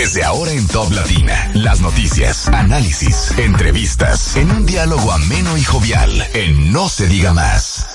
Desde ahora en Top Latina, las noticias, análisis, entrevistas, en un diálogo ameno y jovial, en No se diga más.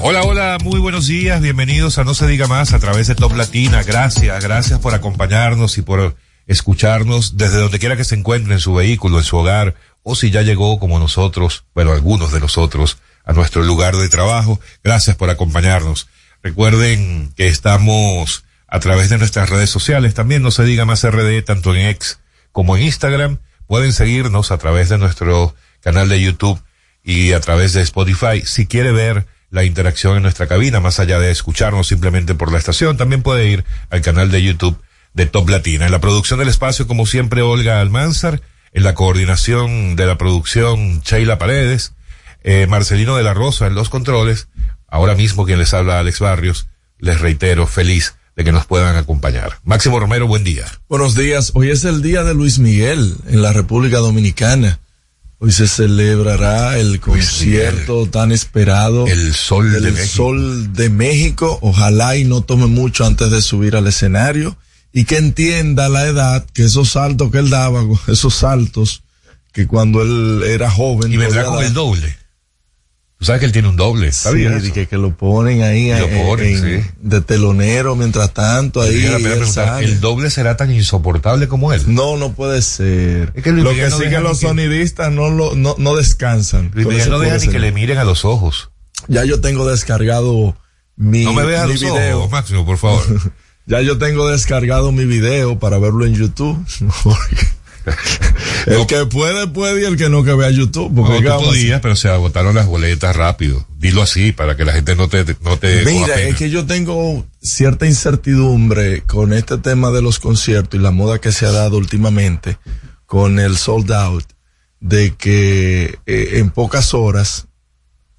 Hola, hola, muy buenos días, bienvenidos a No se diga más a través de Top Latina. Gracias, gracias por acompañarnos y por escucharnos desde donde quiera que se encuentre en su vehículo, en su hogar, o si ya llegó como nosotros, bueno, algunos de nosotros, a nuestro lugar de trabajo. Gracias por acompañarnos. Recuerden que estamos a través de nuestras redes sociales, también no se diga más RD, tanto en X como en Instagram. Pueden seguirnos a través de nuestro canal de YouTube y a través de Spotify. Si quiere ver la interacción en nuestra cabina, más allá de escucharnos simplemente por la estación, también puede ir al canal de YouTube de Top Latina. En la producción del espacio, como siempre, Olga Almanzar. En la coordinación de la producción, Sheila Paredes. Eh, Marcelino de la Rosa en los controles. Ahora mismo quien les habla, Alex Barrios. Les reitero, feliz de que nos puedan acompañar. Máximo Romero, buen día. Buenos días. Hoy es el día de Luis Miguel en la República Dominicana. Hoy se celebrará el concierto tan esperado. El Sol del de México. Sol de México. Ojalá y no tome mucho antes de subir al escenario y que entienda la edad que esos saltos que él daba, esos saltos que cuando él era joven. Y vendrá con el doble. Tú sabes que él tiene un doble. Y que, que lo ponen ahí Lo en- ponen, en- sí. de telonero mientras tanto ahí. ¿El doble será tan insoportable como él? No, no puede ser. Es que Luis lo que no sí que los que- sonidistas no lo, no, no descansan. Luis no deja ni que le miren a los ojos. Ya yo tengo descargado mi, No me veas mi los video. ojos, Máximo, por favor. Ya yo tengo descargado mi video para verlo en YouTube. El que puede, puede y el que no que vea YouTube. Porque No, ¿qué tú vamos a podías, pero se agotaron las boletas rápido. Dilo así para que la gente no te, no te Mira, es que yo tengo cierta incertidumbre con este tema de los conciertos y la moda que se ha dado últimamente con el sold out, de que eh, en pocas horas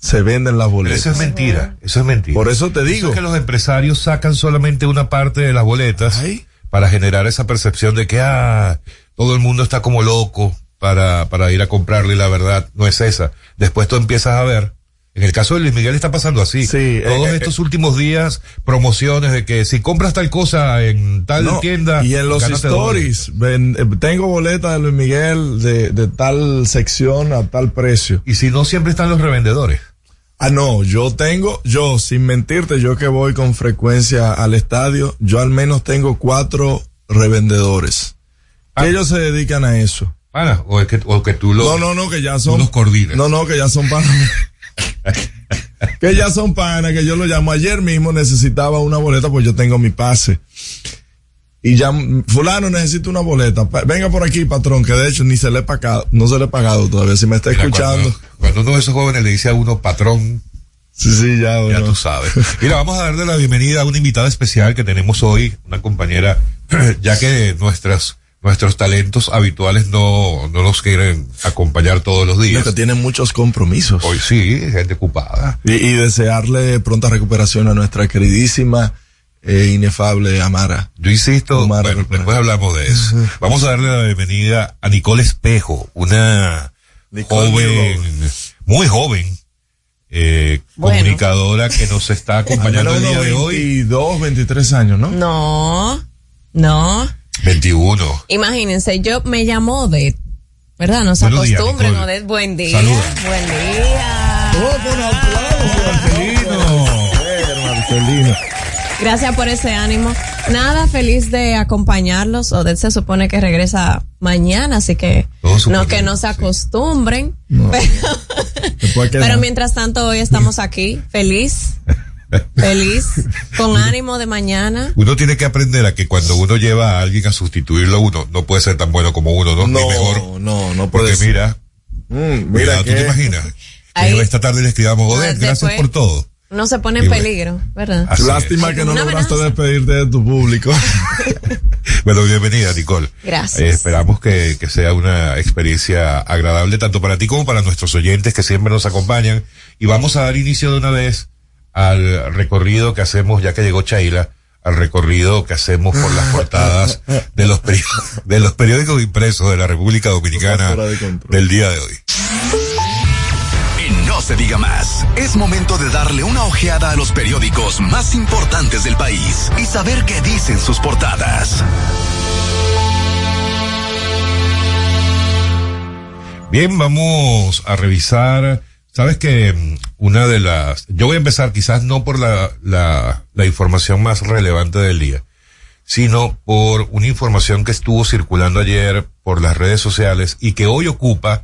se venden las Pero boletas. eso es mentira, eso es mentira. Por eso te digo. es que los empresarios sacan solamente una parte de las boletas Ay. para generar esa percepción de que ah, todo el mundo está como loco para, para ir a comprarle y la verdad no es esa. Después tú empiezas a ver. En el caso de Luis Miguel está pasando así. Sí, Todos eh, estos últimos días, promociones de que si compras tal cosa en tal No, tienda. y en los stories, ven, eh, tengo boletas de Luis Miguel de, de tal sección a tal precio. Y si no, siempre están los revendedores. Ah, no, yo tengo, yo, sin mentirte, yo que voy con frecuencia al estadio, yo al menos tengo cuatro revendedores. Ah. Ellos se dedican a eso. Pana, o, es que, o que tú lo, No, no, no, que ya son. los coordinas. No, no, que ya son panas. que ya son panas, que yo lo llamo. Ayer mismo necesitaba una boleta, pues yo tengo mi pase. Y ya, mm, fulano necesita una boleta. Venga por aquí, patrón, que de hecho ni se le he pagado, no se le he pagado todavía. Si me está Mira, escuchando. Cuando, cuando uno de esos jóvenes le dice a uno patrón, Sí, sí, ya, ya bueno. tú sabes. Mira, vamos a darle la bienvenida a una invitada especial que tenemos hoy, una compañera, ya que nuestras, nuestros talentos habituales no, no nos quieren acompañar todos los Lo días. que tienen muchos compromisos. Hoy sí, gente ocupada. Y, y desearle pronta recuperación a nuestra queridísima e inefable Amara. Yo insisto, Omar, bueno, después hablamos de eso. Vamos a darle la bienvenida a Nicole Espejo, una Nicole joven, muy joven, eh, Bueno. comunicadora que nos está acompañando el día de hoy. 22, 23 años, ¿no? No, no. 21. Imagínense, yo me llamo Odette, ¿verdad? No se acostumbren, Nicole. Odette. Buen día. Saluda. Buen día. un aplauso, Marcelino. Marcelino. Gracias por ese ánimo. Nada, feliz de acompañarlos. Odette se supone que regresa mañana, así que no que no se sí. acostumbren. No. Pero, que pero no. mientras tanto, hoy estamos aquí, feliz, feliz, con ánimo de mañana. Uno tiene que aprender a que cuando uno lleva a alguien a sustituirlo a uno, no puede ser tan bueno como uno, ¿no? Ni mejor. No, no, no puede Porque ser. mira, Mm, mira, mira ¿tú te que imaginas? Ahí- esta tarde le escribamos, No, Odette, gracias por todo. No se pone en bueno. peligro, ¿verdad? Así Lástima es. que no lograste despedirte de tu público. Bueno, bienvenida, Nicole. Gracias. Eh, esperamos que, que sea una experiencia agradable tanto para ti como para nuestros oyentes que siempre nos acompañan. Y vamos a dar inicio de una vez al recorrido que hacemos, ya que llegó Chaila, al recorrido que hacemos por las portadas de los, peri- de los periódicos impresos de la República Dominicana del día de hoy. Se diga más, es momento de darle una ojeada a los periódicos más importantes del país y saber qué dicen sus portadas. Bien, vamos a revisar. Sabes que una de las, yo voy a empezar quizás no por la, la, la información más relevante del día, sino por una información que estuvo circulando ayer por las redes sociales y que hoy ocupa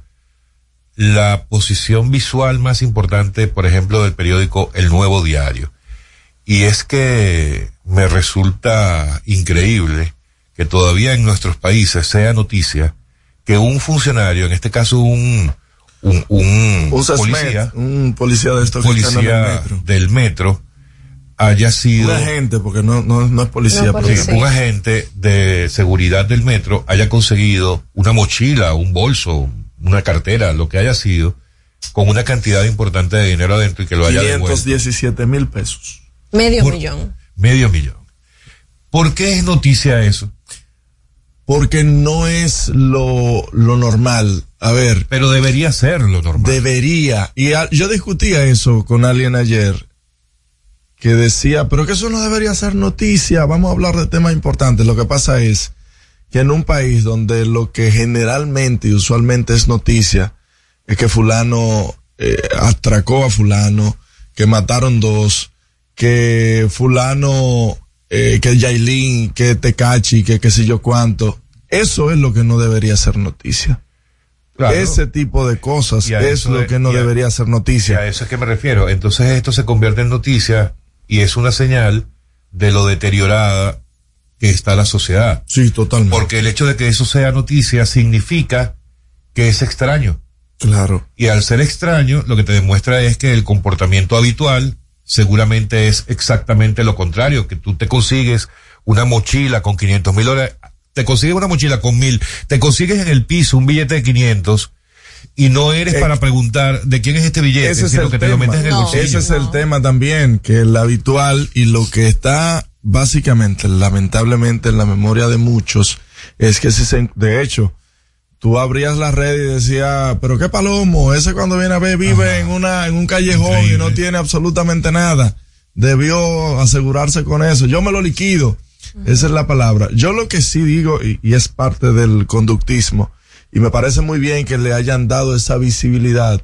la posición visual más importante, por ejemplo, del periódico El Nuevo Diario. Y es que me resulta increíble que todavía en nuestros países sea noticia que un funcionario, en este caso un, un, un Un policía, un policía de estos policía metro. del metro, haya sido Un agente, porque no, no, no es policía. No, pero- Sí, policía. un agente de seguridad del metro haya conseguido una mochila, un bolso, una cartera, lo que haya sido, con una cantidad importante de dinero adentro y que lo haya devuelto. 517 mil pesos. Medio Por- millón. Medio millón. ¿Por qué es noticia eso? Porque no es lo, lo normal. A ver, Pero debería ser lo normal. debería. Y a- yo discutía eso con alguien ayer que decía, pero que eso no debería ser noticia, vamos a hablar de temas importantes. Lo que pasa es que en un país donde lo que generalmente y usualmente es noticia es que fulano eh, atracó a fulano, que mataron dos, que fulano, eh, que Yailin, que Tecachi, que qué sé yo cuánto, eso es lo que no debería ser noticia. Claro. Ese tipo de cosas es eso lo que no a- debería ser noticia. a eso es que me refiero. Entonces esto se convierte en noticia y es una señal de lo deteriorada que está la sociedad. Sí, totalmente. Porque el hecho de que eso sea noticia significa que es extraño. claro. Y al ser extraño, lo que te demuestra es que el comportamiento habitual seguramente es exactamente lo contrario, que tú te consigues una mochila con 500 mil dólares, te consigues una mochila con mil, te consigues en el piso un billete de 500 y no eres Eh, para preguntar de quién es este billete, Ese es sino el que te lo metes en el No. bolsillo. Ese es el tema también, que el habitual y lo que está básicamente, lamentablemente en la memoria de muchos, es que si se, de hecho, tú abrías la red y decías, pero qué palomo, ese cuando viene a ver vive en una, en un callejón y no tiene absolutamente nada. Debió asegurarse con eso. Yo me lo liquido. Esa es la palabra. Yo lo que sí digo, y, y es parte del conductismo, y me parece muy bien que le hayan dado esa visibilidad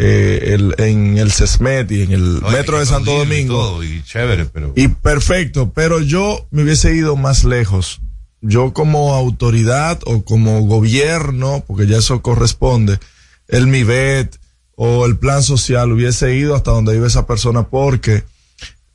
eh, el- en el CESMET y en el metro de Santo aplaudir y Domingo. todo, y chévere, pero Y perfecto, pero yo me hubiese ido más lejos. Yo como autoridad o como gobierno, porque ya eso corresponde, el MIBET o el plan social hubiese ido hasta donde vive esa persona porque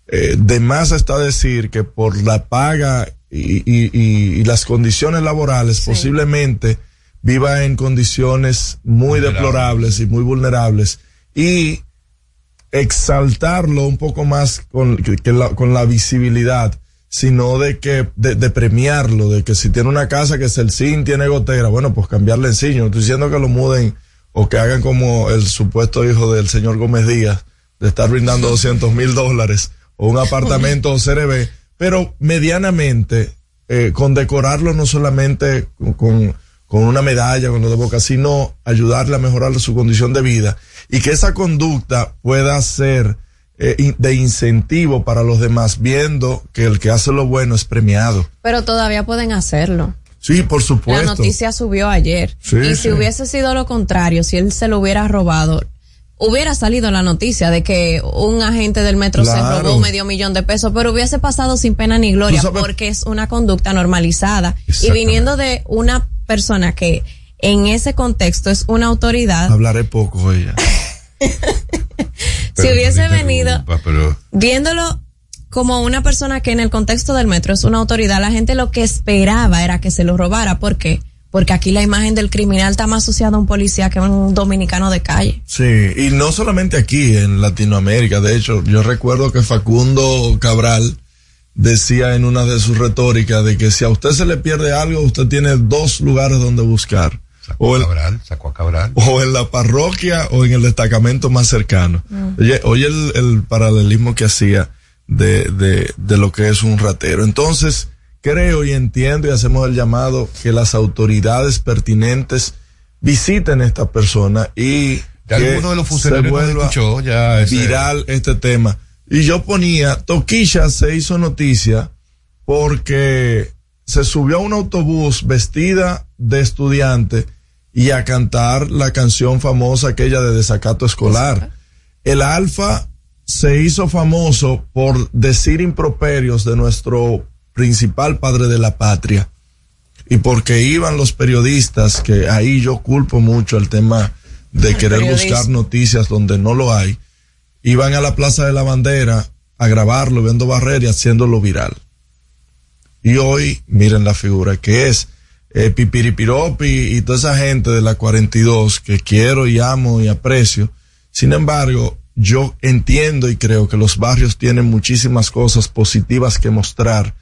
eh, de más está decir que por la paga y, y- y- y las condiciones laborales posiblemente viva en condiciones muy Vulnerables. deplorables y muy vulnerables y exaltarlo un poco más con, que- que la, con la visibilidad, sino de que, de, de premiarlo, de que si tiene una casa que es el zinc, tiene gotera, bueno, pues cambiarle el zinc. No estoy diciendo que lo muden o que hagan como el supuesto hijo del señor Gómez Díaz, de estar brindando 200 mil dólares o un apartamento o CRB, pero medianamente, eh, condecorarlo no solamente con, con, con una medalla, con lo de boca, sino ayudarle a mejorar su condición de vida y que esa conducta pueda ser eh, de incentivo para los demás, viendo que el que hace lo bueno es premiado. Pero todavía pueden hacerlo. Sí, por La supuesto. noticia subió ayer. Sí, y sí. si hubiese sido lo contrario, si él se lo hubiera robado, hubiera salido la noticia de que un agente del metro se robó medio millón de pesos, pero hubiese pasado sin pena ni gloria porque es una conducta normalizada. Y viniendo de una persona que en ese contexto es una autoridad, Hablaré poco ella. si hubiese venido pero viéndolo como una persona que en el contexto del metro es una autoridad, la gente lo que esperaba era que se lo robara. ¿Por qué? porque aquí la imagen del criminal está más asociada a un policía que a un dominicano de calle. Sí, y no solamente aquí, en Latinoamérica. De hecho, yo recuerdo que Facundo Cabral decía en una de sus retóricas de que si a usted se le pierde algo, usted tiene dos lugares donde buscar. Sacó O a Cabral, sacó a Cabral. o en la parroquia o en el destacamento más cercano. Oye, oye el, el paralelismo que hacía de, de, de lo que es un ratero. Entonces, creo y entiendo y hacemos el llamado que las autoridades pertinentes visiten esta persona y Ya que alguno de los se funcionarios nos vuelva escuchó, ya ese- viral este tema. Y yo ponía, Toquilla se hizo noticia porque se subió a un autobús vestida de estudiante y a cantar la canción famosa aquella de desacato escolar. El Alfa se hizo famoso por decir improperios de nuestro principal padre de la patria y porque iban los periodistas, que ahí yo culpo mucho el tema de querer buscar noticias donde no lo hay, iban a la Plaza de la Bandera a grabarlo, viendo barrera y haciéndolo viral. Y hoy, miren la figura que es eh, Pipiripiropi y toda esa gente de la 42 que quiero y amo y aprecio. Sin embargo, yo entiendo y creo que los barrios tienen muchísimas cosas positivas que mostrar.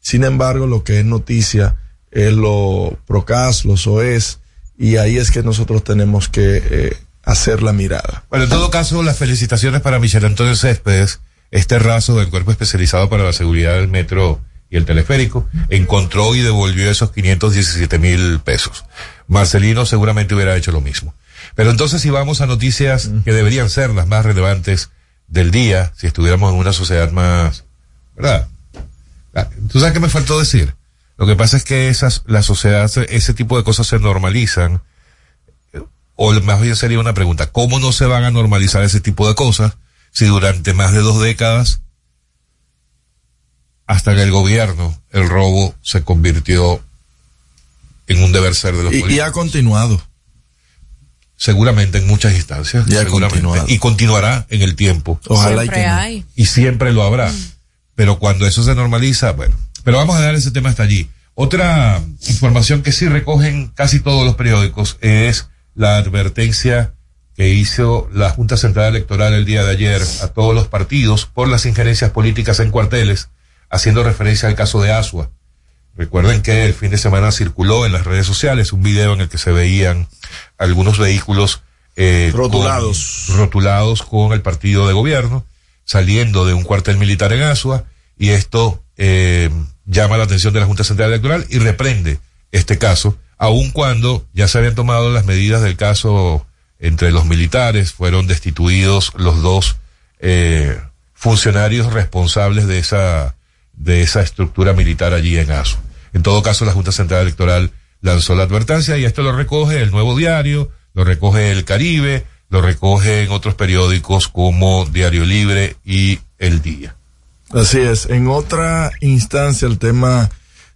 Sin embargo, lo que es noticia es lo procas, los OES, y ahí es que nosotros tenemos que eh, hacer la mirada. Bueno, en todo caso, las felicitaciones para Michel Antonio Céspedes, este raso del Cuerpo Especializado para la Seguridad del Metro y el Teleférico, encontró y devolvió esos 517 mil pesos. Marcelino seguramente hubiera hecho lo mismo. Pero entonces si vamos a noticias que deberían ser las más relevantes del día, si estuviéramos en una sociedad más, ¿verdad? Ah, ¿Tú sabes qué me faltó decir? Lo que pasa es que esas, la sociedad, ese tipo de cosas se normalizan o más bien sería una pregunta, ¿cómo no se van a normalizar ese tipo de cosas si durante más de dos décadas, hasta en el gobierno, el robo se convirtió en un deber ser de los Y, y políticos? ha continuado. Seguramente en muchas instancias, Y ha seguramente. continuado. Y continuará en el tiempo. Ojalá y Siempre que no. hay. y siempre lo habrá. Pero cuando eso se normaliza, bueno. Pero vamos a dejar ese tema hasta allí. Otra información que sí recogen casi todos los periódicos es la advertencia que hizo la Junta Central Electoral el día de ayer a todos los partidos por las injerencias políticas en cuarteles, haciendo referencia al caso de Asua. Recuerden que el fin de semana circuló en las redes sociales un video en el que se veían algunos vehículos eh, Rotulados. con- rotulados con el partido de gobierno saliendo de un cuartel militar en Asua y esto eh, llama la atención de la Junta Central Electoral y reprende este caso, aun cuando ya se habían tomado las medidas del caso entre los militares, fueron destituidos los dos eh, funcionarios responsables de esa de esa estructura militar allí en Asua. En todo caso, la Junta Central Electoral lanzó la advertencia y esto lo recoge el Nuevo Diario, lo recoge el Caribe, lo recoge en otros periódicos como Diario Libre y El Día. Así es. En otra instancia, el tema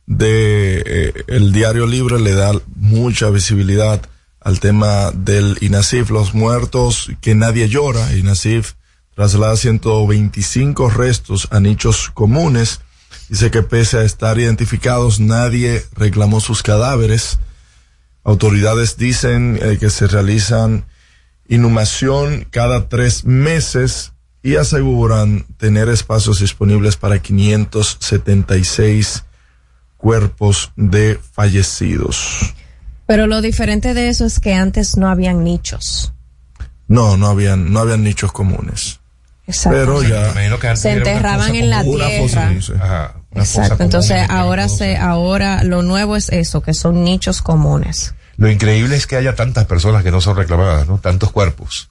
de eh, el diario libre le da mucha visibilidad al tema del INASIF, los muertos que nadie llora. INASIF traslada 125 restos a nichos comunes. Dice que pese a estar identificados, nadie reclamó sus cadáveres. Autoridades dicen eh, que se realizan inhumación cada tres meses y aseguran tener espacios disponibles para 576 cuerpos de fallecidos. Pero lo diferente de eso es que antes no habían nichos. No, no habían, no habían nichos comunes. Exacto. Pero Me ya, imagino que antes Se enterraban en la común, una fosa- tierra. Ajá, Exacto. Entonces ahora se, entonces. ahora lo nuevo es eso, que son nichos comunes. Lo increíble es que haya tantas personas que no son reclamadas, ¿no? Tantos cuerpos.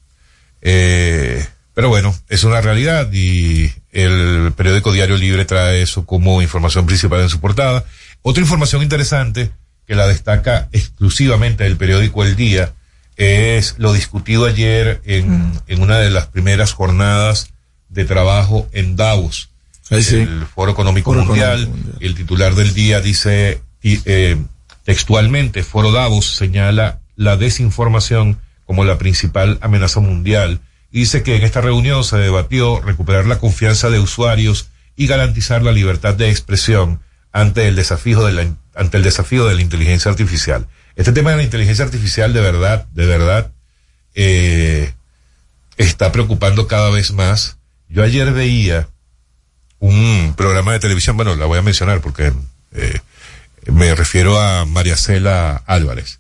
Eh, pero bueno, es una realidad y el periódico Diario Libre trae eso como información principal en su portada. Otra información interesante que la destaca exclusivamente el periódico El Día es lo discutido ayer en, en una de las primeras jornadas de trabajo en Davos, Ahí sí. el Foro Económico Foro Mundial. Económico Mundial. El titular del día dice eh, textualmente, Foro Davos señala la desinformación como la principal amenaza mundial dice que en esta reunión se debatió recuperar la confianza de usuarios y garantizar la libertad de expresión ante el desafío de la, ante el desafío de la inteligencia artificial. Este tema de la inteligencia artificial de verdad, de verdad, eh, está preocupando cada vez más. Yo ayer veía un programa de televisión, bueno, la voy a mencionar porque eh, me refiero a María Cela Álvarez.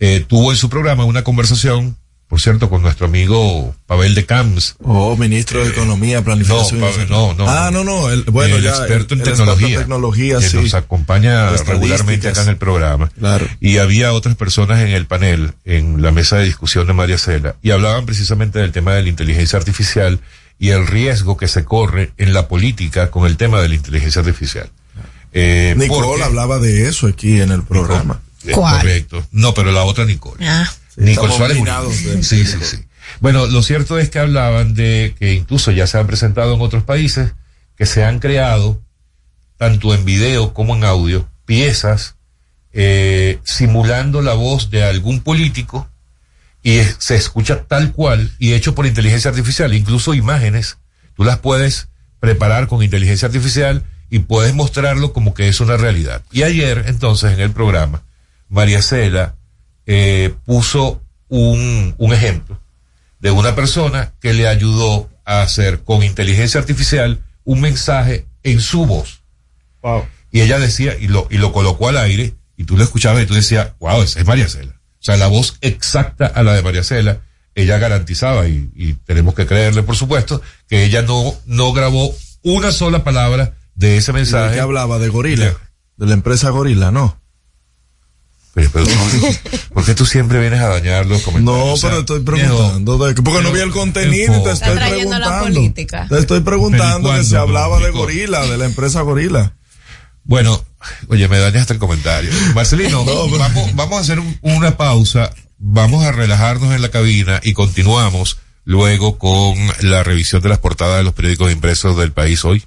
Eh, tuvo en su programa una conversación, por cierto, con nuestro amigo Pavel de Camps. Oh, ministro de Economía, Planificación. No, Pavel, no, no. Ah, no, no. El, bueno, el ya, experto en el tecnología, experto en tecnología, que sí. nos acompaña regularmente acá en el programa. Claro. Y había otras personas en el panel, en la mesa de discusión de María Cela, y hablaban precisamente del tema de la inteligencia artificial y el riesgo que se corre en la política con el tema de la inteligencia artificial. Eh, Nicole porque- hablaba de eso aquí en el programa. Eh, ¿Cuál? Correcto. No, pero la otra Nicole. Ah, Nicole estamos Suárez. Sí, sí, sí. Bueno, lo cierto es que hablaban de que incluso ya se han presentado en otros países que se han creado, tanto en video como en audio, piezas eh, simulando la voz de algún político y es- se escucha tal cual y hecho por inteligencia artificial, incluso imágenes, tú las puedes preparar con inteligencia artificial y puedes mostrarlo como que es una realidad. Y ayer, entonces, en el programa, María Cela eh, puso un, un ejemplo de una persona que le ayudó a hacer con inteligencia artificial un mensaje en su voz. Y ella decía, y lo, y lo colocó al aire, y tú lo escuchabas y tú decías, wow, esa es María Cela. O sea, la voz exacta a la de María Cela, ella garantizaba, y, y tenemos que creerle, por supuesto, que ella no, no grabó una sola palabra de ese ¿De mensaje. qué hablaba? De Gorila. De la empresa Gorila, ¿no? Pero, pero, ¿Por qué tú siempre vienes a dañar los comentarios? No, O sea, pero estoy preguntando. de- porque no vi el contenido y te estoy Está trayendo la preguntando. política. Te estoy preguntando ¿Pero y que se hablaba de? Gorila, de la empresa Gorila. Bueno, oye, me dañaste el comentario. Marcelino, vamos, vamos a hacer un- una pausa, vamos a relajarnos en la cabina y continuamos luego con la revisión de las portadas de los periódicos impresos del país hoy.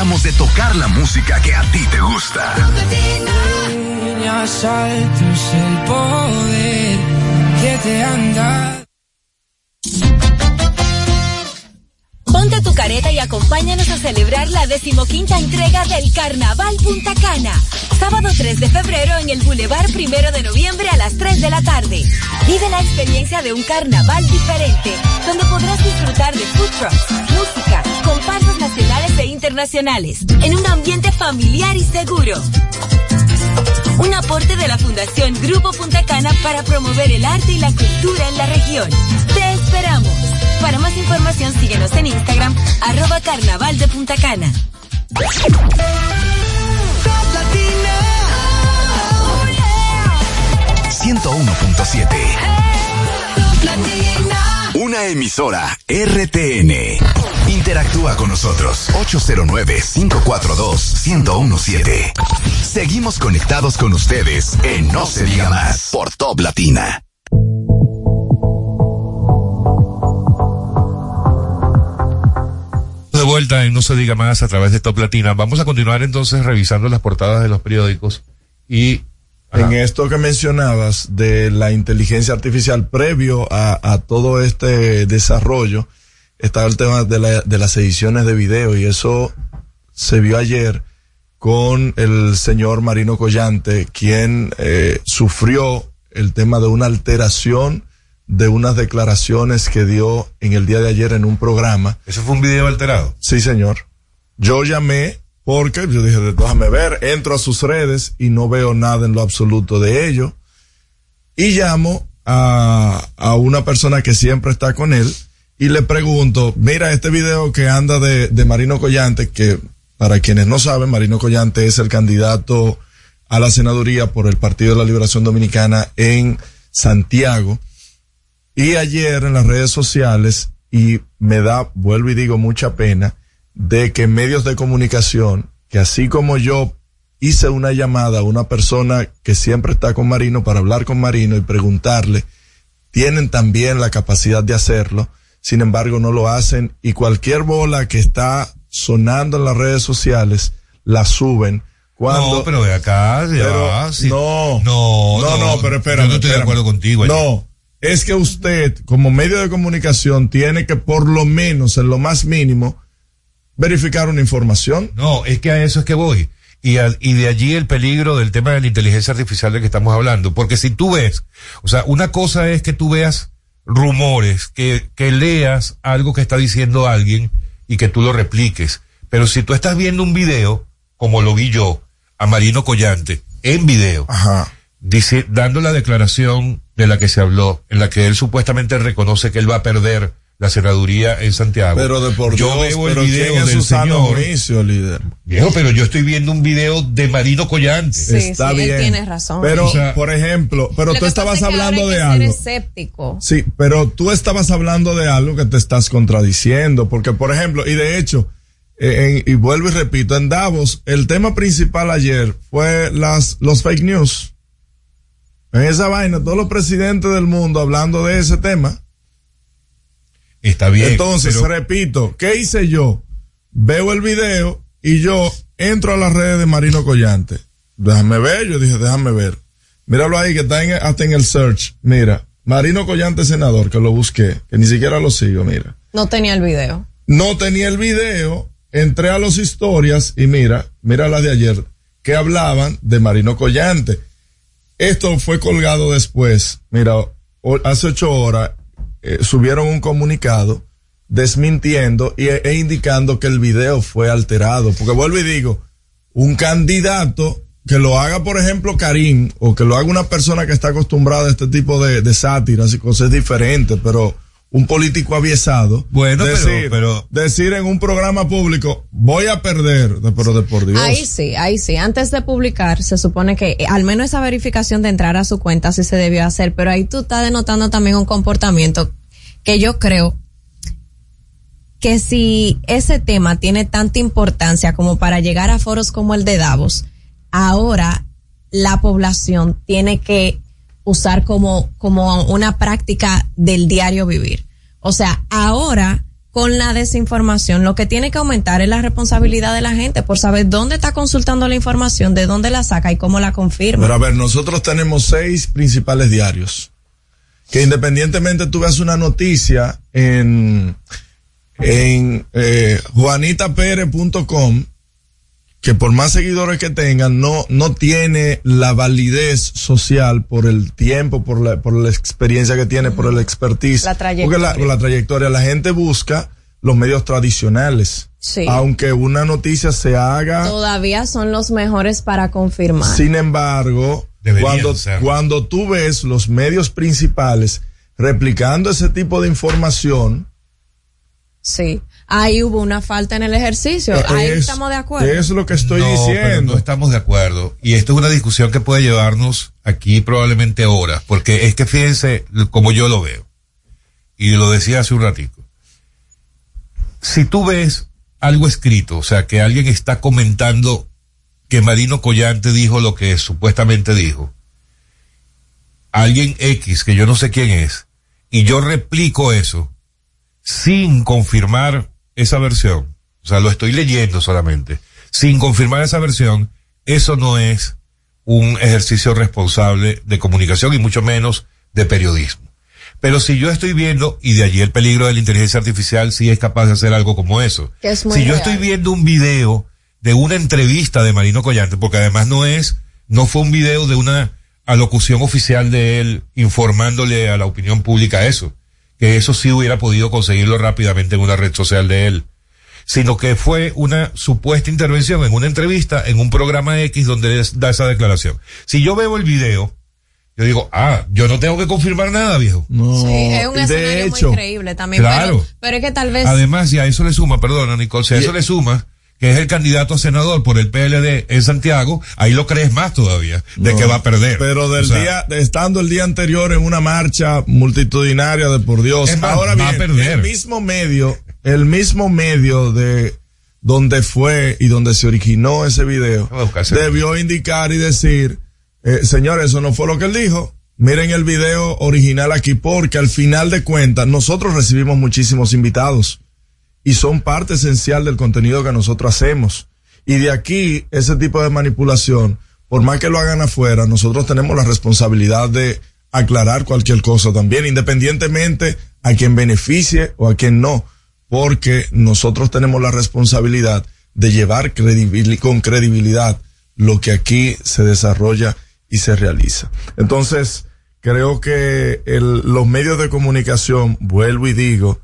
De tocar la música que a ti te gusta. El poder que te. Ponte tu careta y acompáñanos a celebrar la decimoquinta entrega del Carnaval Punta Cana. Sábado 3 de febrero en el Boulevard Primero de Noviembre a las 3 de la tarde. Vive la experiencia de un carnaval diferente, donde podrás disfrutar de food trucks, música, comparsas nacionales e internacionales, en un ambiente familiar y seguro. Un aporte de la Fundación Grupo Punta Cana para promover el arte y la cultura en la región. Te esperamos. Para más información síguenos en Instagram, arroba carnaval de Punta Cana. 101.7. Una emisora RTN. Interactúa con nosotros 809-542-1017. Seguimos conectados con ustedes en No se diga más por Top Latina. De vuelta en No se diga más a través de Top Latina. Vamos a continuar entonces revisando las portadas de los periódicos y En esto que mencionabas de la inteligencia artificial previo a, a todo este desarrollo, estaba el tema de, la- de las ediciones de video y eso se vio ayer con el señor Marino Collante, quien eh, sufrió el tema de una alteración de unas declaraciones que dio en el día de ayer en un programa. ¿Eso fue un video alterado? Sí, señor. Yo llamé porque yo dije, déjame ver, entro a sus redes y no veo nada en lo absoluto de ello. Y llamo a, a una persona que siempre está con él y le pregunto, mira este video que anda de, de Marino Collante, que para quienes no saben, Marino Collante es el candidato a la senaduría por el Partido de la Liberación Dominicana en Santiago. Y ayer en las redes sociales, y me da, vuelvo y digo, mucha pena, de que medios de comunicación, que así como yo hice una llamada a una persona que siempre está con Marino para hablar con Marino y preguntarle, tienen también la capacidad de hacerlo, sin embargo no lo hacen y cualquier bola que está sonando en las redes sociales la suben. Cuando, no, pero de acá, ya, pero, sí. no, no, no, no, pero espérame, Yo no estoy espérame. de acuerdo contigo. No, es que usted, como medio de comunicación, tiene que por lo menos, en lo más mínimo, verificar una información. No, es que a eso es que voy. Y, a- y de allí el peligro del tema de la inteligencia artificial del que estamos hablando. Porque si tú ves, o sea, una cosa es que tú veas rumores, que, que leas algo que está diciendo alguien y que tú lo repliques. Pero si tú estás viendo un video, como lo vi yo, a Marino Collante, en video, Ajá. dice, dando la declaración de la que se habló, en la que él supuestamente reconoce que él va a perder la senaduría en Santiago. Pero de por yo Dios, veo el video ¿quién es del su sano señor. juicio, líder? Viejo, pero yo estoy viendo un video de Marino Collante. Sí, Está sí, él bien. tiene razón. Pero, O sea, por ejemplo, pero tú estabas pasa es que hablando ahora de algo. ser escéptico. Sí, pero tú estabas hablando de algo que te estás contradiciendo, porque por ejemplo, y de hecho, eh, en- y vuelvo y repito, en Davos, el tema principal ayer fue las, los fake news. En esa vaina, todos los presidentes del mundo hablando de ese tema. Está bien. Entonces, pero- repito, ¿qué hice yo? Veo el video y yo entro a las redes de Marino Collante. Déjame ver, yo dije, déjame ver. Míralo ahí que está en- hasta en el search. Mira, Marino Collante senador, que lo busqué, que ni siquiera lo sigo, mira. No tenía el video. No tenía el video, entré a los historias y mira, mira las de ayer, que hablaban de Marino Collante. Esto fue colgado después. Mira, hace ocho horas eh, subieron un comunicado desmintiendo y, e indicando que el video fue alterado. Porque vuelvo y digo, un candidato que lo haga, por ejemplo, Karim, o que lo haga una persona que está acostumbrada a este tipo de, de sátiras y cosas diferentes, pero un político aviesado. Bueno, pero- decir, pero- decir en un programa público, voy a perder, de- pero de por Dios. Ahí sí, ahí sí. Antes de publicar, se supone que eh, al menos esa verificación de entrar a su cuenta sí se debió hacer, pero ahí tú estás denotando también un comportamiento que yo creo que si ese tema tiene tanta importancia como para llegar a foros como el de Davos, ahora la población tiene que usar como, como una práctica del diario vivir. O sea, ahora con la desinformación lo que tiene que aumentar es la responsabilidad de la gente por saber dónde está consultando la información, de dónde la saca y cómo la confirma. Pero a ver, nosotros tenemos seis principales diarios. Que independientemente tú veas una noticia en, en eh, que por más seguidores que tengan, no, no tiene la validez social por el tiempo, por la, por la experiencia que tiene, por el expertise. La Porque la, trayectoria. por la trayectoria, la gente busca los medios tradicionales. Sí. Aunque una noticia se haga. Todavía son los mejores para confirmar. Sin embargo, Deberían cuando, ser. cuando tú ves los medios principales replicando ese tipo de información, Sí. Ahí hubo una falta en el ejercicio. Ahí es, estamos de acuerdo. es lo que estoy no, pero diciendo. no estamos de acuerdo. Y esto es una discusión que puede llevarnos aquí probablemente horas, porque es que fíjense como yo lo veo. Y lo decía hace un ratico. Si tú ves algo escrito, o sea, que alguien está comentando que Marino Collante dijo lo que supuestamente dijo, alguien X, que yo no sé quién es, y yo replico eso, sin confirmar esa versión, o sea, lo estoy leyendo solamente, sin confirmar esa versión, eso no es un ejercicio responsable de comunicación y mucho menos de periodismo. Pero si yo estoy viendo, y de allí el peligro de la inteligencia artificial sí es capaz de hacer algo como eso. Es si yo estoy viendo un video de una entrevista de Marino Collante, porque además no es, no fue un video de una alocución oficial de él informándole a la opinión pública eso, que eso sí hubiera podido conseguirlo rápidamente en una red social de él, sino que fue una supuesta intervención en una entrevista en un programa X donde da esa declaración. Si yo veo el video, yo digo, ah, yo no tengo que confirmar nada, viejo. No, Sí, es un escenario hecho, muy increíble también. claro. Pero, pero es que tal vez. Además, si a eso le suma, perdona, Nicole, si a Y- eso le suma que es el candidato a senador por el PLD en Santiago, ahí lo crees más todavía, de no, que va a perder. Pero del O sea, día, estando el día anterior en una marcha multitudinaria de por Dios. Más, Ahora va a perder. el mismo medio, el mismo medio de donde fue y donde se originó ese video, debió indicar y decir, eh, señores, eso no fue lo que él dijo. Miren el video original aquí porque al final de cuentas nosotros recibimos muchísimos invitados y son parte esencial del contenido que nosotros hacemos. Y de aquí, ese tipo de manipulación, por más que lo hagan afuera, nosotros tenemos la responsabilidad de aclarar cualquier cosa también, independientemente a quien beneficie o a quien no, porque nosotros tenemos la responsabilidad de llevar credibil- con credibilidad lo que aquí se desarrolla y se realiza. Entonces, creo que los medios de comunicación, vuelvo y digo,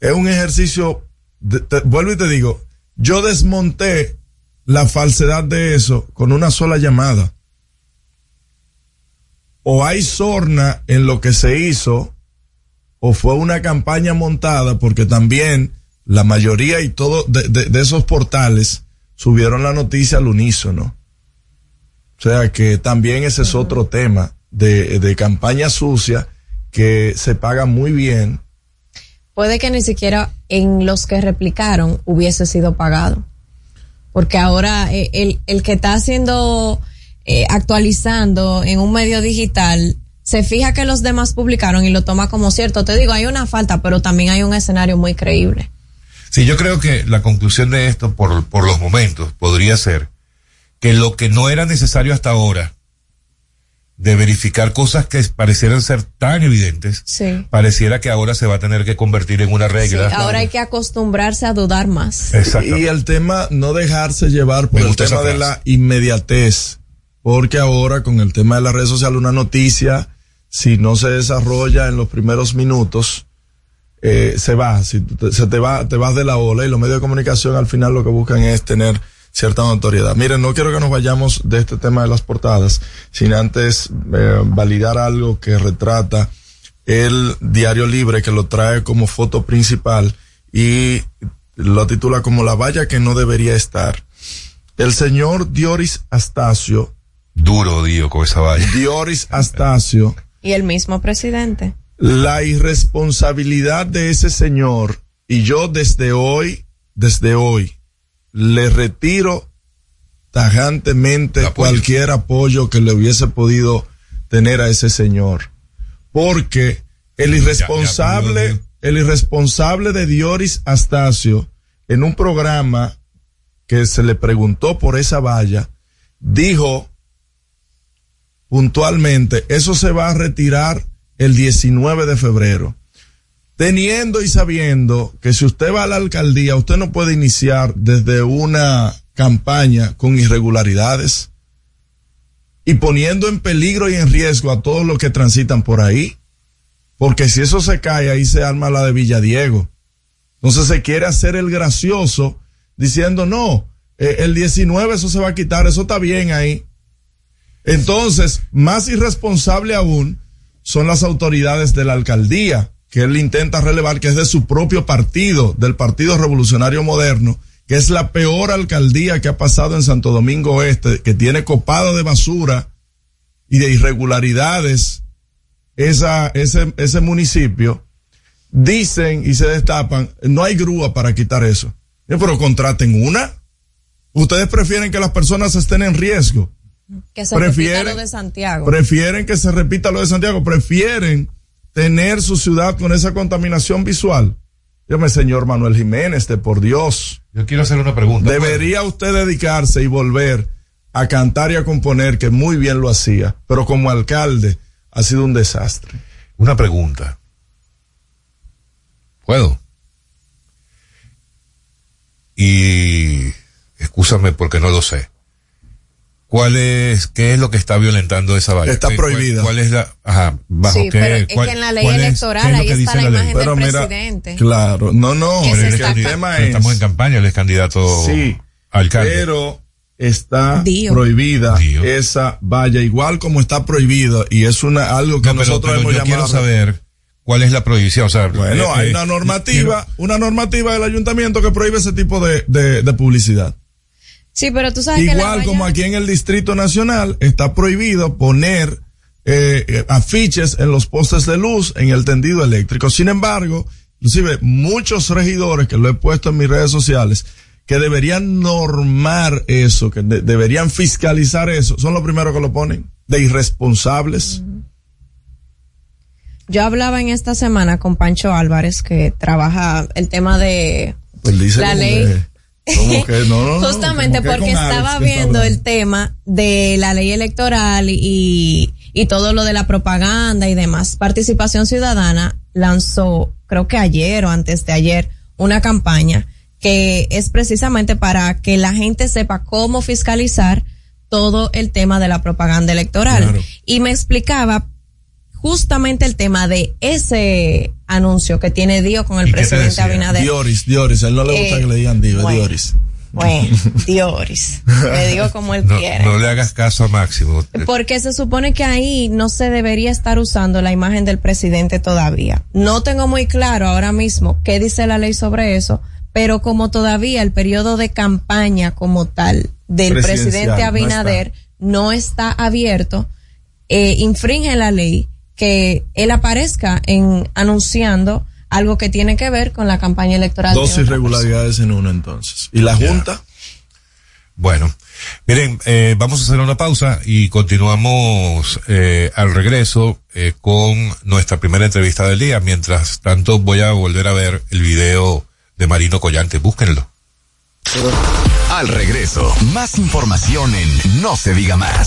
es un ejercicio, de- te- vuelvo y te digo, yo desmonté la falsedad de eso con una sola llamada. O hay sorna en lo que se hizo, o fue una campaña montada, porque también la mayoría y todo de, de- de esos portales subieron la noticia al unísono. O sea que también ese es otro tema de, de campaña sucia que se paga muy bien puede que ni siquiera en los que replicaron hubiese sido pagado. Porque ahora eh, el, el que está haciendo, eh, actualizando en un medio digital, se fija que los demás publicaron y lo toma como cierto. Te digo, hay una falta, pero también hay un escenario muy creíble. Sí, yo creo que la conclusión de esto, por, por los momentos, podría ser que lo que no era necesario hasta ahora, de verificar cosas que parecieran ser tan evidentes, Sí. pareciera que ahora se va a tener que convertir en una Sí, regla. ahora hay que acostumbrarse a dudar más. Exacto. Y el tema, no dejarse llevar por el tema de la inmediatez. Porque ahora con el tema de las redes sociales, una noticia, si no se desarrolla en los primeros minutos, eh, se va, si te- se te va, te vas de la ola y los medios de comunicación al final lo que buscan es tener cierta notoriedad. Miren, no quiero que nos vayamos de este tema de las portadas, sin antes eh, validar algo que retrata el diario libre que lo trae como foto principal y lo titula como la valla que no debería estar. El señor Dioris Astacio, Duro, Dio, con esa valla. Dioris Astacio, Y el mismo presidente. la irresponsabilidad de ese señor y yo desde hoy, desde hoy, le retiro tajantemente apoyo. cualquier apoyo que le hubiese podido tener a ese señor. Porque el irresponsable, Ya, ya, el irresponsable de Dioris Astacio, en un programa que se le preguntó por esa valla, dijo puntualmente, eso se va a retirar el 19 de febrero. Teniendo y sabiendo que si usted va a la alcaldía, usted no puede iniciar desde una campaña con irregularidades y poniendo en peligro y en riesgo a todos los que transitan por ahí. Porque si eso se cae, ahí se arma la de Villadiego. Entonces se quiere hacer el gracioso diciendo, no, eh, el 19 eso se va a quitar, eso está bien ahí. Entonces, más irresponsable aún son las autoridades de la alcaldía, que él intenta relevar que es de su propio partido, del Partido Revolucionario Moderno, que es la peor alcaldía que ha pasado en Santo Domingo Oeste, que tiene copado de basura y de irregularidades esa, ese, ese municipio, dicen y se destapan, no hay grúa para quitar eso. Eh, Pero contraten una. Ustedes prefieren que las personas estén en riesgo. Que se Prefieren- repita lo de Santiago. Prefieren que se repita lo de Santiago. Prefieren tener su ciudad con esa contaminación visual. Dígame, señor Manuel Jiménez, de por Dios. Yo quiero hacer una pregunta. Debería usted dedicarse y volver a cantar y a componer, que muy bien lo hacía, pero como alcalde ha sido un desastre. Una pregunta. ¿Puedo? Y, excúsame porque no lo sé. ¿Cuál es, qué es lo que está violentando esa valla? Está ¿Qué- cuál- prohibida. ¿Cuál, es la, ajá, bajo Sí, qué? pero es cuál- que en la ley electoral es ahí está la ley? imagen Pero del mira, presidente. Claro, no, no. Pero se él es está- candid- tema es- estamos en campaña, él es candidato Sí, a alcalde. pero está Dio. prohibida Dio. esa valla, igual como está prohibido, y es una algo que No, pero, nosotros pero hemos yo quiero llamado. saber cuál es la prohibición. O sea, Bueno, eh, hay eh, una normativa, quiero- una normativa del ayuntamiento que prohíbe ese tipo de, de, de publicidad. Sí, pero tú sabes que Igual valla- como aquí en el Distrito Nacional está prohibido poner eh, eh, afiches en los postes de luz en el tendido eléctrico. Sin embargo, inclusive muchos regidores que lo he puesto en mis redes sociales que deberían normar eso, que de- deberían fiscalizar eso, son los primeros que lo ponen, de irresponsables. Yo hablaba en esta semana con Pancho Álvarez, que trabaja el tema de Pues la ley. que- que no, Justamente que porque Alex estaba viendo el tema de la ley electoral y, y todo lo de la propaganda y demás. Participación Ciudadana lanzó, creo que ayer o antes de ayer, una campaña que es precisamente para que la gente sepa cómo fiscalizar todo el tema de la propaganda electoral. Claro. Y me explicaba justamente el tema de ese anuncio que tiene Dio con el ¿Y qué te presidente? Abinader. Dioris, Dioris, a él no le gusta Eh, que le digan Dio, es bueno. Dioris. Bueno, Dioris. Le digo como él no, quiere. no le hagas caso a Máximo. Porque se supone que ahí no se debería estar usando la imagen del presidente todavía. No tengo muy claro ahora mismo qué dice la ley sobre eso, pero como todavía el periodo de campaña como tal del presidente no Abinader no está, abierto, eh, infringe la ley que él aparezca en anunciando algo que tiene que ver con la campaña electoral. de Dos irregularidades en uno entonces. ¿Y la Junta? Bueno, miren, eh, vamos a hacer una pausa y continuamos eh, al regreso eh, con nuestra primera entrevista del día. Mientras tanto, voy a volver a ver el video de Marino Collante. Búsquenlo. Al regreso, más información en No se diga más.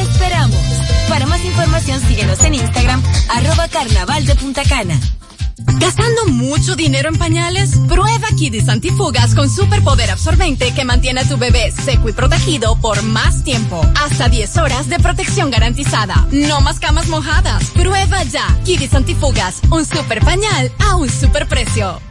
Para más información síguenos en Instagram, arroba carnaval de Punta Cana. ¿Gastando mucho dinero en pañales? Prueba Kidis Antifugas con superpoder absorbente que mantiene a tu bebé seco y protegido por más tiempo. Hasta 10 horas de protección garantizada. No más camas mojadas. Prueba ya. Kidis Antifugas, un super pañal a un super precio.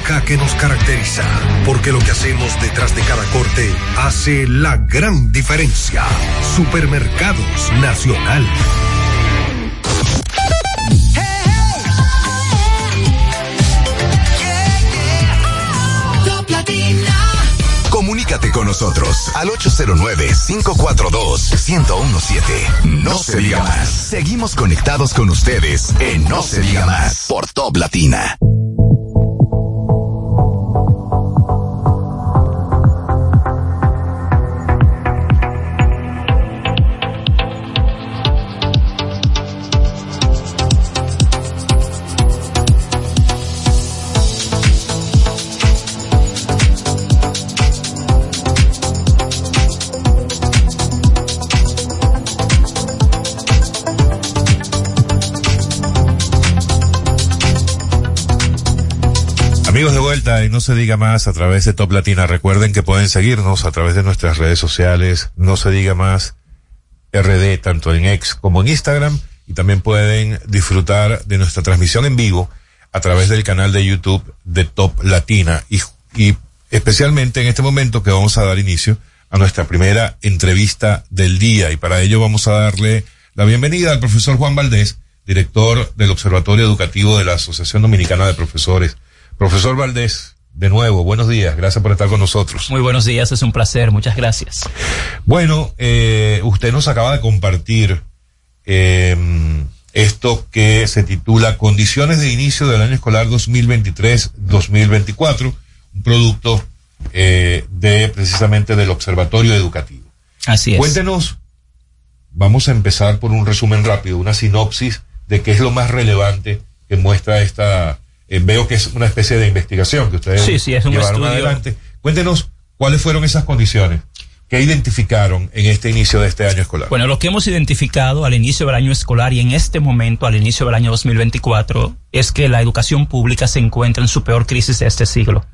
que nos caracteriza. Porque lo que hacemos detrás de cada corte hace la gran diferencia. Supermercados Nacional. Comunícate con nosotros al 809-542-1017. No se diga más. Seguimos conectados con ustedes en No se diga más por Top Latina. Y no se diga más a través de Top Latina. Recuerden que pueden seguirnos a través de nuestras redes sociales. No se diga más RD, tanto en X como en Instagram. Y también pueden disfrutar de nuestra transmisión en vivo a través del canal de YouTube de Top Latina. Y especialmente en este momento que vamos a dar inicio a nuestra primera entrevista del día. Y para ello vamos a darle la bienvenida al profesor Juan Valdés, director del Observatorio Educativo de la Asociación Dominicana de Profesores. Profesor Valdés, de nuevo, buenos días, gracias por estar con nosotros. Muy buenos días, es un placer, muchas gracias. Bueno, eh, usted nos acaba de compartir eh, esto que se titula Condiciones de inicio del año escolar 2023-2024, un producto eh, de precisamente del Observatorio Educativo. Así es. Cuéntenos, vamos a empezar por un resumen rápido, una sinopsis de qué es lo más relevante que muestra esta, eh, veo que es una especie de investigación que ustedes Sí, sí, es un llevaron estudio. adelante. Cuéntenos cuáles fueron esas condiciones que identificaron en este inicio de este año escolar. Bueno, lo que hemos identificado al inicio del año escolar y en este momento, al inicio del año 2024, es que la educación pública se encuentra en su peor crisis de este siglo.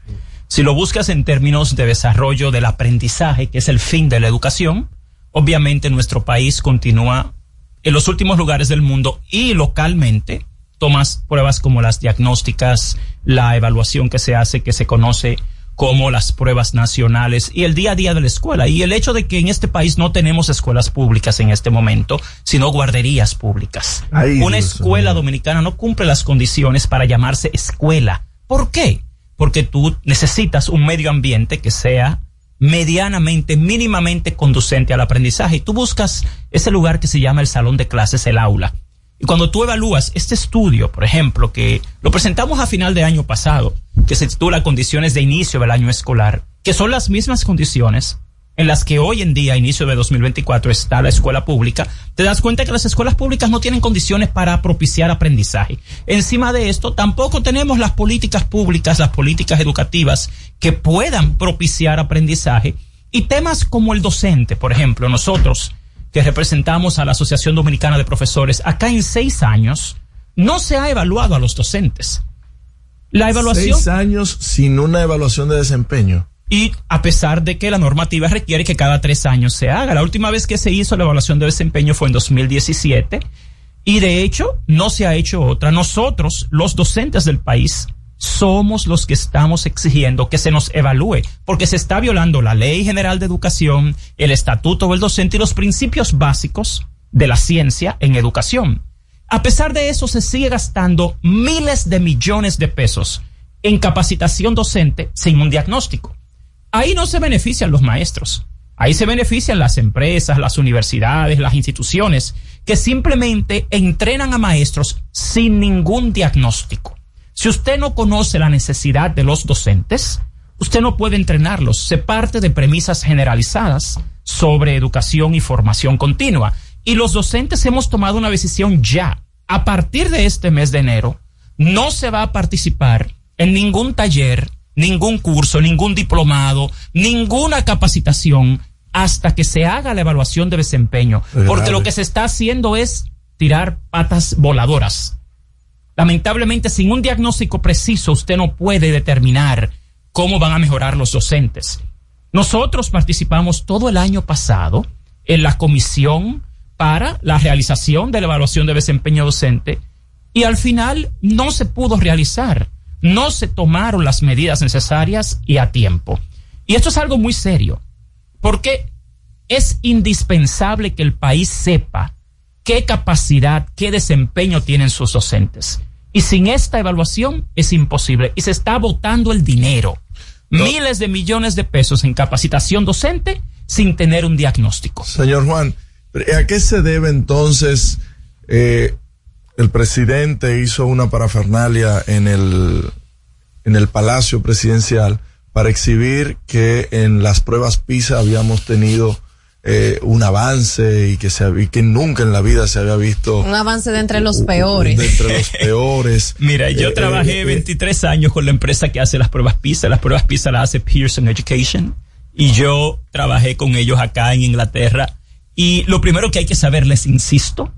Si lo buscas en términos de desarrollo del aprendizaje, que es el fin de la educación, obviamente nuestro país continúa en los últimos lugares del mundo y localmente tomas pruebas como las diagnósticas, la evaluación que se hace, que se conoce como las pruebas nacionales y el día a día de la escuela. Y el hecho de que en este país no tenemos escuelas públicas en este momento, sino guarderías públicas. Ay, Una Dios escuela dominicana no cumple las condiciones para llamarse escuela. ¿Por qué? Porque tú necesitas un medio ambiente que sea medianamente, mínimamente conducente al aprendizaje. Y tú buscas ese lugar que se llama el salón de clases, el aula. Y cuando tú evalúas este estudio, por ejemplo, que lo presentamos a final de año pasado, que se titula Condiciones de inicio del año escolar, que son las mismas condiciones en las que hoy en día, inicio de 2024, está la escuela pública, te das cuenta que las escuelas públicas no tienen condiciones para propiciar aprendizaje. Encima de esto, tampoco tenemos las políticas públicas, las políticas educativas que puedan propiciar aprendizaje. Y temas como el docente, por ejemplo, nosotros que representamos a la Asociación Dominicana de Profesores, acá en seis años no se ha evaluado a los docentes. La evaluación... Seis años sin una evaluación de desempeño. Y a pesar de que la normativa requiere que cada tres años se haga. La última vez que se hizo la evaluación de desempeño fue en 2017 y de hecho no se ha hecho otra. Nosotros, los docentes del país, somos los que estamos exigiendo que se nos evalúe porque se está violando la Ley General de Educación, el Estatuto del Docente y los principios básicos de la ciencia en educación. A pesar de eso, se sigue gastando miles de millones de pesos en capacitación docente sin un diagnóstico. Ahí no se benefician los maestros. Ahí se benefician las empresas, las universidades, las instituciones, que simplemente entrenan a maestros sin ningún diagnóstico. Si usted no conoce la necesidad de los docentes, usted no puede entrenarlos. Se parte de premisas generalizadas sobre educación y formación continua. Y los docentes hemos tomado una decisión ya. A partir de este mes de enero, no se va a participar en ningún taller, ningún curso, ningún diplomado, ninguna capacitación hasta que se haga la evaluación de desempeño. Es Porque lo que se está haciendo es tirar patas voladoras. Lamentablemente, sin un diagnóstico preciso, usted no puede determinar cómo van a mejorar los docentes. Nosotros participamos todo el año pasado en la comisión para la realización de la evaluación de desempeño docente y al final no se pudo realizar. No se tomaron las medidas necesarias y a tiempo. Y esto es algo muy serio, porque es indispensable que el país sepa qué capacidad, qué desempeño tienen sus docentes. Y sin esta evaluación es imposible. Y se está botando el dinero. Miles de millones de pesos en capacitación docente sin tener un diagnóstico. Señor Juan, ¿a qué se debe entonces eh, el presidente hizo una parafernalia en el, en el Palacio Presidencial para exhibir que en las pruebas PISA habíamos tenido eh, un avance y que, se, hab- y que nunca en la vida se había visto Un avance de entre los peores. de entre los peores. Mira, yo Eh, trabajé eh, 23 años con la empresa que hace las pruebas PISA. Las pruebas PISA las hace Pearson Education. Y yo trabajé con ellos acá en Inglaterra. Y lo primero que hay que saber, les insisto,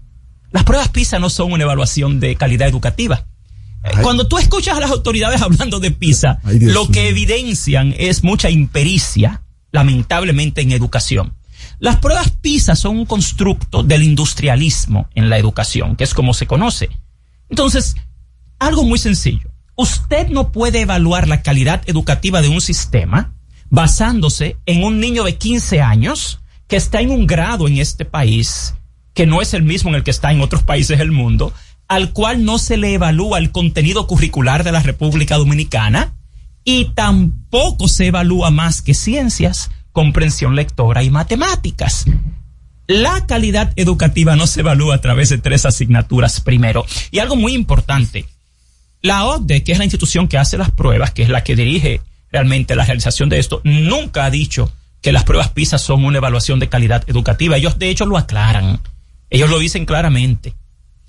las pruebas PISA no son una evaluación de calidad educativa. Eh, Cuando tú escuchas a las autoridades hablando de PISA, Ay, lo que evidencian es mucha impericia, lamentablemente, en educación. Las pruebas PISA son un constructo del industrialismo en la educación, que es como se conoce. Entonces, algo muy sencillo. Usted no puede evaluar la calidad educativa de un sistema basándose en un niño de 15 años que está en un grado en este país que no es el mismo en el que está en otros países del mundo, al cual no se le evalúa el contenido curricular de la República Dominicana y tampoco se evalúa más que ciencias, comprensión lectora y matemáticas. La calidad educativa no se evalúa a través de tres asignaturas primero. Y algo muy importante, la OCDE, que es la institución que hace las pruebas, que es la que dirige realmente la realización de esto, nunca ha dicho que las pruebas PISA son una evaluación de calidad educativa. Ellos de hecho lo aclaran. Ellos lo dicen claramente.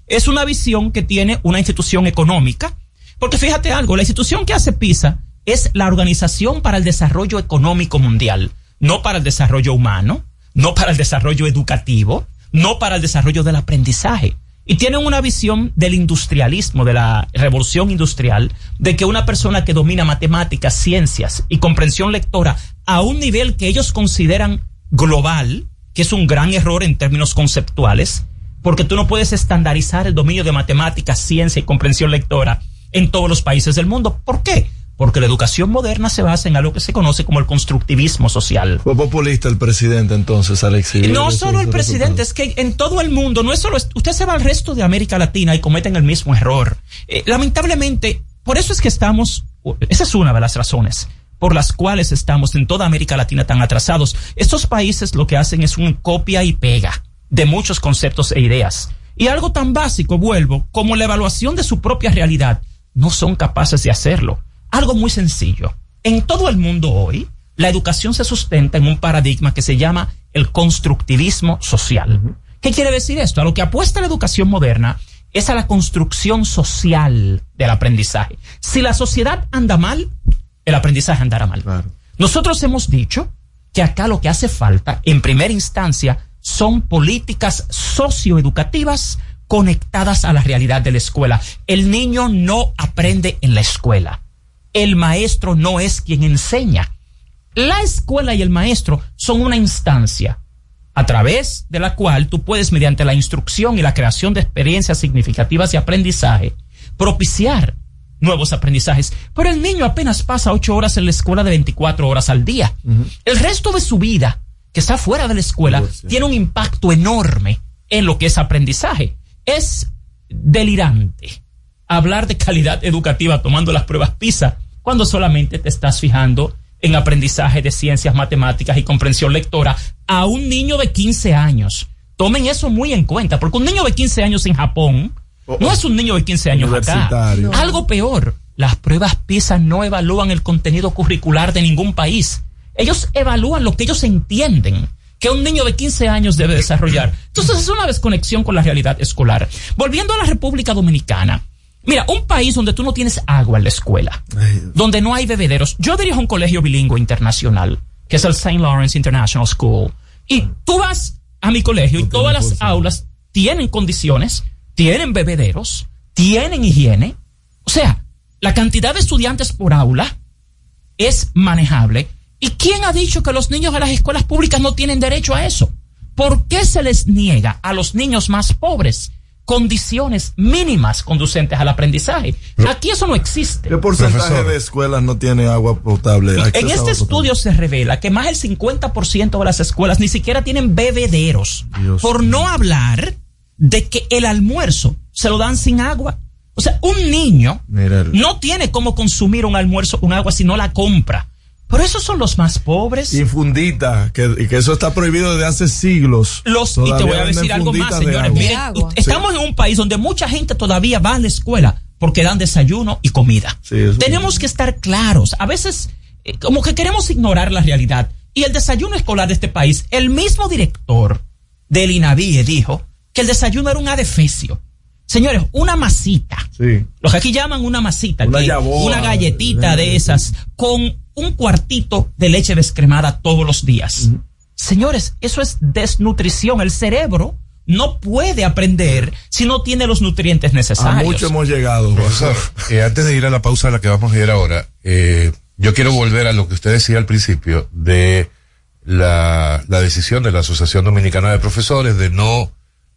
Es una visión que tiene una institución económica, porque fíjate algo, la institución que hace PISA es la Organización para el Desarrollo Económico Mundial, no para el desarrollo humano, no para el desarrollo educativo, no para el desarrollo del aprendizaje. Y tienen una visión del industrialismo, de la revolución industrial, de que una persona que domina matemáticas, ciencias y comprensión lectora a un nivel que ellos consideran global, que es un gran error en términos conceptuales, porque tú no puedes estandarizar el dominio de matemáticas, ciencia y comprensión lectora en todos los países del mundo. ¿Por qué? Porque la educación moderna se basa en algo que se conoce como el constructivismo social. Fue populista el presidente entonces, Alexis. No solo el presidente, es que en todo el mundo, no es solo, usted se va al resto de América Latina y cometen el mismo error. Eh, lamentablemente, por eso es que estamos, esa es una de las razones por las cuales estamos en toda América Latina tan atrasados. Estos países lo que hacen es un copia y pega de muchos conceptos e ideas. Y algo tan básico, vuelvo, como la evaluación de su propia realidad, no son capaces de hacerlo. Algo muy sencillo. En todo el mundo hoy, la educación se sustenta en un paradigma que se llama el constructivismo social. ¿Qué quiere decir esto? A lo que apuesta la educación moderna es a la construcción social del aprendizaje. Si la sociedad anda mal, el aprendizaje andará mal. Nosotros hemos dicho que acá lo que hace falta, en primera instancia, son políticas socioeducativas conectadas a la realidad de la escuela. El niño no aprende en la escuela. El maestro no es quien enseña. La escuela y el maestro son una instancia a través de la cual tú puedes, mediante la instrucción y la creación de experiencias significativas de aprendizaje, propiciar nuevos aprendizajes. Pero el niño apenas pasa ocho horas en la escuela de 24 horas al día. El resto de su vida, que está fuera de la escuela, tiene un impacto enorme en lo que es aprendizaje. Es delirante hablar de calidad educativa tomando las pruebas PISA cuando solamente te estás fijando en aprendizaje de ciencias matemáticas y comprensión lectora a un niño de 15 años. Tomen eso muy en cuenta, porque un niño de 15 años en Japón no es un niño de 15 años acá. Algo peor, las pruebas PISA no evalúan el contenido curricular de ningún país. Ellos evalúan lo que ellos entienden que un niño de 15 años debe desarrollar. Entonces es una desconexión con la realidad escolar. Volviendo a la República Dominicana, Mira, un país donde tú no tienes agua en la escuela, donde no hay bebederos. Yo dirijo un colegio bilingüe internacional, que es el St. Lawrence International School. Y tú vas a mi colegio y todas las aulas tienen condiciones, tienen bebederos, tienen higiene. O sea, la cantidad de estudiantes por aula es manejable. ¿Y quién ha dicho que los niños de las escuelas públicas no tienen derecho a eso? ¿Por qué se les niega a los niños más pobres condiciones mínimas conducentes al aprendizaje? Aquí eso no existe. ¿Qué porcentaje de escuelas no tiene agua potable? En este estudio se revela que más del 50% de las escuelas ni siquiera tienen bebederos. Dios por no hablar de que el almuerzo se lo dan sin agua. O sea, un niño Mira, el- no tiene cómo consumir un almuerzo con agua si no la compra. Pero esos son los más pobres. Infundita, que, y que eso está prohibido desde hace siglos. Los, y te voy a decir algo más, señores. Miren, estamos en un país donde mucha gente todavía va a la escuela porque dan desayuno y comida. Sí, Tenemos que estar claros. A veces, eh, como que queremos ignorar la realidad. Y el desayuno escolar de este país, el mismo director del INAVIE dijo que el desayuno era un adefesio. Señores, una masita. Sí. Los que aquí llaman una masita, Una que- una galletita de esas, con un cuartito de leche descremada todos los días. Señores, eso es desnutrición. El cerebro no puede aprender si no tiene los nutrientes A necesarios. mucho hemos llegado. Profesor, eh, antes de ir a la pausa a la que vamos a ir ahora, eh, yo quiero volver a lo que usted decía al principio de la, la decisión de la Asociación Dominicana de Profesores de no,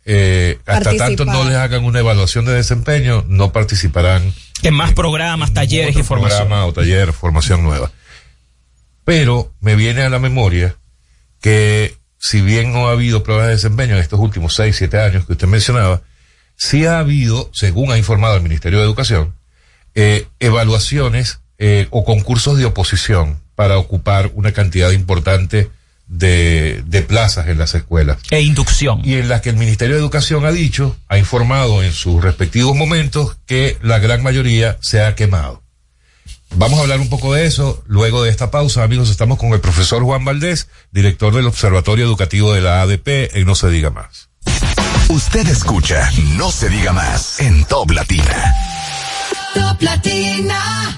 eh, hasta Participar. tanto no les hagan una evaluación de desempeño, no participarán Que más programas, talleres y otro formación. programa o taller, formación nueva. Pero me viene a la memoria que si bien no ha habido pruebas de desempeño en estos últimos seis, siete años que usted mencionaba, sí ha habido, según ha informado el Ministerio de Educación, eh, evaluaciones eh, o concursos de oposición para ocupar una cantidad importante de, de plazas en las escuelas. E inducción. Y en las que el Ministerio de Educación ha dicho, ha informado en sus respectivos momentos que la gran mayoría se ha quemado. Vamos a hablar un poco de eso luego de esta pausa. Amigos, estamos con el profesor Juan Valdés, director del Observatorio Educativo de la ADP en No se diga más. Usted escucha No se diga más en Top Latina. Top Latina.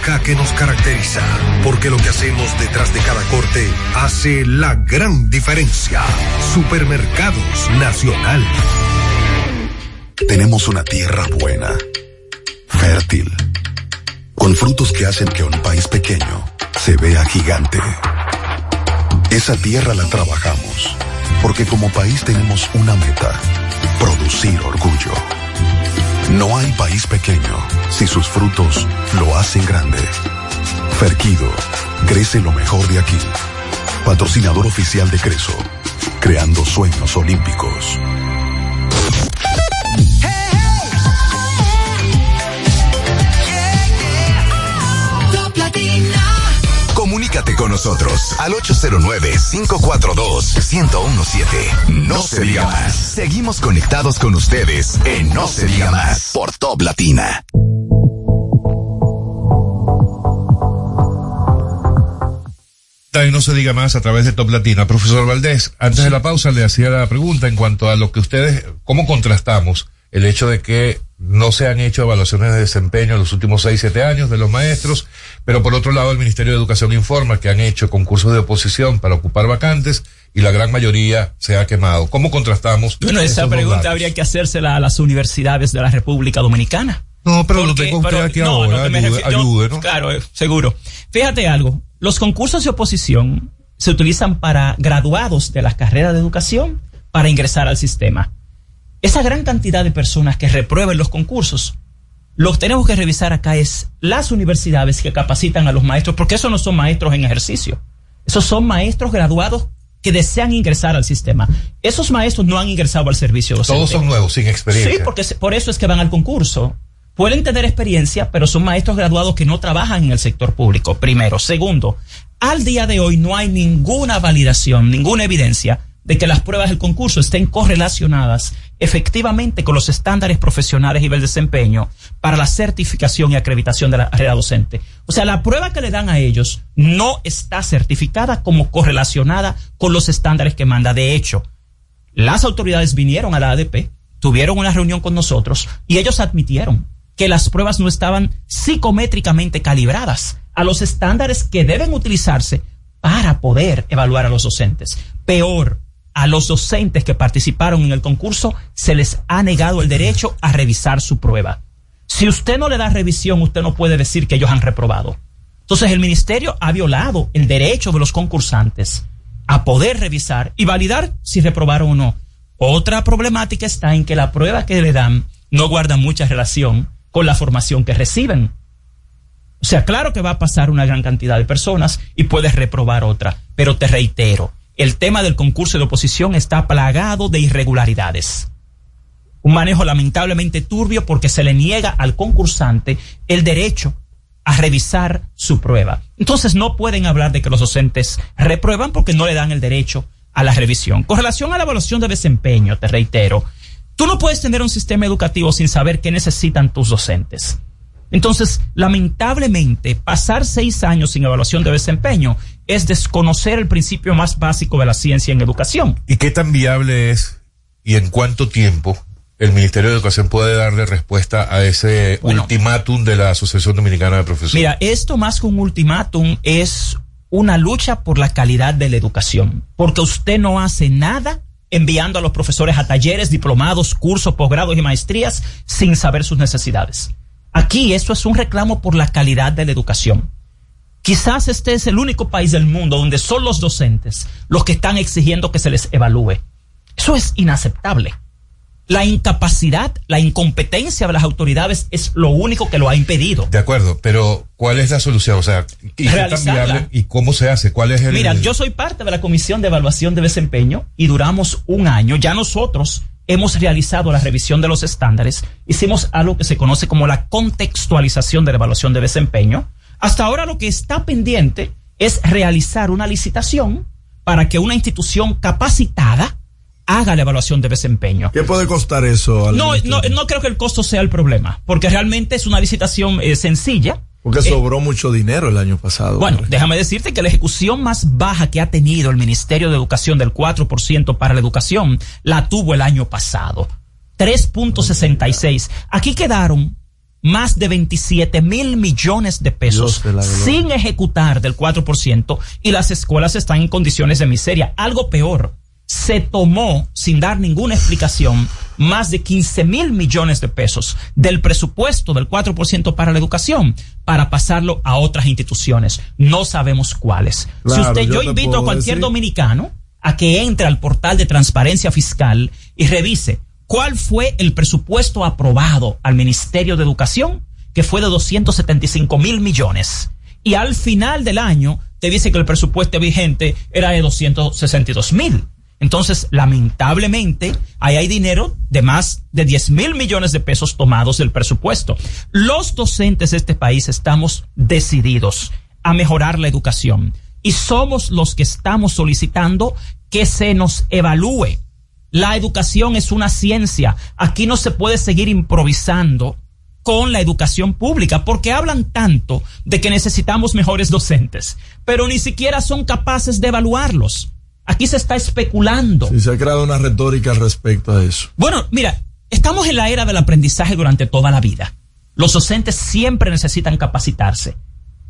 que nos caracteriza. Porque lo que hacemos detrás de cada corte hace la gran diferencia. Supermercados Nacional. Tenemos una tierra buena, fértil, con frutos que hacen que un país pequeño se vea gigante. Esa tierra la trabajamos, porque como país tenemos una meta, producir orgullo. No hay país pequeño si sus frutos lo hacen grande. Ferquido, crece lo mejor de aquí. Patrocinador oficial de Creso, creando sueños olímpicos. Comunícate con nosotros al 809-542-1017. No se diga más. Seguimos conectados con ustedes en No se diga más por Top Latina. No se diga más a través de Top Latina. Profesor Valdés, antes de la pausa le hacía la pregunta en cuanto a lo que ustedes, cómo contrastamos el hecho de que no se han hecho evaluaciones de desempeño en los últimos seis, siete años de los maestros, pero por otro lado el Ministerio de Educación informa que han hecho concursos de oposición para ocupar vacantes y la gran mayoría se ha quemado. ¿Cómo contrastamos? Bueno, esa pregunta habría que hacérsela a las universidades de la República Dominicana. No, pero lo tengo usted aquí no, ahora, no, ayude, ¿no? Claro, eh, seguro. Fíjate algo, los concursos de oposición se utilizan para graduados de las carreras de educación para ingresar al sistema. Esa gran cantidad de personas que reprueben los concursos, lo que tenemos que revisar acá es las universidades que capacitan a los maestros, porque esos no son maestros en ejercicio. Esos son maestros graduados que desean ingresar al sistema. Esos maestros no han ingresado al servicio docente. Todos son nuevos, sin experiencia. Sí, porque por eso es que van al concurso. Pueden tener experiencia, pero son maestros graduados que no trabajan en el sector público, primero. Segundo, al día de hoy no hay ninguna validación, ninguna evidencia de que las pruebas del concurso estén correlacionadas efectivamente con los estándares profesionales y del desempeño para la certificación y acreditación de la carrera docente. O sea, la prueba que le dan a ellos no está certificada como correlacionada con los estándares que manda. De hecho, las autoridades vinieron a la ADP, tuvieron una reunión con nosotros y ellos admitieron que las pruebas no estaban psicométricamente calibradas a los estándares que deben utilizarse para poder evaluar a los docentes. Peor, a los docentes que participaron en el concurso se les ha negado el derecho a revisar su prueba. Si usted no le da revisión, usted no puede decir que ellos han reprobado. Entonces el ministerio ha violado el derecho de los concursantes a poder revisar y validar si reprobaron o no. Otra problemática está en que la prueba que le dan no guarda mucha relación con la formación que reciben. O sea, claro que va a pasar una gran cantidad de personas y puedes reprobar otra, pero te reitero, el tema del concurso de oposición está plagado de irregularidades. Un manejo lamentablemente turbio porque se le niega al concursante el derecho a revisar su prueba. Entonces no pueden hablar de que los docentes reprueban porque no le dan el derecho a la revisión. Con relación a la evaluación de desempeño, te reitero, tú no puedes tener un sistema educativo sin saber qué necesitan tus docentes. Entonces, lamentablemente, pasar seis años sin evaluación de desempeño es desconocer el principio más básico de la ciencia en educación. ¿Y qué tan viable es y en cuánto tiempo el Ministerio de Educación puede darle respuesta a ese Bueno. ultimátum de la Asociación Dominicana de Profesores? Mira, esto más que un ultimátum es una lucha por la calidad de la educación, porque usted no hace nada enviando a los profesores a talleres, diplomados, cursos, posgrados y maestrías sin saber sus necesidades. Aquí esto es un reclamo por la calidad de la educación. Quizás este es el único país del mundo donde son los docentes los que están exigiendo que se les evalúe. Eso es inaceptable. La incapacidad, la incompetencia de las autoridades es lo único que lo ha impedido. De acuerdo, pero ¿cuál es la solución? O sea, ¿y, viable? ¿Y cómo se hace? ¿Cuál es el...? Mira, yo soy parte de la Comisión de Evaluación de Desempeño y duramos un año. Ya nosotros hemos realizado la revisión de los estándares. Hicimos algo que se conoce como la contextualización de la evaluación de desempeño. Hasta ahora lo que está pendiente es realizar una licitación para que una institución capacitada haga la evaluación de desempeño. ¿Qué puede costar eso? No, no, no creo que el costo sea el problema, porque realmente es una licitación eh, sencilla. Porque Eh, sobró mucho dinero el año pasado. bueno, déjame decirte que la ejecución más baja que ha tenido el Ministerio de Educación del 4% para la educación la tuvo el año pasado. 3.66. Aquí quedaron más de 27 mil millones de pesos de sin ejecutar del 4% y las escuelas están en condiciones de miseria. Algo peor, se tomó sin dar ninguna explicación más de 15 mil millones de pesos del presupuesto del 4% para la educación para pasarlo a otras instituciones. No sabemos cuáles. si usted, yo invito a cualquier decir- dominicano a que entre al portal de transparencia fiscal y revise cuál fue el presupuesto aprobado al Ministerio de Educación, que fue de 275 mil millones. Y al final del año te dice que el presupuesto vigente era de 262 mil. Entonces, lamentablemente, ahí hay dinero de más de 10 mil millones de pesos tomados del presupuesto. Los docentes de este país estamos decididos a mejorar la educación y somos los que estamos solicitando que se nos evalúe. La educación es una ciencia. Aquí no se puede seguir improvisando con la educación pública, porque hablan tanto de que necesitamos mejores docentes, pero ni siquiera son capaces de evaluarlos. Aquí se está especulando. Sí, se ha creado una retórica respecto a eso. Bueno, mira, estamos en la era del aprendizaje durante toda la vida. Los docentes siempre necesitan capacitarse.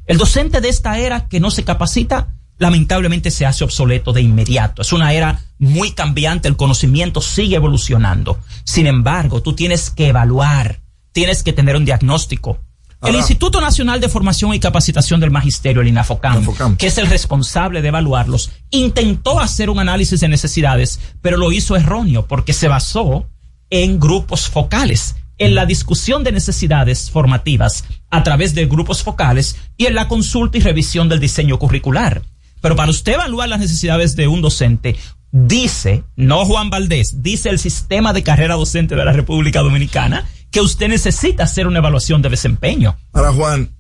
El docente de esta era que no se capacita, lamentablemente se hace obsoleto de inmediato. Es una era muy cambiante, el conocimiento sigue evolucionando. Sin embargo, tú tienes que evaluar, tienes que tener un diagnóstico. El Instituto Nacional de Formación y Capacitación del Magisterio, el INAFOCAM, Inafocam. que es el responsable de evaluarlos, intentó hacer un análisis de necesidades, pero lo hizo erróneo porque se basó en grupos focales, en la discusión de necesidades formativas a través de grupos focales y en la consulta y revisión del diseño curricular. Pero para usted evaluar las necesidades de un docente, dice, no Juan Valdés, dice el sistema de carrera docente de la República Dominicana, que usted necesita hacer una evaluación de desempeño. Ahora, Juan,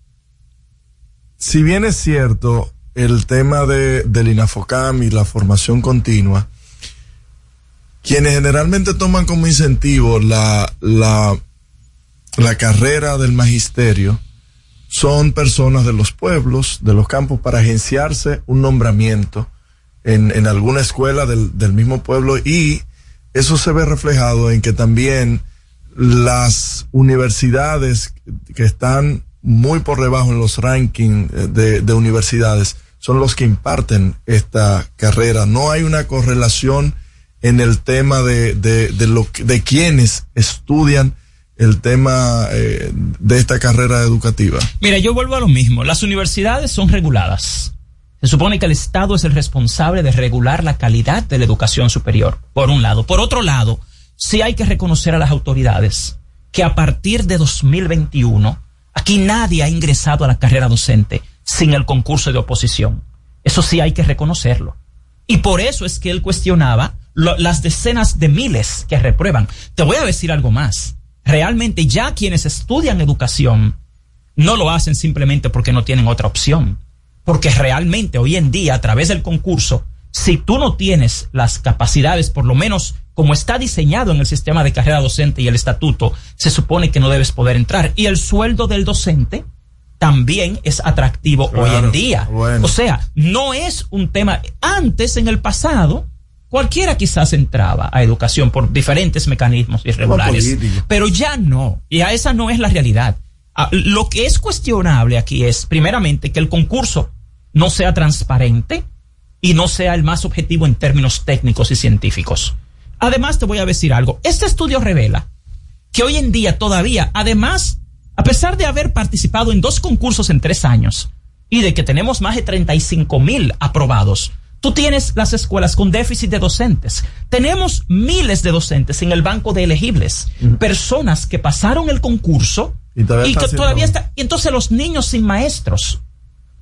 si bien es cierto el tema de, del INAFOCAM y la formación continua, quienes generalmente toman como incentivo la, la, la carrera del magisterio son personas de los pueblos, de los campos, para agenciarse un nombramiento en, en alguna escuela del, del mismo pueblo y eso se ve reflejado en que también las universidades que están muy por debajo en los rankings eh, de, de universidades son los que imparten esta carrera. No hay una correlación en el tema de, de, de, lo, de quienes estudian el tema eh, de esta carrera educativa. Mira, yo vuelvo a lo mismo. Las universidades son reguladas. Se supone que el Estado es el responsable de regular la calidad de la educación superior, por un lado. Por otro lado, sí hay que reconocer a las autoridades que a partir de 2021, aquí nadie ha ingresado a la carrera docente sin el concurso de oposición. Eso sí hay que reconocerlo. Y por eso es que él cuestionaba las decenas de miles que reprueban. Te voy a decir algo más. Realmente ya quienes estudian educación no lo hacen simplemente porque no tienen otra opción. Porque realmente hoy en día, a través del concurso, si tú no tienes las capacidades, por lo menos como está diseñado en el sistema de carrera docente y el estatuto, se supone que no debes poder entrar. Y el sueldo del docente también es atractivo hoy en día. bueno. O sea, no es un tema. Antes, en el pasado, cualquiera quizás entraba a educación por diferentes mecanismos irregulares. Pero ya no. Y a esa no es la realidad. Ah, Lo que es cuestionable aquí es, primeramente, que el concurso no sea transparente y no sea el más objetivo en términos técnicos y científicos. Además, te voy a decir algo. Este estudio revela que hoy en día todavía, además, a pesar de haber participado en dos concursos en tres años y de que tenemos más de 35 mil aprobados, tú tienes las escuelas con déficit de docentes. Tenemos miles de docentes en el banco de elegibles, personas que pasaron el concurso Y todavía y que todavía está, y entonces los niños sin maestros.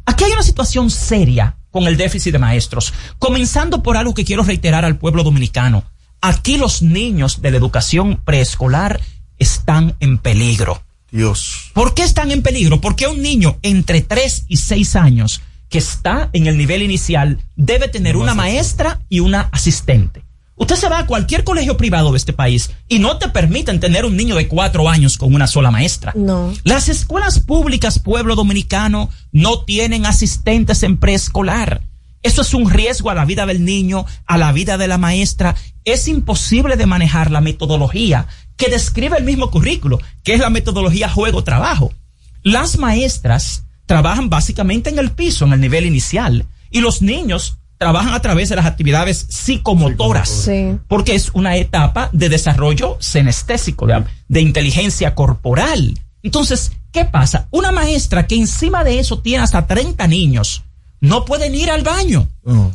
Aquí hay una situación seria con el déficit de maestros, comenzando por algo que quiero reiterar al pueblo dominicano. Aquí los niños de la educación preescolar están en peligro. Dios. ¿Por qué están en peligro? Porque un niño entre 3 y 6 años que está en el nivel inicial debe tener una maestra y una asistente. Usted se va a cualquier colegio privado de este país y no te permiten tener un niño de 4 años con una sola maestra. No. Las escuelas públicas, pueblo dominicano, no tienen asistentes en preescolar. Eso es un riesgo a la vida del niño, a la vida de la maestra. Es imposible de manejar la metodología que describe el mismo currículo, que es la metodología juego-trabajo. Las maestras trabajan básicamente en el piso, en el nivel inicial, y los niños trabajan a través de las actividades psicomotoras, Sí. porque es una etapa de desarrollo senestésico, de, de inteligencia corporal. Entonces, ¿qué pasa? Una maestra que encima de eso tiene hasta 30 niños, no pueden ir al baño.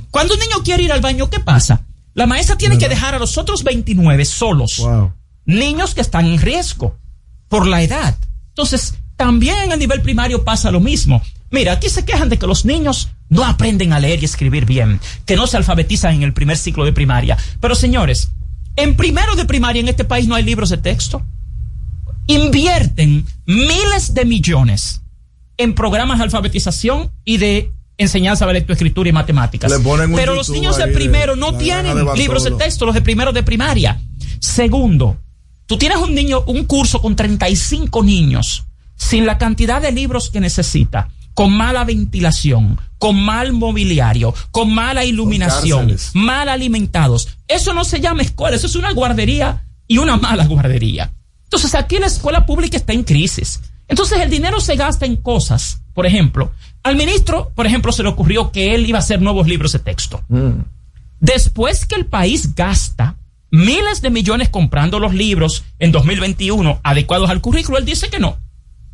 Cuando un niño quiere ir al baño, ¿qué pasa? La maestra tiene que dejar a los otros 29 solos. Wow. Niños que están en riesgo por la edad. Entonces, también en el nivel primario pasa lo mismo. Mira, aquí se quejan de que los niños no aprenden a leer y escribir bien, que no se alfabetizan en el primer ciclo de primaria. Pero señores, en primero de primaria en este país no hay libros de texto. Invierten miles de millones en programas de alfabetización y de enseñanza de lectoescritura y matemáticas. Pero los niños de primero no tienen de libros de texto, los de primero de primaria. Segundo, tú tienes un niño, un curso con 35 niños, sin la cantidad de libros que necesita, con mala ventilación, con mal mobiliario, con mala iluminación, mal alimentados. Eso no se llama escuela, eso es una guardería y una mala guardería. Entonces aquí la escuela pública está en crisis. Entonces el dinero se gasta en cosas. Por ejemplo, al ministro, por ejemplo, se le ocurrió que él iba a hacer nuevos libros de texto. Después que el país gasta miles de millones comprando los libros en 2021 adecuados al currículo, él dice que no.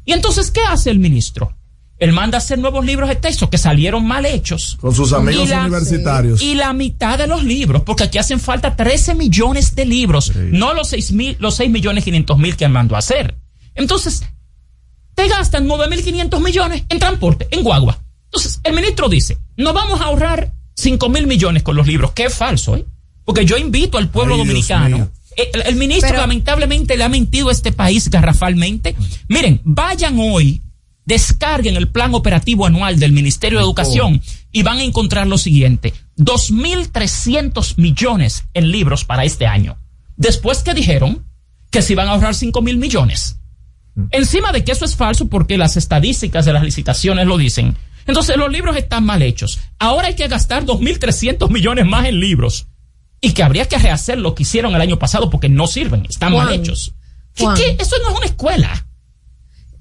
Y entonces, ¿qué hace el ministro? Él manda a hacer nuevos libros de texto que salieron mal hechos. Con sus amigos Y la- universitarios. Y la mitad de los libros, porque aquí hacen falta 13 millones de libros, no los 6 mil, los 6 millones 500 mil que él mandó a hacer. Entonces, te gastan 9.500 millones en transporte, en guagua. Entonces, el ministro dice, no vamos a ahorrar 5 mil millones con los libros, que es falso, ¿eh? Porque yo invito al pueblo Ay, dominicano. Eh, El, el ministro Pero- lamentablemente le ha mentido a este país garrafalmente. Miren, vayan hoy, descarguen el plan operativo anual del Ministerio de Educación y van a encontrar lo siguiente. 2.300 millones en libros para este año. Después que dijeron que se iban a ahorrar 5 mil millones. Encima de que eso es falso porque las estadísticas de las licitaciones lo dicen. Entonces los libros están mal hechos. Ahora hay que gastar 2.300 millones más en libros. Y que habría que rehacer lo que hicieron el año pasado porque no sirven, están mal Juan. hechos. ¿Qué, Juan. qué? Eso no es una escuela.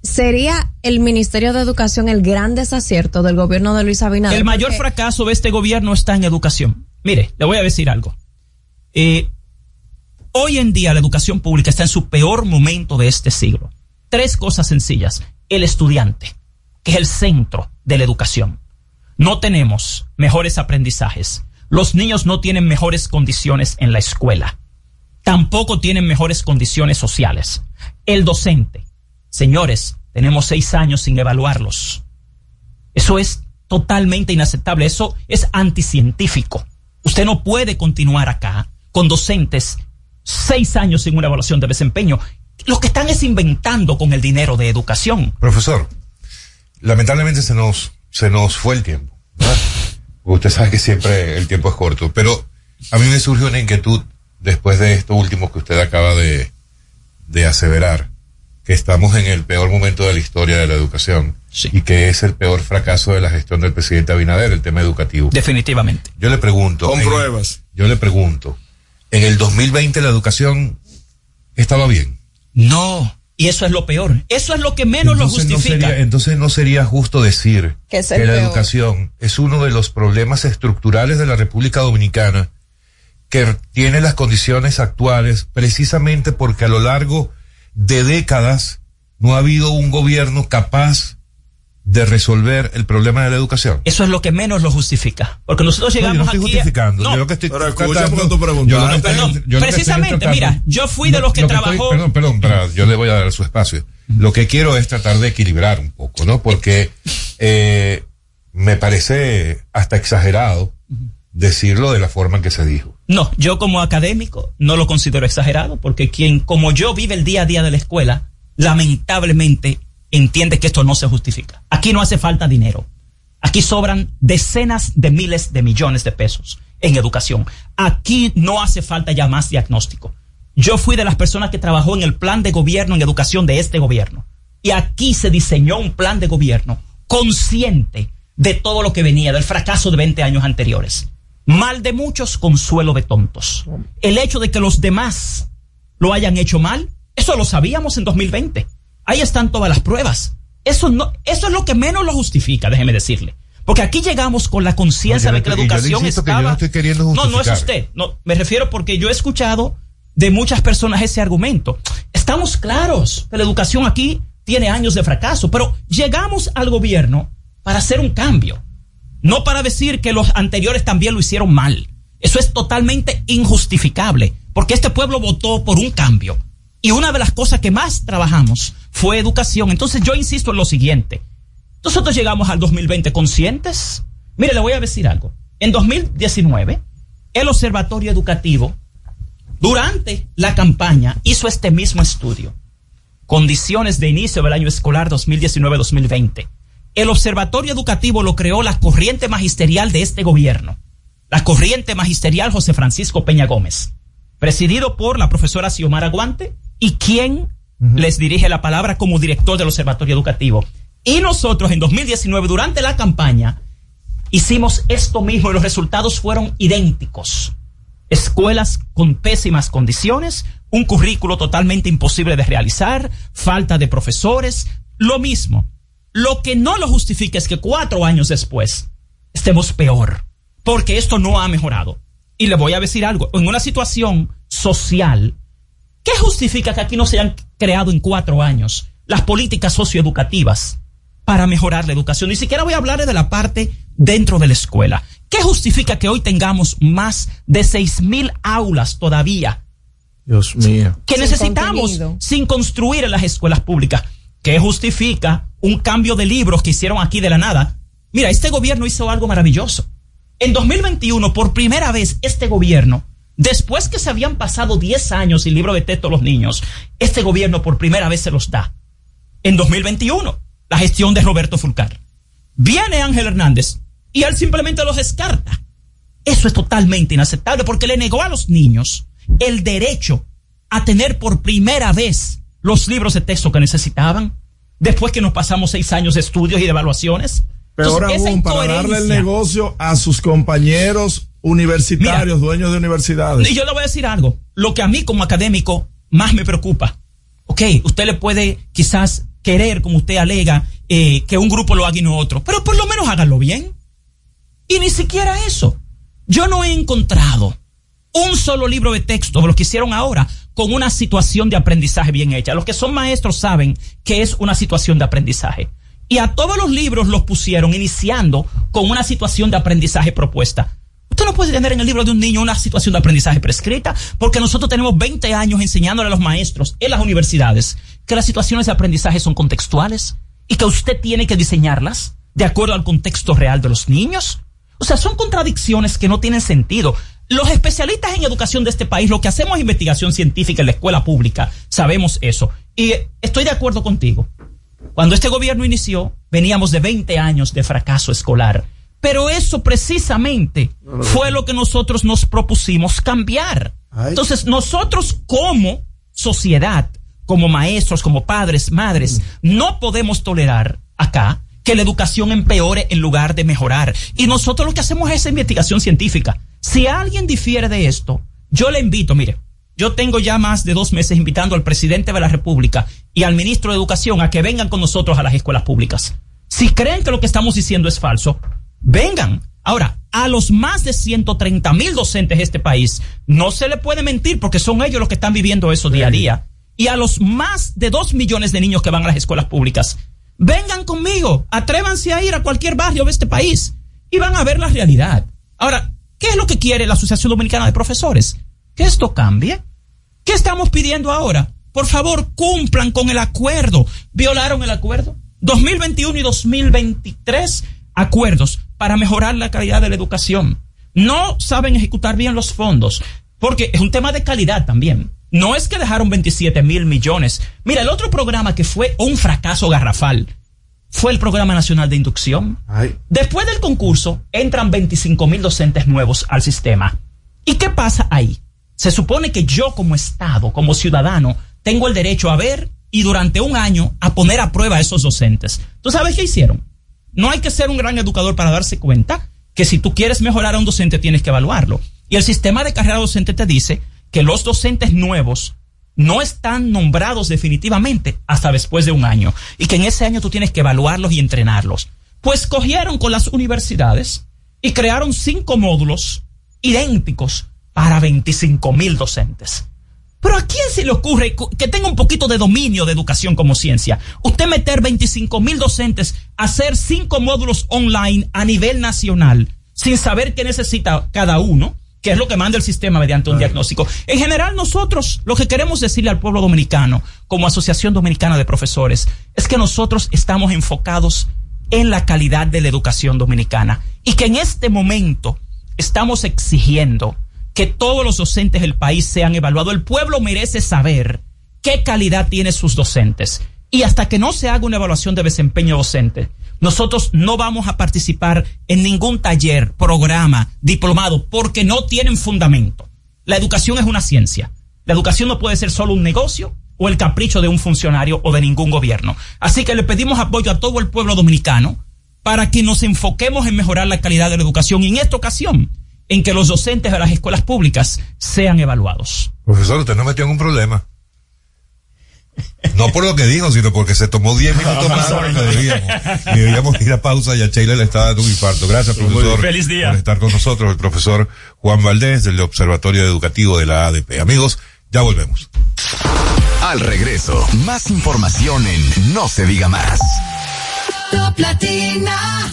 ¿Sería el Ministerio de Educación el gran desacierto del gobierno de Luis Abinader? El mayor Porque- fracaso de este gobierno está en educación. Mire, le voy a decir algo. Eh, hoy en día la educación pública está en su peor momento de este siglo. Tres cosas sencillas. El estudiante, que es el centro de la educación. No tenemos mejores aprendizajes. Los niños no tienen mejores condiciones en la escuela. Tampoco tienen mejores condiciones sociales. El docente. Señores, tenemos seis años sin evaluarlos. Eso es totalmente inaceptable. Eso es anticientífico. Usted no puede continuar acá con docentes seis años sin una evaluación de desempeño. Lo que están es inventando con el dinero de educación. Profesor, lamentablemente se nos, se nos fue el tiempo. Usted sabe que siempre el tiempo es corto, pero a mí me surge una inquietud después de esto último que usted acaba de, de aseverar, que estamos en el peor momento de la historia de la educación y que es el peor fracaso de la gestión del presidente Abinader, el tema educativo. Definitivamente. Yo le pregunto. Con en- pruebas. Yo le pregunto, ¿en el 2020 la educación estaba bien? No. Y eso es lo peor. Eso es lo que menos lo no justifica. sería- entonces no sería justo decir Que es que el la peor. educación es uno de los problemas estructurales de la República Dominicana que tiene las condiciones actuales precisamente porque a lo largo de décadas no ha habido un gobierno capaz de resolver el problema de la educación. Eso es lo que menos lo justifica. Porque nosotros No, yo llegamos no estoy justificando. No, yo lo que estoy Pero tratando- yo lo que estoy- Perdón, yo lo que estoy precisamente, tratando- mira, yo fui de los que lo estoy- trabajó- perdón, perdón, para- yo le voy a dar su espacio. Lo que quiero es tratar de equilibrar un poco, ¿no? Porque eh, me parece hasta exagerado decirlo de la forma en que se dijo. No, yo como académico no lo considero exagerado, porque quien como yo vive el día a día de la escuela, lamentablemente entiende que esto no se justifica. Aquí no hace falta dinero. Aquí sobran decenas de miles de millones de pesos en educación. Aquí no hace falta ya más diagnóstico. Yo fui de las personas que trabajó en el plan de gobierno en educación de este gobierno. Y aquí se diseñó un plan de gobierno consciente de todo lo que venía, del fracaso de 20 años anteriores. Mal de muchos, consuelo de tontos. El hecho de que los demás lo hayan hecho mal, eso lo sabíamos en 2020. Ahí están todas las pruebas. Eso no, eso es lo que menos lo justifica, déjeme decirle. Porque aquí llegamos con la conciencia No, de que la educación insisto que yo estaba. no estoy queriendo no, no es usted. No, me refiero porque yo he escuchado de muchas personas ese argumento. Estamos claros que la educación aquí tiene años de fracaso, pero llegamos al gobierno para hacer un cambio. No para decir que los anteriores también lo hicieron mal. Eso es totalmente injustificable, porque este pueblo votó por un cambio. Y una de las cosas que más trabajamos fue educación. Entonces yo insisto en lo siguiente. Nosotros llegamos al 2020 conscientes. Mire, le voy a decir algo. En 2019, el Observatorio Educativo, durante la campaña, hizo este mismo estudio. Condiciones de inicio del año escolar 2019-2020. El Observatorio Educativo lo creó la corriente magisterial de este gobierno. La corriente magisterial José Francisco Peña Gómez. Presidido por la profesora Xiomara Guante y quien les dirige la palabra como director del Observatorio Educativo. Y nosotros en 2019, durante la campaña, hicimos esto mismo y los resultados fueron idénticos. Escuelas con pésimas condiciones, un currículo totalmente imposible de realizar, falta de profesores, lo mismo. Lo que no lo justifica es que cuatro años después estemos peor, porque esto no ha mejorado. Y le voy a decir algo, en una situación social, ¿qué justifica que aquí no se hayan creado en cuatro años las políticas socioeducativas para mejorar la educación? Ni siquiera voy a hablar de la parte dentro de la escuela. ¿Qué justifica que hoy tengamos más de seis mil aulas todavía Dios mío. que Sin necesitamos contenido. sin construir en las escuelas públicas? ¿Qué justifica un cambio de libros que hicieron aquí de la nada? Mira, este gobierno hizo algo maravilloso. En 2021, por primera vez, este gobierno, después que se habían pasado 10 años sin libro de texto a los niños, este gobierno por primera vez se los da. En 2021, la gestión de Roberto Fulcar. Viene Ángel Hernández y él simplemente los descarta. Eso es totalmente inaceptable porque le negó a los niños el derecho a tener por primera vez los libros de texto que necesitaban después que nos pasamos seis años de estudios y de evaluaciones. Peor Entonces, aún, para darle el negocio a sus compañeros universitarios, dueños de universidades. Y yo le voy a decir algo. Lo que a mí como académico más me preocupa. Ok, usted le puede quizás querer, como usted alega, eh, que un grupo lo haga y no otro, pero por lo menos háganlo bien. Y ni siquiera eso. Yo no he encontrado un solo libro de texto de los que hicieron ahora con una situación de aprendizaje bien hecha. Los que son maestros saben que es una situación de aprendizaje. Y a todos los libros los pusieron iniciando con una situación de aprendizaje propuesta. Usted no puede tener en el libro de un niño una situación de aprendizaje prescrita, porque nosotros tenemos 20 años enseñándole a los maestros en las universidades que las situaciones de aprendizaje son contextuales y que usted tiene que diseñarlas de acuerdo al contexto real de los niños. O sea, son contradicciones que no tienen sentido. Los especialistas en educación de este país, lo que hacemos es investigación científica en la escuela pública, sabemos eso. Y estoy de acuerdo contigo. Cuando este gobierno inició, veníamos de 20 años de fracaso escolar. Pero eso precisamente fue lo que nosotros nos propusimos cambiar. Entonces, nosotros como sociedad, como maestros, como padres, madres, no podemos tolerar acá que la educación empeore en lugar de mejorar. Y nosotros lo que hacemos es investigación científica. Si alguien difiere de esto, yo le invito, mire, yo tengo ya más de dos meses invitando al presidente de la República y al ministro de Educación a que vengan con nosotros a las escuelas públicas. Si creen que lo que estamos diciendo es falso, vengan. Ahora, a los más de 130 mil docentes de este país, no se le puede mentir porque son ellos los que están viviendo eso día a día. Y a los más de dos millones de niños que van a las escuelas públicas, vengan conmigo, atrévanse a ir a cualquier barrio de este país y van a ver la realidad. Ahora, ¿qué es lo que quiere la Asociación Dominicana de Profesores? Que esto cambie. ¿Qué estamos pidiendo ahora? Por favor, cumplan con el acuerdo. ¿Violaron el acuerdo? 2021 y 2023 acuerdos para mejorar la calidad de la educación. No saben ejecutar bien los fondos, porque es un tema de calidad también. No es que dejaron 27 mil millones. Mira, el otro programa que fue un fracaso garrafal fue el Programa Nacional de Inducción. Después del concurso, entran 25 mil docentes nuevos al sistema. ¿Y qué pasa ahí? Se supone que yo como Estado, como ciudadano, tengo el derecho a ver y durante un año a poner a prueba a esos docentes. ¿Tú sabes qué hicieron? No hay que ser un gran educador para darse cuenta que si tú quieres mejorar a un docente tienes que evaluarlo. Y el sistema de carrera docente te dice que los docentes nuevos no están nombrados definitivamente hasta después de un año y que en ese año tú tienes que evaluarlos y entrenarlos. Pues cogieron con las universidades y crearon cinco módulos idénticos para 25 mil docentes. Pero ¿a quién se le ocurre que tenga un poquito de dominio de educación como ciencia? Usted meter 25 mil docentes a hacer cinco módulos online a nivel nacional sin saber qué necesita cada uno, que es lo que manda el sistema mediante un diagnóstico. En general, nosotros lo que queremos decirle al pueblo dominicano, como Asociación Dominicana de Profesores, es que nosotros estamos enfocados en la calidad de la educación dominicana y que en este momento estamos exigiendo que todos los docentes del país sean evaluados. El pueblo merece saber qué calidad tienen sus docentes. Y hasta que no se haga una evaluación de desempeño docente, nosotros no vamos a participar en ningún taller, programa, diplomado, porque no tienen fundamento. La educación es una ciencia. La educación no puede ser solo un negocio o el capricho de un funcionario o de ningún gobierno. Así que le pedimos apoyo a todo el pueblo dominicano para que nos enfoquemos en mejorar la calidad de la educación. Y en esta ocasión, en que los docentes de las escuelas públicas sean evaluados. Profesor, usted no metió en un problema. No por lo que dijo, sino porque se tomó 10 minutos más de lo que debíamos. Y debíamos ir a pausa y a Sheila le estaba dando un infarto. Gracias, profesor. Feliz día. Por estar con nosotros, el profesor Juan Valdés del Observatorio Educativo de la ADP. Amigos, ya volvemos. Al regreso, más información en No se diga más. Top Latina.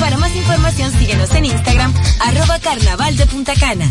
Para más información síguenos en Instagram, arroba carnaval de Punta Cana.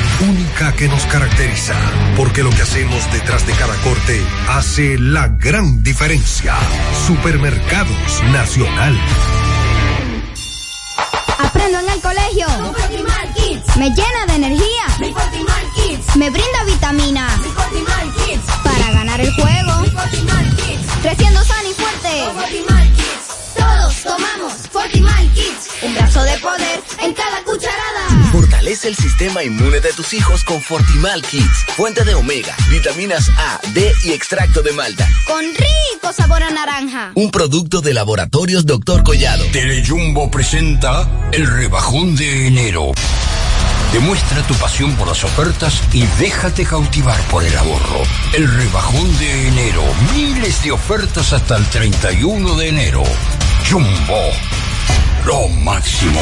única que nos caracteriza. Porque lo que hacemos detrás de cada corte hace la gran diferencia. Supermercados Nacional. Aprendo en el colegio. Me llena de energía. Me brinda vitamina. Para ganar el juego. Creciendo sano y fuerte. Todos tomamos Fortimal Kids. Un brazo de poder en cada cucharada. Fortalece el sistema inmune de tus hijos con Fortimal Kids. Fuente de omega, vitaminas A, D y extracto de malta. Con rico sabor a naranja. Un producto de laboratorios Dr. Collado. Telejumbo presenta el rebajón de enero. Demuestra tu pasión por las ofertas y déjate cautivar por el ahorro. El rebajón de enero. Miles de ofertas hasta el 31 de enero. Jumbo. Lo máximo.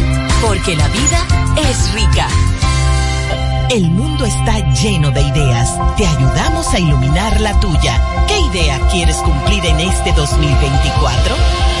Porque la vida es rica. El mundo está lleno de ideas. Te ayudamos a iluminar la tuya. ¿Qué idea quieres cumplir en este 2024?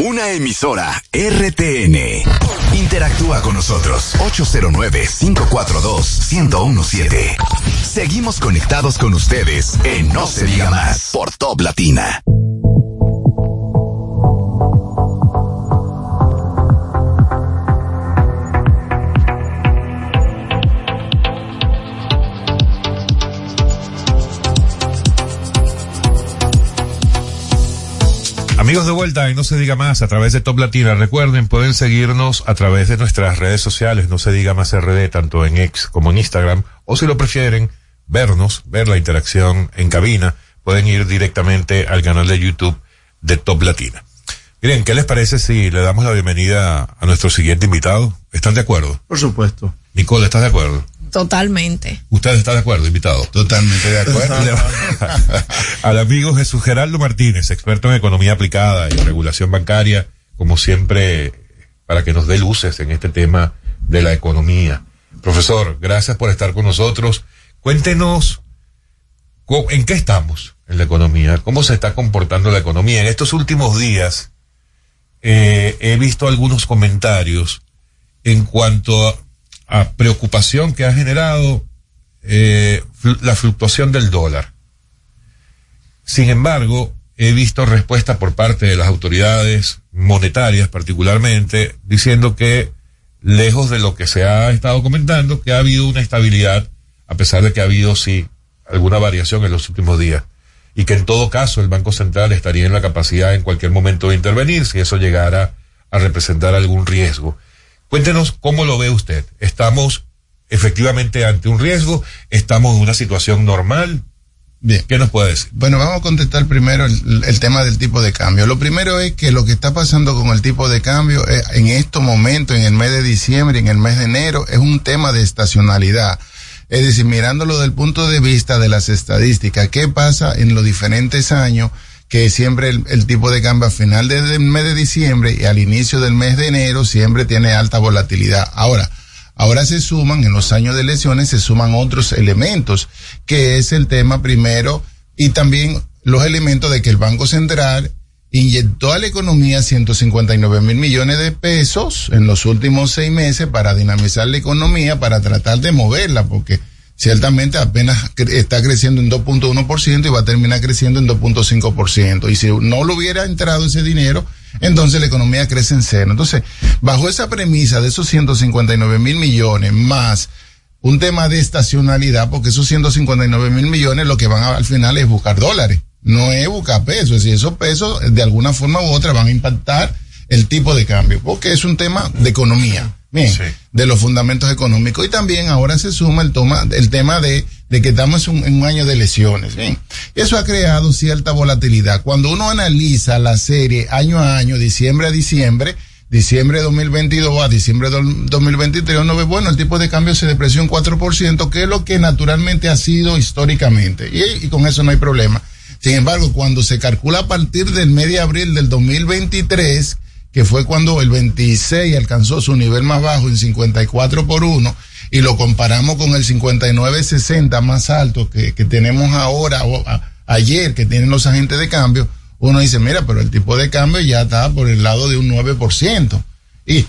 Una emisora RTN. Interactúa con nosotros 809-542-1017. Seguimos conectados con ustedes en No se diga más por Top Latina. Amigos de vuelta y no se diga más a través de Top Latina. Recuerden, pueden seguirnos a través de nuestras redes sociales, no se diga más RD, tanto en X como en Instagram, o si lo prefieren, vernos, ver la interacción en cabina, pueden ir directamente al canal de YouTube de Top Latina. Miren, ¿qué les parece si le damos la bienvenida a nuestro siguiente invitado? ¿Están de acuerdo? Por supuesto. Nicole, ¿estás de acuerdo? Totalmente. ¿Ustedes están de acuerdo, invitado? Totalmente de acuerdo. Al amigo Jesús Geraldo Martínez, experto en economía aplicada y regulación bancaria, como siempre, para que nos dé luces en este tema de la economía. Profesor, gracias por estar con nosotros. Cuéntenos en qué estamos en la economía, cómo se está comportando la economía. En estos últimos días eh, he visto algunos comentarios en cuanto a, a preocupación que ha generado eh, la fluctuación del dólar. Sin embargo, he visto respuesta por parte de las autoridades monetarias particularmente diciendo que lejos de lo que se ha estado comentando, que ha habido una estabilidad, a pesar de que ha habido, sí, alguna variación en los últimos días. Y que en todo caso el Banco Central estaría en la capacidad en cualquier momento de intervenir si eso llegara a representar algún riesgo. Cuéntenos cómo lo ve usted. ¿Estamos efectivamente ante un riesgo? ¿Estamos en una situación normal? Bien. ¿Qué nos puede decir? Bueno, vamos a contestar primero el, el, tema del tipo de cambio. Lo primero es que lo que está pasando con el tipo de cambio es, en estos momentos, en el mes de diciembre, en el mes de enero, es un tema de estacionalidad. Es decir, mirándolo desde el punto de vista de las estadísticas, ¿qué pasa en los diferentes años? Que siempre el, tipo de cambio a final del mes de diciembre y al inicio del mes de enero siempre tiene alta volatilidad. Ahora, ahora se suman, en los años de elecciones se suman otros elementos, que es el tema primero y también los elementos de que el Banco Central inyectó a la economía 159 mil millones de pesos en los últimos seis meses para dinamizar la economía, para tratar de moverla, porque ciertamente apenas está creciendo en 2.1% y va a terminar creciendo en 2.5%. Y si no lo hubiera entrado ese dinero, entonces la economía crece en cero. Entonces, bajo esa premisa de esos 159 mil millones más un tema de estacionalidad, porque esos 159 mil millones lo que van a, al final es buscar dólares, no es buscar pesos. Es decir, esos pesos de alguna forma u otra van a impactar el tipo de cambio, porque es un tema de economía. Bien, sí. de los fundamentos económicos. Y también ahora se suma el, toma, el tema de, de que estamos en un, en un, año de elecciones. Bien, eso ha creado cierta volatilidad. Cuando uno analiza la serie año a año, diciembre a diciembre, diciembre de 2022 a diciembre de 2023, uno ve, bueno, el tipo de cambio se depreció un 4%, que es lo que naturalmente ha sido históricamente. Y, y con eso no hay problema. Sin embargo, cuando se calcula a partir del mes de abril del 2023, que fue cuando el 26 alcanzó su nivel más bajo en 54 por 1 y lo comparamos con el 59-60 más alto que, que tenemos ahora o ayer que tienen los agentes de cambio, uno dice, mira, pero el tipo de cambio ya está por el lado de un 9%. Y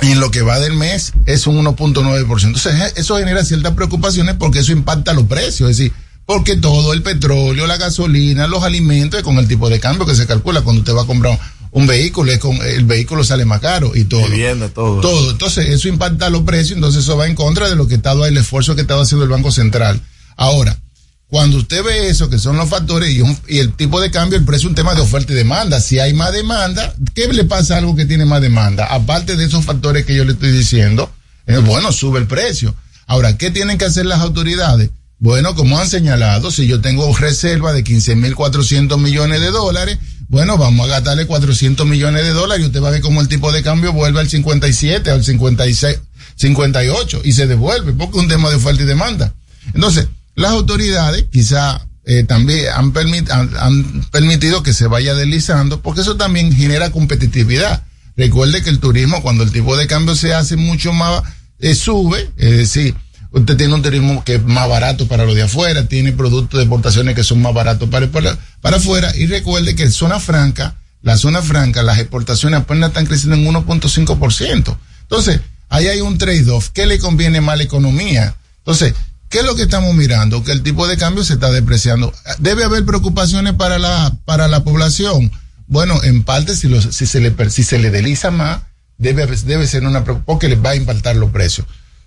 en lo que va del mes es un 1.9%. Entonces eso genera ciertas preocupaciones porque eso impacta los precios. Es decir, porque todo el petróleo, la gasolina, los alimentos, con el tipo de cambio que se calcula cuando usted va a comprar un vehículo, es con, el vehículo sale más caro y todo. Vivienda, todo. Todo. Entonces, eso impacta los precios, entonces eso va en contra de lo que estaba el esfuerzo que estaba haciendo el Banco Central. Ahora, cuando usted ve eso, que son los factores y, un, y, el tipo de cambio, el precio es un tema de oferta y demanda. Si hay más demanda, ¿qué le pasa a algo que tiene más demanda? Aparte de esos factores que yo le estoy diciendo, eh, bueno, sube el precio. Ahora, ¿qué tienen que hacer las autoridades? Bueno, como han señalado, si yo tengo reserva de 15.400 millones de dólares, bueno, vamos a gastarle 400 millones de dólares y usted va a ver cómo el tipo de cambio vuelve al 57, al 56, 58 y se devuelve porque es un tema de oferta y demanda. Entonces, las autoridades quizá eh, también han, permit, han, han, permitido que se vaya deslizando porque eso también genera competitividad. Recuerde que el turismo, cuando el tipo de cambio se hace mucho más, eh, sube, es decir, usted tiene un turismo que es más barato para los de afuera, tiene productos de exportaciones que son más baratos para, para, para afuera y recuerde que zona franca, la zona franca, las exportaciones apenas están creciendo en 1.5%. Entonces, ahí hay un trade-off. ¿Qué le conviene más la economía? Entonces, ¿qué es lo que estamos mirando? Que el tipo de cambio se está depreciando. ¿Debe haber preocupaciones para la, para la población? Bueno, en parte, si, los, si, se, le, si se le desliza más, debe, debe ser una preocupación porque les va a impactar los precios.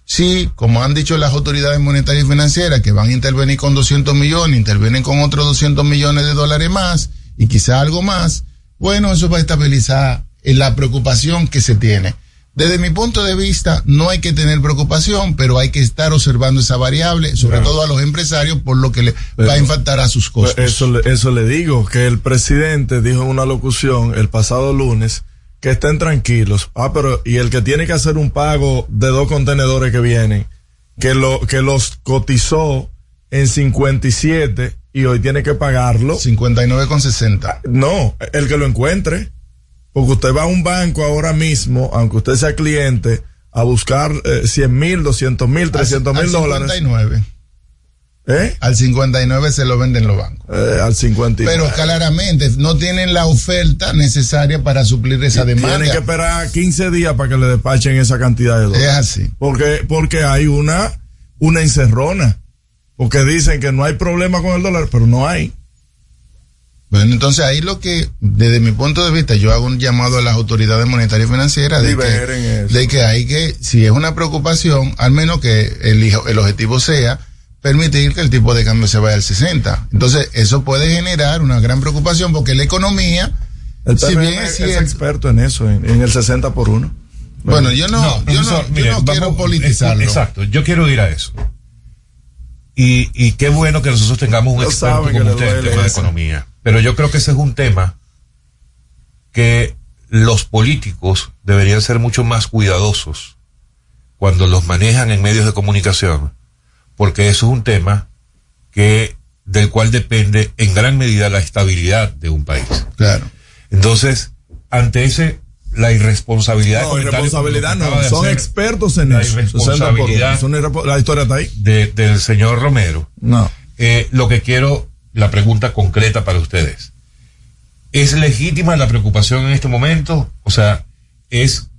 Sí, como han dicho las autoridades monetarias y financieras, que van a intervenir con 200 millones, intervienen con otros 200 millones de dólares más y quizá algo más, bueno, eso va a estabilizar la preocupación que se tiene. Desde mi punto de vista, no hay que tener preocupación, pero hay que estar observando esa variable, sobre claro. todo a los empresarios, por lo que le pero, va a impactar a sus costos. Eso, eso le digo, que el presidente dijo en una locución el pasado lunes que estén tranquilos. Ah, pero y el que tiene que hacer un pago de dos contenedores que vienen, que lo que los cotizó en 57 y hoy tiene que pagarlo 59,60. No, el que lo encuentre. Porque usted va a un banco ahora mismo, aunque usted sea cliente, a buscar eh, 100 mil, 200 mil, 300 mil dólares. 59. ¿Eh? Al 59 se lo venden los bancos. Eh, al 59. Pero claramente no tienen la oferta necesaria para suplir esa demanda. Tienen que esperar 15 días para que le despachen esa cantidad de dólares. Es así. Porque, porque hay una, una encerrona. Porque dicen que no hay problema con el dólar, pero no hay. Bueno, entonces ahí lo que, desde mi punto de vista, yo hago un llamado a las autoridades monetarias y financieras de que, de que hay que, si es una preocupación, al menos que el, el objetivo sea permitir que el tipo de cambio se vaya al 60. Entonces, eso puede generar una gran preocupación porque la economía, El si bien es es, cierto, experto en eso, en, en el 60 por 1. Bueno, yo no, yo no, yo no quiero politizarlo. Exacto, yo quiero ir a eso. Y, y qué bueno que nosotros tengamos un Lo experto como usted en duele tema de economía. Pero yo creo que ese es un tema que los políticos deberían ser mucho más cuidadosos cuando los manejan en medios de comunicación, porque eso es un tema que del cual depende en gran medida la estabilidad de un país. Claro. Entonces, ante ese la irresponsabilidad No, irresponsabilidad no, son hacer, expertos en la eso. 60 por irresponsabilidad 1. Es una irrespo- La historia está ahí. de- del señor Romero. No. Eh, lo que quiero, la pregunta concreta para ustedes. ¿Es legítima la preocupación en este momento? O sea, ¿es,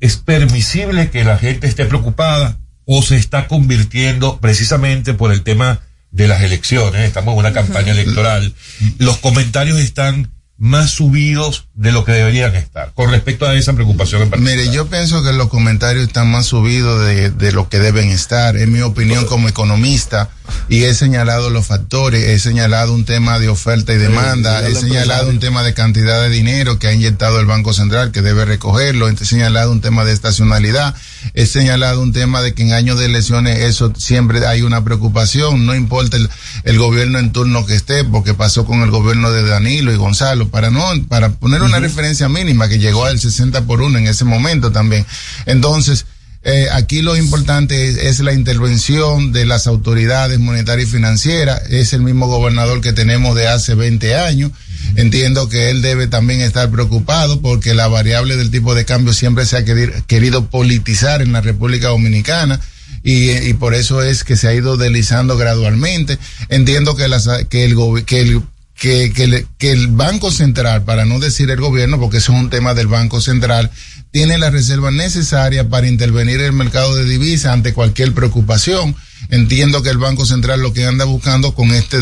es permisible que la gente esté preocupada o se está convirtiendo precisamente por el tema de las elecciones? Estamos en una campaña electoral. Los comentarios están más subidos de lo que deberían estar con respecto a esa preocupación en particular. Mire, yo pienso que los comentarios están más subidos de, de lo que deben estar. Es mi opinión como economista y he señalado los factores, he señalado un tema de oferta y demanda, he señalado un tema de cantidad de dinero que ha inyectado el Banco Central que debe recogerlo, he señalado un tema de estacionalidad, he señalado un tema de que en años de elecciones eso siempre hay una preocupación, no importa el, el gobierno en turno que esté, porque pasó con el gobierno de Danilo y Gonzalo, para no, para poner una referencia mínima que llegó al 60 por uno en ese momento también. Entonces, eh, aquí lo importante es, es la intervención de las autoridades monetarias y financieras. Es el mismo gobernador que tenemos de hace 20 años. Entiendo que él debe también estar preocupado porque la variable del tipo de cambio siempre se ha queri- querido politizar en la República Dominicana. Y, y por eso es que se ha ido deslizando gradualmente. Entiendo que, las, que el, que el que, que, le- que el Banco Central, para no decir el gobierno, porque eso es un tema del Banco Central, tiene la reserva necesaria para intervenir en el mercado de divisas ante cualquier preocupación. Entiendo que el Banco Central lo que anda buscando con este,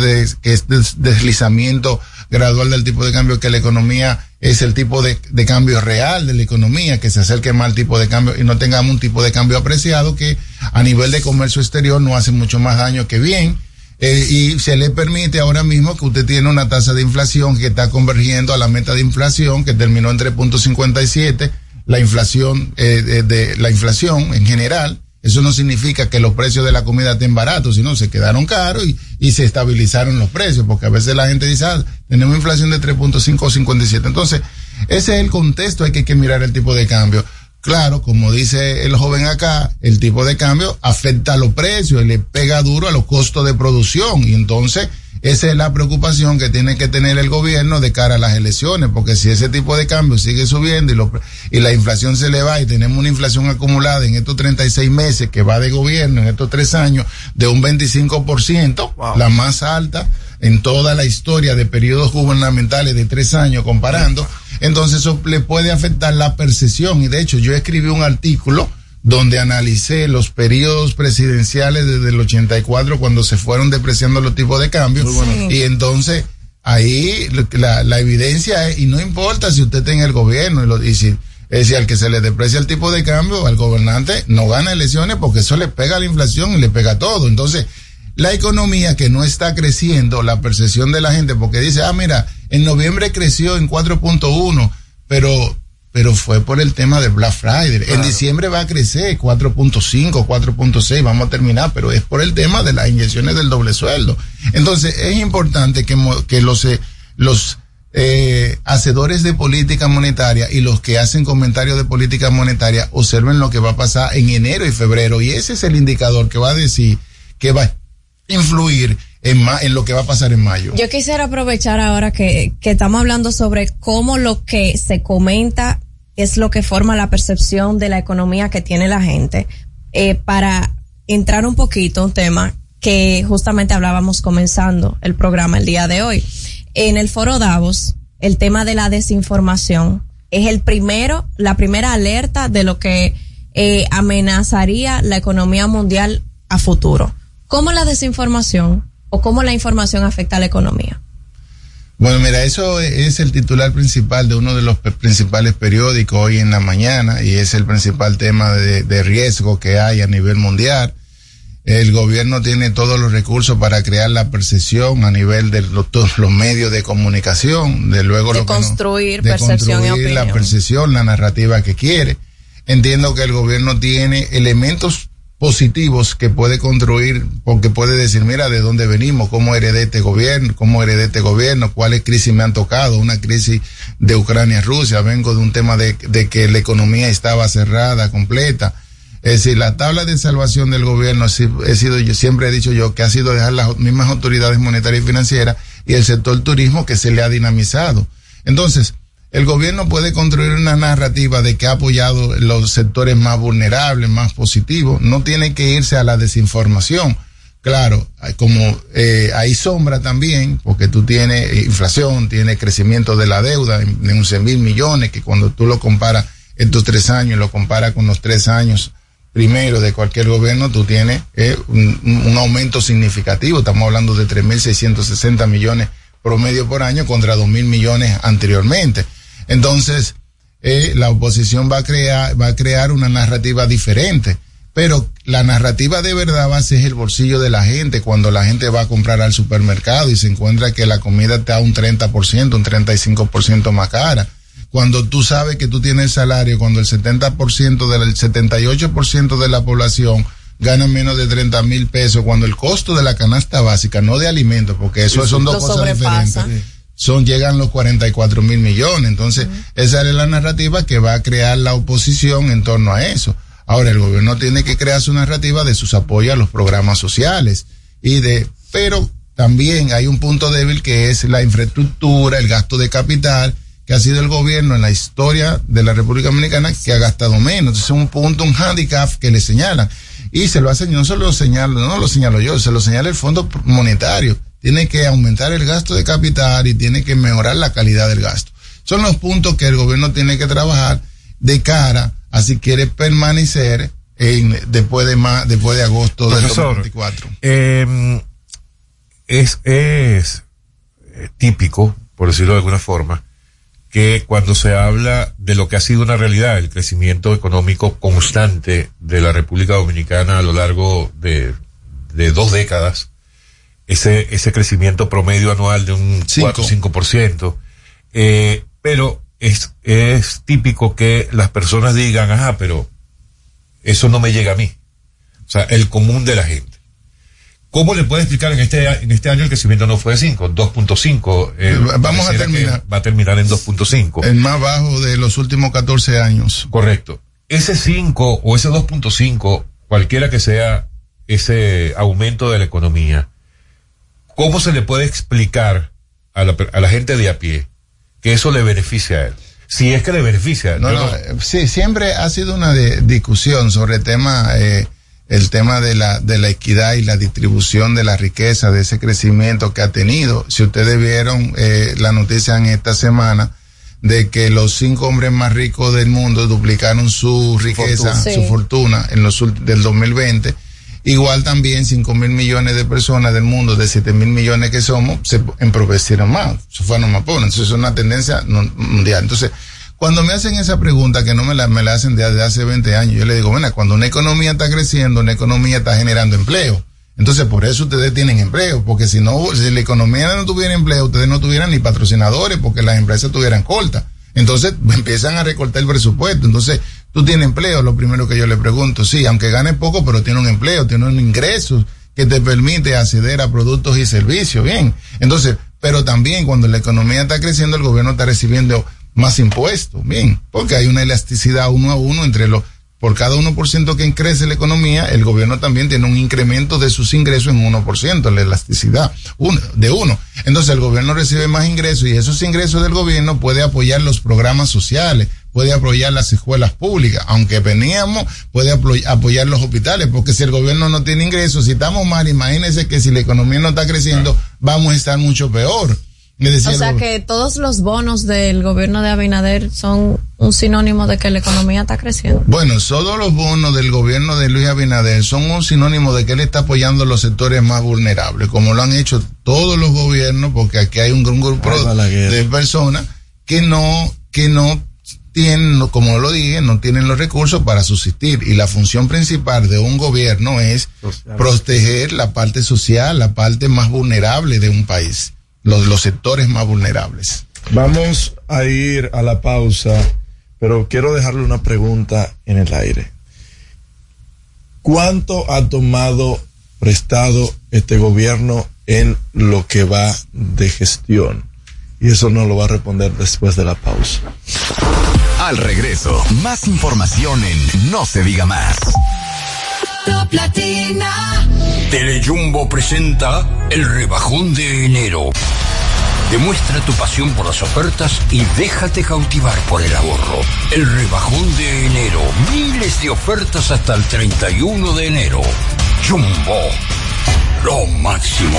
deslizamiento gradual del tipo de cambio, que la economía es el tipo de, de cambio real de la economía, que se acerque más al tipo de cambio y no tengamos un tipo de cambio apreciado que a nivel de comercio exterior no hace mucho más daño que bien. Eh, y se le permite ahora mismo que usted tiene una tasa de inflación que está convergiendo a la meta de inflación que terminó en 3.57, la inflación eh, de, la inflación en general. Eso no significa que los precios de la comida estén baratos, sino se quedaron caros y, y se estabilizaron los precios, porque a veces la gente dice, ah, tenemos inflación de 3.5 o 57. Entonces, ese es el contexto, hay que, que mirar el tipo de cambio. Claro, como dice el joven acá, el tipo de cambio afecta a los precios le pega duro a los costos de producción. Y entonces, esa es la preocupación que tiene que tener el gobierno de cara a las elecciones, porque si ese tipo de cambio sigue subiendo y, lo- y la inflación se le va y tenemos una inflación acumulada en estos 36 meses que va de gobierno, en estos tres años, de un 25%, la más alta en toda la historia de periodos gubernamentales de tres años comparando, entonces eso le puede afectar la percepción. Y de hecho, yo escribí un artículo donde analicé los periodos presidenciales desde el 84 cuando se fueron depreciando los tipos de cambio. Y entonces ahí la, la evidencia es, y no importa si usted está en el gobierno y, lo, y si, es decir, al que se le deprecia el tipo de cambio, al gobernante no gana elecciones porque eso le pega a la inflación y le pega a todo. Entonces, la economía que no está creciendo, la percepción de la gente, porque dice, ah, mira, en noviembre creció en 4.1, pero, pero fue por el tema de Black Friday. En diciembre va a crecer 4.5, 4.6, vamos a terminar, pero es por el tema de las inyecciones del doble sueldo. Entonces, es importante que, que los, eh, los eh, hacedores de política monetaria y los que hacen comentarios de política monetaria observen lo que va a pasar en enero y febrero. Y ese es el indicador que va a decir que va a influir en, lo que va a pasar en mayo. Yo quisiera aprovechar ahora que, que estamos hablando sobre cómo lo que se comenta es lo que forma la percepción de la economía que tiene la gente, eh, para entrar un poquito a un tema que justamente hablábamos comenzando el programa el día de hoy. En el foro Davos, el tema de la desinformación es el primero, la primera alerta de lo que eh, amenazaría la economía mundial a futuro. ¿Cómo la desinformación o cómo la información afecta a la economía? Bueno, mira, eso es el titular principal de uno de los principales periódicos hoy en la mañana y es el principal tema de, de riesgo que hay a nivel mundial. El gobierno tiene todos los recursos para crear la percepción a nivel de todos los medios de comunicación, de luego De lo que no- construir de percepción y construir la opinión. percepción, la narrativa que quiere. Entiendo que el gobierno tiene elementos positivos que puede construir, porque puede decir, mira, de dónde venimos, cómo heredé este gobierno, cómo heredé este gobierno, cuáles crisis me han tocado, una crisis de Ucrania-Rusia, vengo de un tema de, de que la economía estaba cerrada, completa. Es decir, la tabla de salvación del gobierno, he sido siempre he dicho yo que ha sido dejar las mismas autoridades monetarias y financieras y el sector turismo que se le ha dinamizado. Entonces, el gobierno puede construir una narrativa de que ha apoyado los sectores más vulnerables, más positivos. No tiene que irse a la desinformación. Claro, como eh, hay sombra también, porque tú tienes inflación, tienes crecimiento de la deuda de 11 mil millones, que cuando tú lo comparas estos tres años, lo comparas con los tres años primero de cualquier gobierno, tú tienes eh, un- un aumento significativo. Estamos hablando de 3.660 millones promedio por año contra 2.000 millones anteriormente. Entonces, eh, la oposición va a crear, va a crear una narrativa diferente. Pero la narrativa de verdad va a ser el bolsillo de la gente cuando la gente va a comprar al supermercado y se encuentra que la comida está un 30%, un 35% más cara. Cuando tú sabes que tú tienes salario, cuando el 70% del 78% de la población gana menos de 30 mil pesos, cuando el costo de la canasta básica, no de alimentos, porque eso son dos cosas sobrepasa. diferentes son llegan los 44 mil millones. Entonces, esa es la narrativa que va a crear la oposición en torno a eso. Ahora, el gobierno tiene que crear su narrativa de sus apoyos a los programas sociales y de, pero también hay un punto débil que es la infraestructura, el gasto de capital, que ha sido el gobierno en la historia de la República Dominicana que ha gastado menos. Entonces, es un punto, un handicap que le señalan. Y se lo hacen, no se lo señalo, no lo señalo yo, se lo señala el Fondo Monetario. Tiene que aumentar el gasto de capital y tiene que mejorar la calidad del gasto. Son los puntos que el gobierno tiene que trabajar de cara a si quiere permanecer en, después de más, después de agosto del Profesor, 2024. Eh, es, es eh, típico, por decirlo de alguna forma, que cuando se habla de lo que ha sido una realidad, el crecimiento económico constante de la República Dominicana a lo largo de, de dos décadas, ese, ese crecimiento promedio anual de un 4 o 5%, eh, pero es, es típico que las personas digan, ajá, pero eso no me llega a mí. O sea, el común de la gente. ¿Cómo le puede explicar en este, en este año el crecimiento no fue de 5, 2.5? eh, Vamos a terminar. Va a terminar en 2.5. El más bajo de los últimos 14 años. Correcto. Ese 5 o ese 2.5, cualquiera que sea ese aumento de la economía, ¿cómo se le puede explicar a la, a la gente de a pie que eso le beneficia a él? Si es que le beneficia. No, Yo no, eh, sí, siempre ha sido una de- discusión sobre el tema, eh, el tema de la, de la equidad y la distribución de la riqueza, de ese crecimiento que ha tenido. Si ustedes vieron eh, la noticia en esta semana de que los cinco hombres más ricos del mundo duplicaron su riqueza, fortuna. su fortuna en los del 2020. Igual también 5 mil millones de personas del mundo, de 7 mil millones que somos, se empobrecieron más, se fueron más pobres. Entonces es una tendencia mundial. Entonces, cuando me hacen esa pregunta, que no me la, me la hacen desde hace 20 años, yo le digo, bueno, cuando una economía está creciendo, una economía está generando empleo. Entonces, por eso ustedes tienen empleo, porque si no, si la economía no tuviera empleo, ustedes no tuvieran ni patrocinadores, porque las empresas estuvieran cortas. Entonces, empiezan a recortar el presupuesto. Entonces, tú tienes empleo, lo primero que yo le pregunto, sí, aunque gane poco, pero tiene un empleo, tiene un ingreso que te permite acceder a productos y servicios, bien. Entonces, pero también cuando la economía está creciendo, el gobierno está recibiendo más impuestos, bien, porque hay una elasticidad uno a uno entre los, por cada 1% que crece la economía, el gobierno también tiene un incremento de sus ingresos en 1%, la elasticidad uno, de uno. Entonces el gobierno recibe más ingresos y esos ingresos del gobierno puede apoyar los programas sociales, puede apoyar las escuelas públicas, aunque veníamos, puede apoyar los hospitales, porque si el gobierno no tiene ingresos, si estamos mal, imagínense que si la economía no está creciendo, vamos a estar mucho peor. Me decía O sea que todos los bonos del gobierno de Abinader son un sinónimo de que la economía está creciendo. Bueno, todos los bonos del gobierno de Luis Abinader son un sinónimo de que él está apoyando los sectores más vulnerables, como lo han hecho todos los gobiernos, porque aquí hay un, gran grupo de personas que no, que no tienen, como lo dije, no tienen los recursos para subsistir. Y la función principal de un gobierno es proteger la parte social, la parte más vulnerable de un país, los, los sectores más vulnerables. Vamos a ir a la pausa, pero quiero dejarle una pregunta en el aire. ¿Cuánto ha tomado prestado este gobierno en lo que va de gestión? Y eso nos lo va a responder después de la pausa. Al regreso, más información en No se diga más. Top Latina. Telejumbo presenta el rebajón de enero. Demuestra tu pasión por las ofertas y déjate cautivar por el ahorro. El rebajón de enero. Miles de ofertas hasta el 31 de enero. Jumbo. Lo máximo.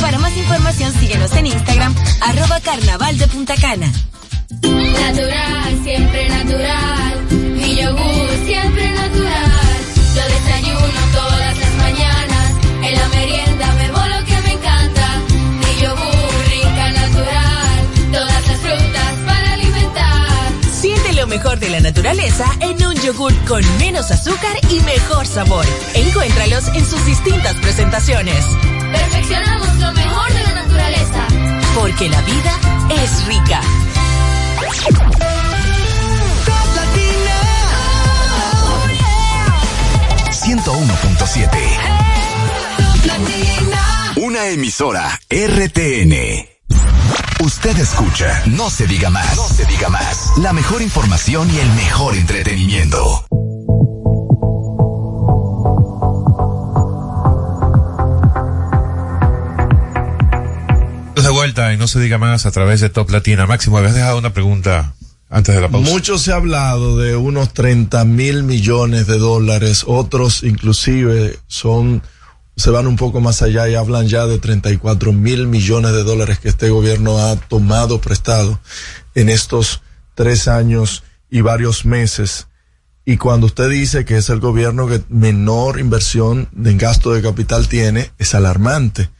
Para más información síguenos en Instagram, arroba carnaval de Punta Cana. Natural, siempre natural. Mi yogur siempre natural. Yo desayuno todas las mañanas. En la merienda bebo lo que me encanta. Mi yogur rica, natural. Todas las frutas para alimentar. Siente lo mejor de la naturaleza en un yogur con menos azúcar y mejor sabor. Encuéntralos en sus distintas presentaciones. Perfeccionamos lo mejor de la naturaleza. Porque la vida es rica. 101.7. Una emisora RTN. Usted escucha No se diga más. No se diga más. La mejor información y el mejor entretenimiento. Y no se diga más a través de Top Latina. Máximo, habías dejado una pregunta antes de la pausa. Mucho se ha hablado de unos 30 mil millones de dólares, otros inclusive son, se van un poco más allá y hablan ya de 34 mil millones de dólares que este gobierno ha tomado prestado en estos tres años y varios meses. Y cuando usted dice que es el gobierno que menor inversión en gasto de capital tiene, es alarmante.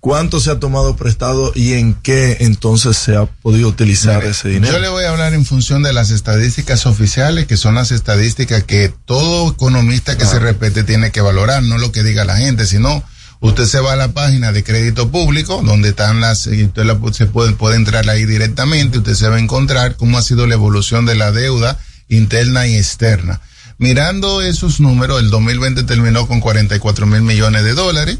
¿Cuánto se ha tomado prestado y en qué entonces se ha podido utilizar ese dinero? Yo le voy a hablar en función de las estadísticas oficiales, que son las estadísticas que todo economista que se respete tiene que valorar, no lo que diga la gente, sino usted se va a la página de crédito público, donde están las, y usted la- se puede, puede entrar ahí directamente, usted se va a encontrar cómo ha sido la evolución de la deuda interna y externa. Mirando esos números, el 2020 terminó con 44 mil millones de dólares.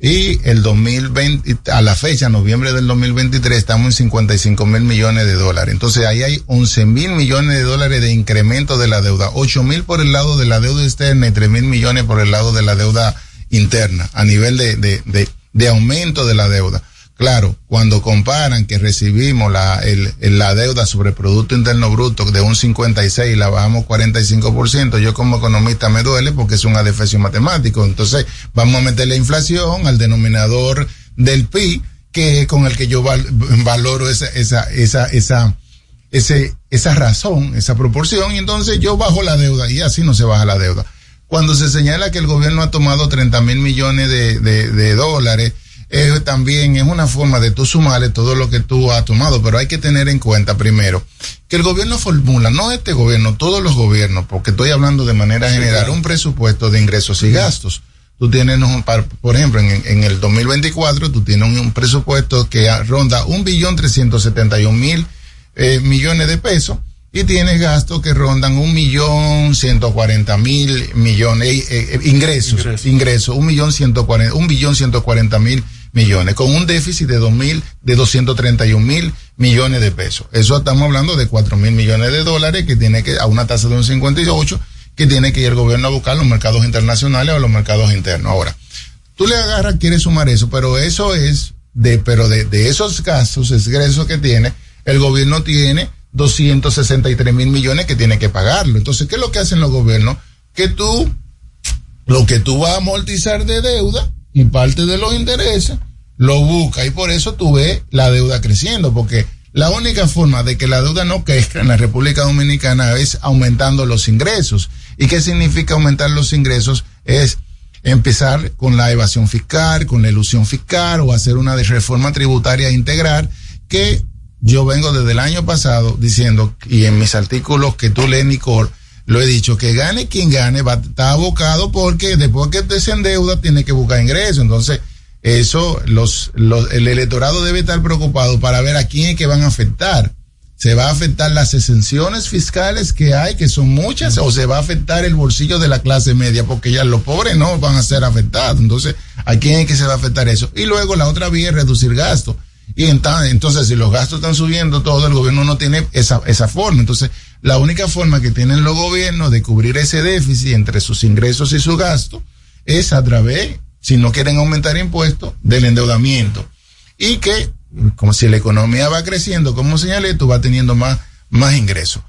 Y el 2020, a la fecha, noviembre del 2023, estamos en 55 mil millones de dólares. Entonces ahí hay 11 mil millones de dólares de incremento de la deuda. 8 mil por el lado de la deuda externa y 3 mil millones por el lado de la deuda interna, a nivel de, de, de, de aumento de la deuda. Claro, cuando comparan que recibimos la, el, el- la deuda sobre Producto Interno Bruto de un 56 y la bajamos 45%, yo como economista me duele porque es un adefesio matemático. Entonces, vamos a meter la inflación al denominador del PIB, que es con el que yo val- valoro esa, esa, esa, esa, ese, esa razón, esa proporción, y entonces yo bajo la deuda y así no se baja la deuda. Cuando se señala que el gobierno ha tomado 30 mil millones de, de, de dólares, eh, también es una forma de tú sumarle todo lo que tú has tomado, pero hay que tener en cuenta primero que el gobierno formula, no este gobierno, todos los gobiernos, porque estoy hablando de manera general, un presupuesto de ingresos y gastos. Tú tienes, un por ejemplo, en, en el 2024, tú tienes un, presupuesto que ronda un billón trescientos setenta y un mil eh, millones de pesos y tienes gastos que rondan un millón ciento cuarenta mil millones eh, eh, ingresos ingresos. un millón ciento cuarenta un billón ciento cuarenta mil millones, con un déficit de dos mil, de 231 mil millones de pesos. Eso estamos hablando de 4 mil millones de dólares que tiene que, a una tasa de un 58, que tiene que ir el gobierno a buscar los mercados internacionales o los mercados internos. Ahora, tú le agarras, quieres sumar eso, pero eso es de, pero de, de esos gastos, ingresos que tiene, el gobierno tiene 263 mil millones que tiene que pagarlo. Entonces, ¿qué es lo que hacen los gobiernos? Que tú, lo que tú vas a amortizar de deuda y parte de los intereses, lo busca y por eso tú ves la deuda creciendo, porque la única forma de que la deuda no crezca en la República Dominicana es aumentando los ingresos. ¿Y qué significa aumentar los ingresos? Es empezar con la evasión fiscal, con la ilusión fiscal o hacer una reforma tributaria integral que yo vengo desde el año pasado diciendo, y en mis artículos que tú lees, Nicole, lo he dicho, que gane quien gane, va a estar abocado porque después que te se endeuda tiene que buscar ingresos. Entonces, eso, los, los, el electorado debe estar preocupado para ver a quién es que van a afectar. ¿Se va a afectar las exenciones fiscales que hay, que son muchas, o se va a afectar el bolsillo de la clase media? Porque ya los pobres no van a ser afectados. Entonces, ¿a quién es que se va a afectar eso? Y luego la otra vía es reducir gastos. Y entonces, si los gastos están subiendo, todo el gobierno no tiene esa, esa forma. Entonces, la única forma que tienen los gobiernos de cubrir ese déficit entre sus ingresos y su gasto es a través, si no quieren aumentar impuestos, del endeudamiento. Y que, como si la economía va creciendo, como señalé, tú vas teniendo más, más ingresos.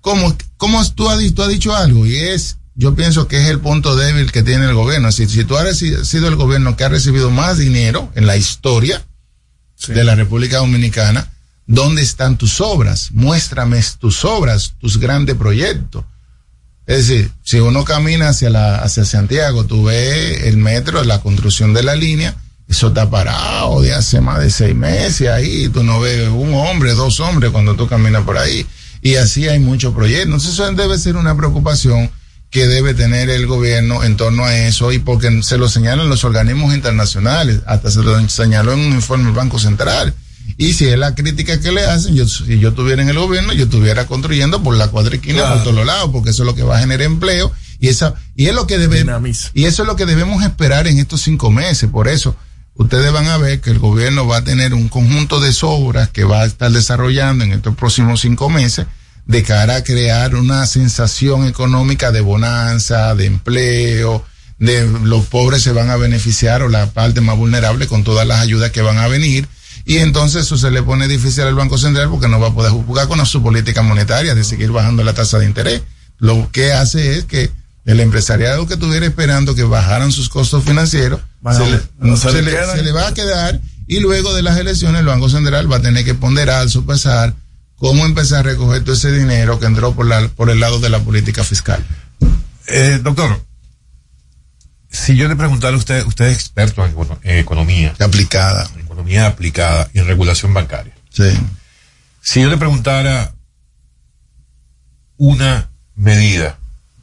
¿Cómo, cómo tú, has, tú has dicho algo? Y es, yo pienso que es el punto débil que tiene el gobierno. Si, si tú has sido el gobierno que ha recibido más dinero en la historia sí. de la República Dominicana, ¿Dónde están tus obras? Muéstrame tus obras, tus grandes proyectos. Es decir, si uno camina hacia la, hacia Santiago, tú ves el metro, la construcción de la línea, eso está parado de hace más de seis meses ahí, tú no ves un hombre, dos hombres cuando tú caminas por ahí. Y así hay muchos proyectos. Eso debe ser una preocupación que debe tener el gobierno en torno a eso y porque se lo señalan los organismos internacionales, hasta se lo señaló en un informe del Banco Central. Y si es la crítica que le hacen, yo, si yo estuviera en el gobierno, yo estuviera construyendo por la cuadriquina claro. por todos lados, porque eso es lo que va a generar empleo y esa y es lo que debemos y eso es lo que debemos esperar en estos cinco meses. Por eso ustedes van a ver que el gobierno va a tener un conjunto de obras que va a estar desarrollando en estos próximos cinco meses de cara a crear una sensación económica de bonanza, de empleo, de los pobres se van a beneficiar o la parte más vulnerable con todas las ayudas que van a venir y entonces eso se le pone difícil al Banco Central porque no va a poder jugar con su política monetaria de seguir bajando la tasa de interés. Lo que hace es que el empresariado que estuviera esperando que bajaran sus costos financieros, bueno, se, le, no se, se, le, se, le, va a quedar y luego de las elecciones el Banco Central va a tener que ponderar, sopesar cómo empezar a recoger todo ese dinero que entró por, la, por el lado de la política fiscal. Eh, doctor, si yo le preguntara a usted, usted es experto en, en economía. Aplicada. Economía aplicada y en regulación bancaria. Sí. Si yo le preguntara una medida,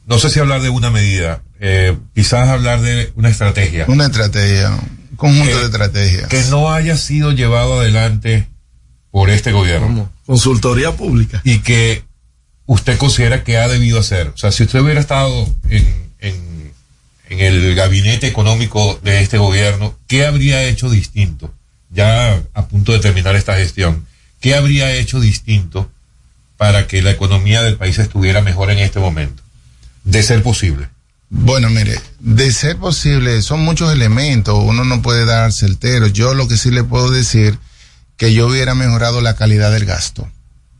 no sé si hablar de una medida, eh, quizás hablar de una estrategia. Una estrategia, un conjunto que, de estrategias. Que no haya sido llevado adelante por este gobierno. ¿Cómo? Consultoría pública. Y que usted considera que ha debido hacer. O sea, si usted hubiera estado en, en, en el gabinete económico de este gobierno, ¿qué habría hecho distinto? Ya a punto de terminar esta gestión, ¿qué habría hecho distinto para que la economía del país estuviera mejor en este momento? De ser posible. Bueno, mire, de ser posible, son muchos elementos, uno no puede dar certero. Yo lo que sí le puedo decir, que yo hubiera mejorado la calidad del gasto.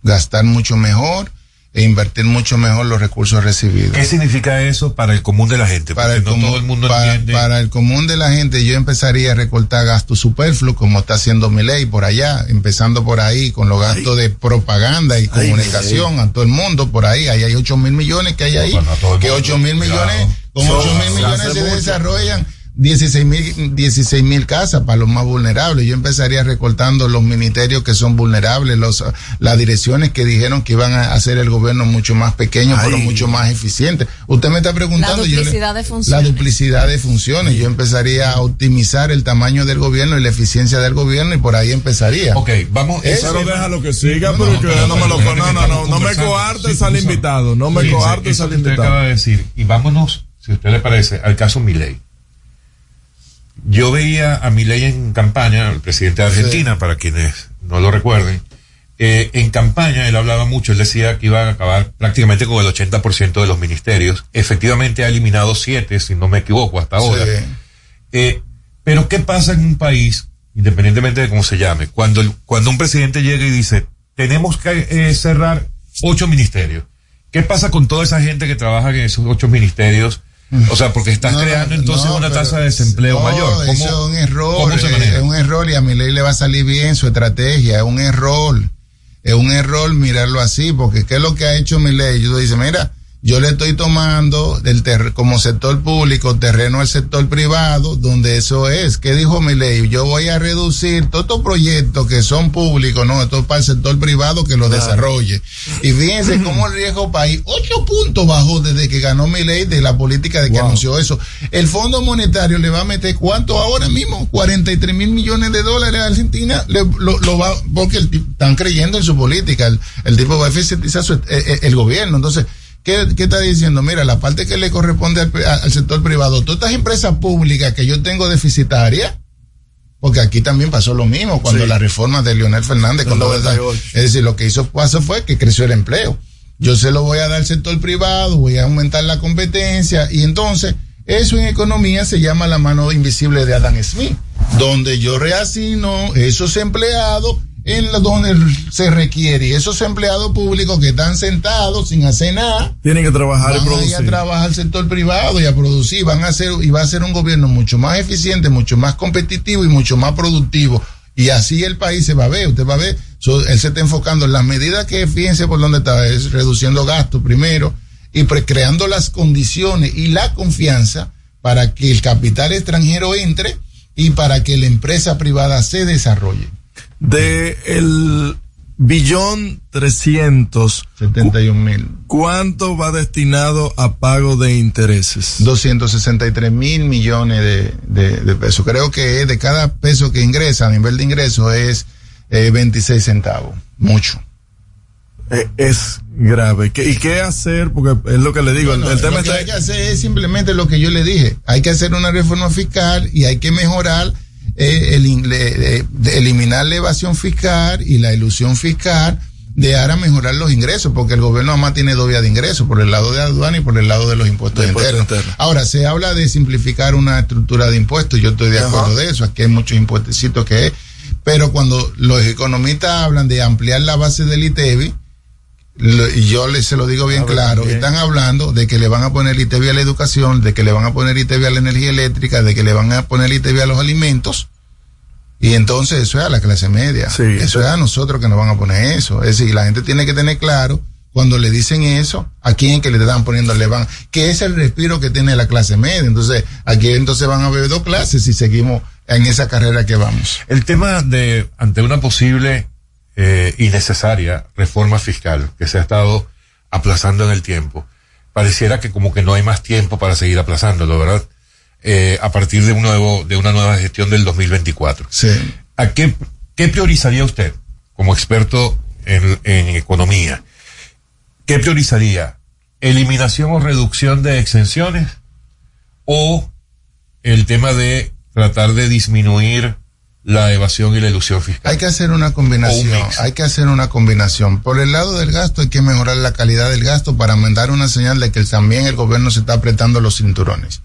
Gastar mucho mejor e invertir mucho mejor los recursos recibidos. ¿Qué significa eso para el común de la gente? Para el, no común, todo el mundo para, el común de la gente yo empezaría a recortar gastos superfluos como está haciendo mi ley por allá, empezando por ahí con los gastos Ay. de propaganda y Ay, comunicación a todo el mundo por ahí, ahí hay 8 mil millones que hay ahí, no, que 8 mil millones, con 8 mil millones se desarrollan 16 mil 16 mil casas para los más vulnerables. Yo empezaría recortando los ministerios que son vulnerables, los, las direcciones que dijeron que iban a hacer el gobierno mucho más pequeño, Ay. pero mucho más eficiente. Usted me está preguntando. La duplicidad yo, de funciones. La duplicidad de funciones. Yo empezaría a optimizar el tamaño del gobierno y la eficiencia del gobierno y por ahí empezaría. Ok, vamos. Eso, pero déjalo que siga, no, pero que no, me lo no, no, no, no me coartes al invitado, no me sí, coartes al invitado. acaba de decir, y vámonos, si a usted le parece, al caso Milei yo veía a Milei en campaña, el presidente de Argentina, para quienes no lo recuerden, eh, en campaña él hablaba mucho, él decía que iba a acabar prácticamente con el 80% de los ministerios. Efectivamente ha eliminado siete, si no me equivoco, hasta ahora. Sí. Eh, pero ¿qué pasa en un país, independientemente de cómo se llame, cuando, cuando un presidente llega y dice, tenemos que eh, cerrar ocho ministerios? ¿Qué pasa con toda esa gente que trabaja en esos ocho ministerios? O sea, porque estás No, creando entonces no, una tasa de desempleo no, mayor. ¿Cómo, Eso es un error. ¿Cómo se eh, maneja? Es un error y a mi ley le va a salir bien su estrategia. Es un error. Es un error mirarlo así, porque ¿qué es lo que ha hecho mi ley? Yo dice, mira, yo le estoy tomando del como sector público terreno al sector privado, donde eso es. ¿Qué dijo mi ley? Yo voy a reducir todos estos proyectos que son públicos, no, esto es para el sector privado que lo desarrolle. Y fíjense cómo el riesgo país, ocho puntos bajó desde que ganó mi ley de la política de que anunció eso. El Fondo Monetario le va a meter cuánto ahora mismo, 43 mil millones de dólares a Argentina, le- lo, lo va, porque el están creyendo en su política, el, el tipo va a eficientizar su- eh, eh, el gobierno. Entonces, ¿Qué, ¿Qué está diciendo? Mira, la parte que le corresponde al, sector privado, todas estas empresas públicas que yo tengo deficitarias, porque aquí también pasó lo mismo cuando Sí. la reforma de Leonel Fernández, cuando, 98. es decir, lo que hizo pasó fue que creció el empleo. Yo se lo voy a dar al sector privado, voy a aumentar la competencia y entonces eso en economía se llama la mano invisible de Adam Smith, donde yo reasigno esos empleados en donde se requiere y esos empleados públicos que están sentados sin hacer nada Tienen que trabajar y van a ir a producir. trabajar al sector privado y a producir, van a hacer, y va a ser un gobierno mucho más eficiente, mucho más competitivo y mucho más productivo. Y así el país se va a ver, usted va a ver, so, él se está enfocando en las medidas que, fíjense por dónde está, es reduciendo gastos primero y pre- creando las condiciones y la confianza para que el capital extranjero entre y para que la empresa privada se desarrolle. De el billón trescientos 71 mil. ¿Cuánto va destinado a pago de intereses? 263 mil millones de, de- de pesos. Creo que de cada peso que ingresa a nivel de ingreso es eh, 26 centavos. Mucho. Eh, es grave. ¿Qué- ¿Y qué hacer? Porque es lo que le digo. No, el tema lo que está hay que hacer es simplemente lo que yo le dije. Hay que hacer una reforma fiscal y hay que mejorar, eh, el, eh, eliminar la evasión fiscal y la ilusión fiscal de ahora mejorar los ingresos, porque el gobierno además tiene dos vías de ingresos, por el lado de aduana y por el lado de los impuestos internos. Ahora, se habla de simplificar una estructura de impuestos, yo estoy de acuerdo de eso, aquí hay muchos impuestecitos que es, pero cuando los economistas hablan de ampliar la base del ITEBI, lo- yo le, se lo digo bien ver, claro, bien. están hablando de que le van a poner ITEVI a la educación, de que le van a poner ITEVI a la energía eléctrica, de que le van a poner ITEVI a los alimentos. Y entonces eso es a la clase media. Sí. eso es a nosotros que nos van a poner eso. Es decir, la gente tiene que tener claro cuando le dicen eso, a quién que le están poniendo le van, que es el respiro que tiene la clase media. Entonces, aquí entonces van a haber dos clases si seguimos en esa carrera que vamos. El tema de, ante una posible eh, y necesaria reforma fiscal que se ha estado aplazando en el tiempo, pareciera que como que no hay más tiempo para seguir aplazándolo, ¿verdad? Eh, a partir de un nuevo, de una nueva gestión del 2024. Sí. ¿A qué, qué priorizaría usted como experto en, en economía? ¿Qué priorizaría? ¿Eliminación o reducción de exenciones? ¿O el tema de tratar de disminuir la evasión y la ilusión fiscal? Hay que hacer una un combinación, hay que hacer una combinación. Por el lado del gasto hay que mejorar la calidad del gasto para mandar una señal de que también el gobierno se está apretando los cinturones.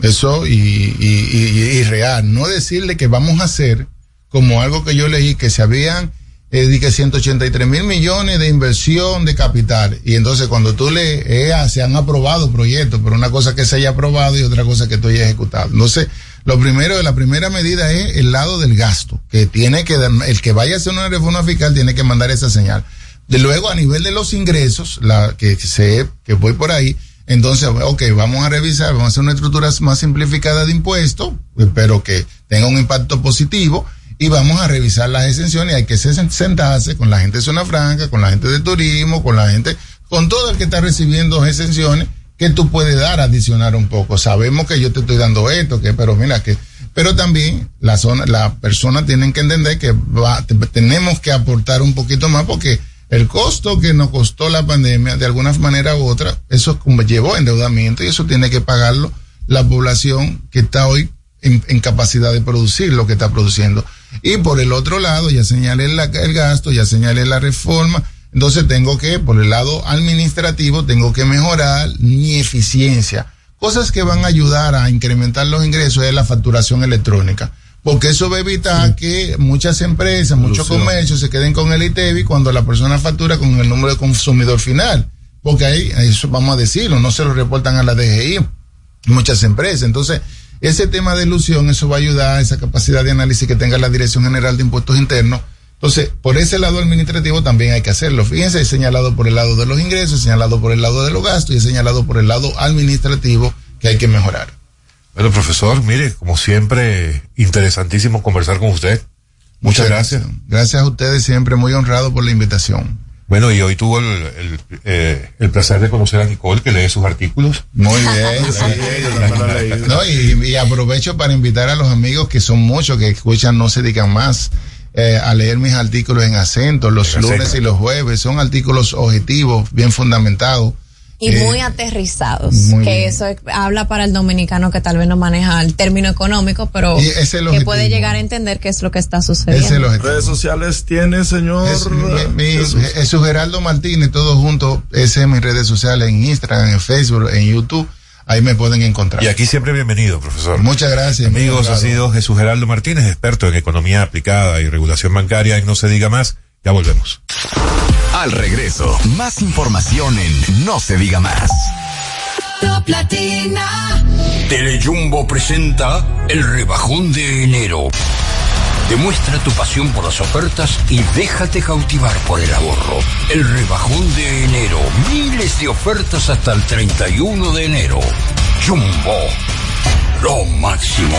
Eso y, y, y- y real. No decirle que vamos a hacer como algo que yo leí que se habían eh, di que 183 mil millones de inversión de capital. Y entonces cuando tú le, eh, se han aprobado proyectos, pero una cosa que se haya aprobado y otra cosa que tú hayas ejecutado. Entonces, lo primero, la primera medida es el lado del gasto, que tiene que, el que vaya a hacer una reforma fiscal tiene que mandar esa señal. De luego, a nivel de los ingresos, la que sé que voy por ahí, entonces, ok, vamos a revisar, vamos a hacer una estructura más simplificada de impuestos, pero que tenga un impacto positivo y vamos a revisar las exenciones. Hay que sen- sentarse con la gente de zona franca, con la gente de turismo, con la gente, con todo el que está recibiendo exenciones que tú puedes dar, adicionar un poco. Sabemos que yo te estoy dando esto, que, pero mira que, pero también la zona, la persona tienen que entender que va, te- tenemos que aportar un poquito más porque el costo que nos costó la pandemia, de alguna manera u otra, eso llevó endeudamiento y eso tiene que pagarlo la población que está hoy en capacidad de producir lo que está produciendo. Y por el otro lado, ya señalé la- el gasto, ya señalé la reforma. Entonces tengo que, por el lado administrativo, tengo que mejorar mi eficiencia. Cosas que van a ayudar a incrementar los ingresos es la facturación electrónica. Porque eso va a evitar que muchas empresas, muchos comercios se queden con el ITEVI cuando la persona factura con el número de consumidor final. Porque ahí, eso vamos a decirlo, no se lo reportan a la DGI muchas empresas. Entonces, ese tema de ilusión, eso va a ayudar a esa capacidad de análisis que tenga la Dirección General de Impuestos Internos. Entonces, por ese lado administrativo también hay que hacerlo. Fíjense, he señalado por el lado de los ingresos, he señalado por el lado de los gastos y he señalado por el lado administrativo que hay que mejorar. Bueno, profesor, mire, como siempre, interesantísimo conversar con usted. Muchas, gracias. Gracias a ustedes, siempre muy honrado por la invitación. Bueno, y hoy tuvo el, el, eh, el placer de conocer a Nicole, que lee sus artículos. Muy bien. sí. No, y, y aprovecho para invitar a los amigos que son muchos que escuchan No se digan más. eh, a leer mis artículos en acento los En lunes acento. y los jueves. Son artículos objetivos, bien fundamentados. Y Eh, muy aterrizados, muy que bien. eso es- habla para el dominicano que tal vez no maneja el término económico, pero Y es el que puede llegar a entender qué es lo que está sucediendo. Redes sociales tiene, señor. Es, mi, mi- Jesús? Geraldo Martínez, todo junto, ese es mis redes sociales, en Instagram, en Facebook, en YouTube, ahí me pueden encontrar. Y aquí siempre bienvenido, profesor. Muchas gracias. Amigos, ha sido Jesús Geraldo Martínez, experto en economía aplicada y regulación bancaria en No se diga más. Ya volvemos. Al regreso, más información en No se diga más. Top Latina. Telejumbo presenta el rebajón de enero. Demuestra tu pasión por las ofertas y déjate cautivar por el ahorro. El rebajón de enero. Miles de ofertas hasta el 31 de enero. Jumbo. Lo máximo.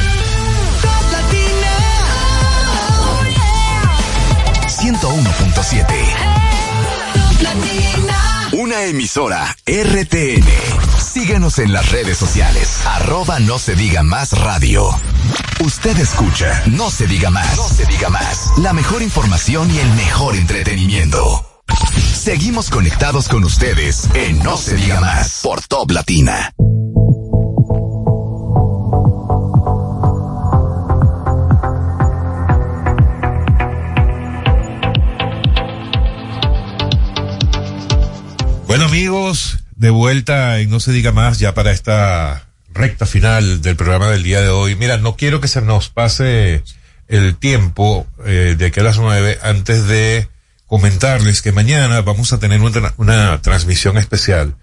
101.7. Una emisora RTN. Síguenos en las redes sociales. Arroba no se diga más radio. Usted escucha No se diga más. No se diga más. La mejor información y el mejor entretenimiento. Seguimos conectados con ustedes en No se diga más por Top Latina. Bueno amigos, de vuelta en No se diga más ya para esta recta final del programa del día de hoy. Mira, no quiero que se nos pase el tiempo eh, de aquí a las nueve antes de comentarles que mañana vamos a tener una, una transmisión especial.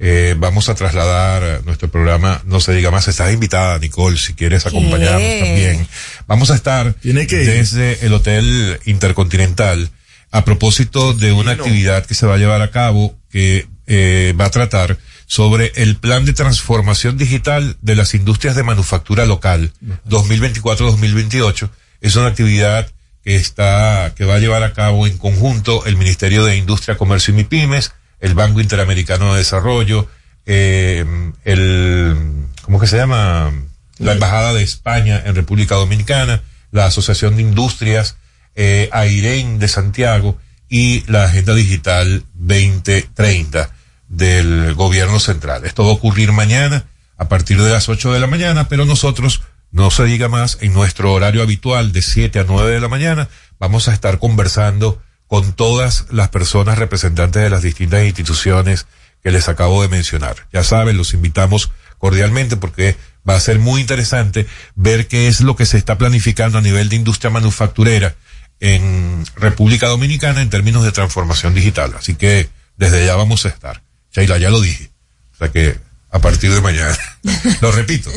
Eh, vamos a trasladar nuestro programa No se diga más. Estás invitada, Nicole, si quieres acompañarnos ¿Qué? también. Vamos a estar Tiene que ir. desde el Hotel Intercontinental a propósito de una actividad que se va a llevar a cabo que eh, va a tratar sobre el plan de transformación digital de las industrias de manufactura local 2024-2028. Es una actividad que está, que va a llevar a cabo en conjunto el Ministerio de Industria, Comercio y MIPIMES, el Banco Interamericano de Desarrollo, eh, el, ¿cómo que se llama? La Embajada de España en República Dominicana, la Asociación de Industrias, eh, AIREN de Santiago y la Agenda Digital 2030 del Gobierno Central. Esto va a ocurrir mañana a partir de las 8 de la mañana, pero nosotros, no se diga más, en nuestro horario habitual de 7 a 9 de la mañana, vamos a estar conversando con todas las personas representantes de las distintas instituciones que les acabo de mencionar. Ya saben, los invitamos cordialmente porque va a ser muy interesante ver qué es lo que se está planificando a nivel de industria manufacturera en República Dominicana en términos de transformación digital. Así que desde allá vamos a estar. Sheila, ya lo dije. O sea que a partir de mañana. lo repito.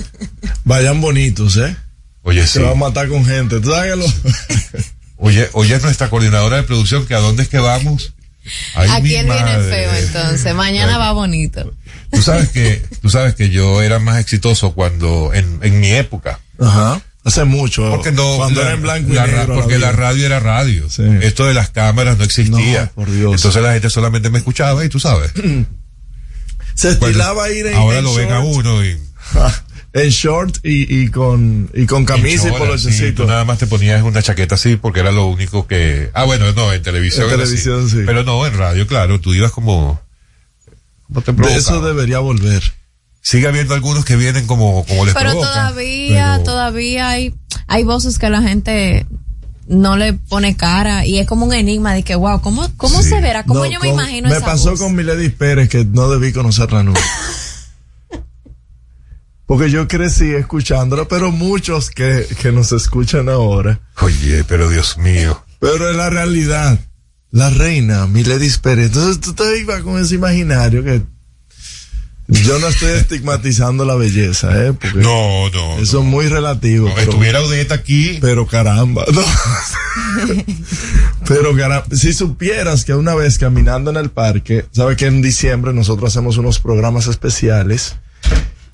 Vayan bonitos, ¿eh? Oye, Se sí. va a matar con gente. ¿Tú sabes que lo- Oye, oye, es nuestra coordinadora de producción, que a dónde es que vamos. Ay, Aquí mi él viene feo entonces. Mañana Ay. va bonito. Tú sabes que, tú sabes que yo era más exitoso cuando, en, en mi época. Ajá. Hace mucho. Porque no, Cuando la- era en blanco y la negro. porque la radio era radio. Esto de las cámaras no existía. No, por Dios. Entonces la gente solamente me escuchaba y tú sabes. Se estilaba ir en, Ahora en lo ven a uno y. En short y, y con, y con camisa y, Chola, sí, polochecito. tú nada más te ponías una chaqueta así porque era lo único que. Ah, bueno, no, en televisión. En así. televisión, sí. Pero no, en radio, claro, tú ibas como. como te De eso debería volver. Sigue habiendo algunos que vienen como, como les Pero provoca. todavía, pero- todavía hay, hay voces que la gente no le pone cara y es como un enigma de que, wow, ¿cómo, cómo se verá? ¿Cómo No, yo me con- imagino Me esa pasó voz? con Milady Pérez que no debí conocerla nunca. Porque yo crecí escuchándola, pero muchos que, que nos escuchan ahora. Oye, pero Dios mío. Pero es la realidad. La reina, Milady Pérez. Entonces tú te ibas con ese imaginario que yo no estoy estigmatizando la belleza, ¿eh? Porque No, no. eso es muy relativo. pero- Estuviera Odette aquí. pero caramba, no. Pero caramba, si supieras que una vez caminando en el parque, sabe que en diciembre nosotros hacemos unos programas especiales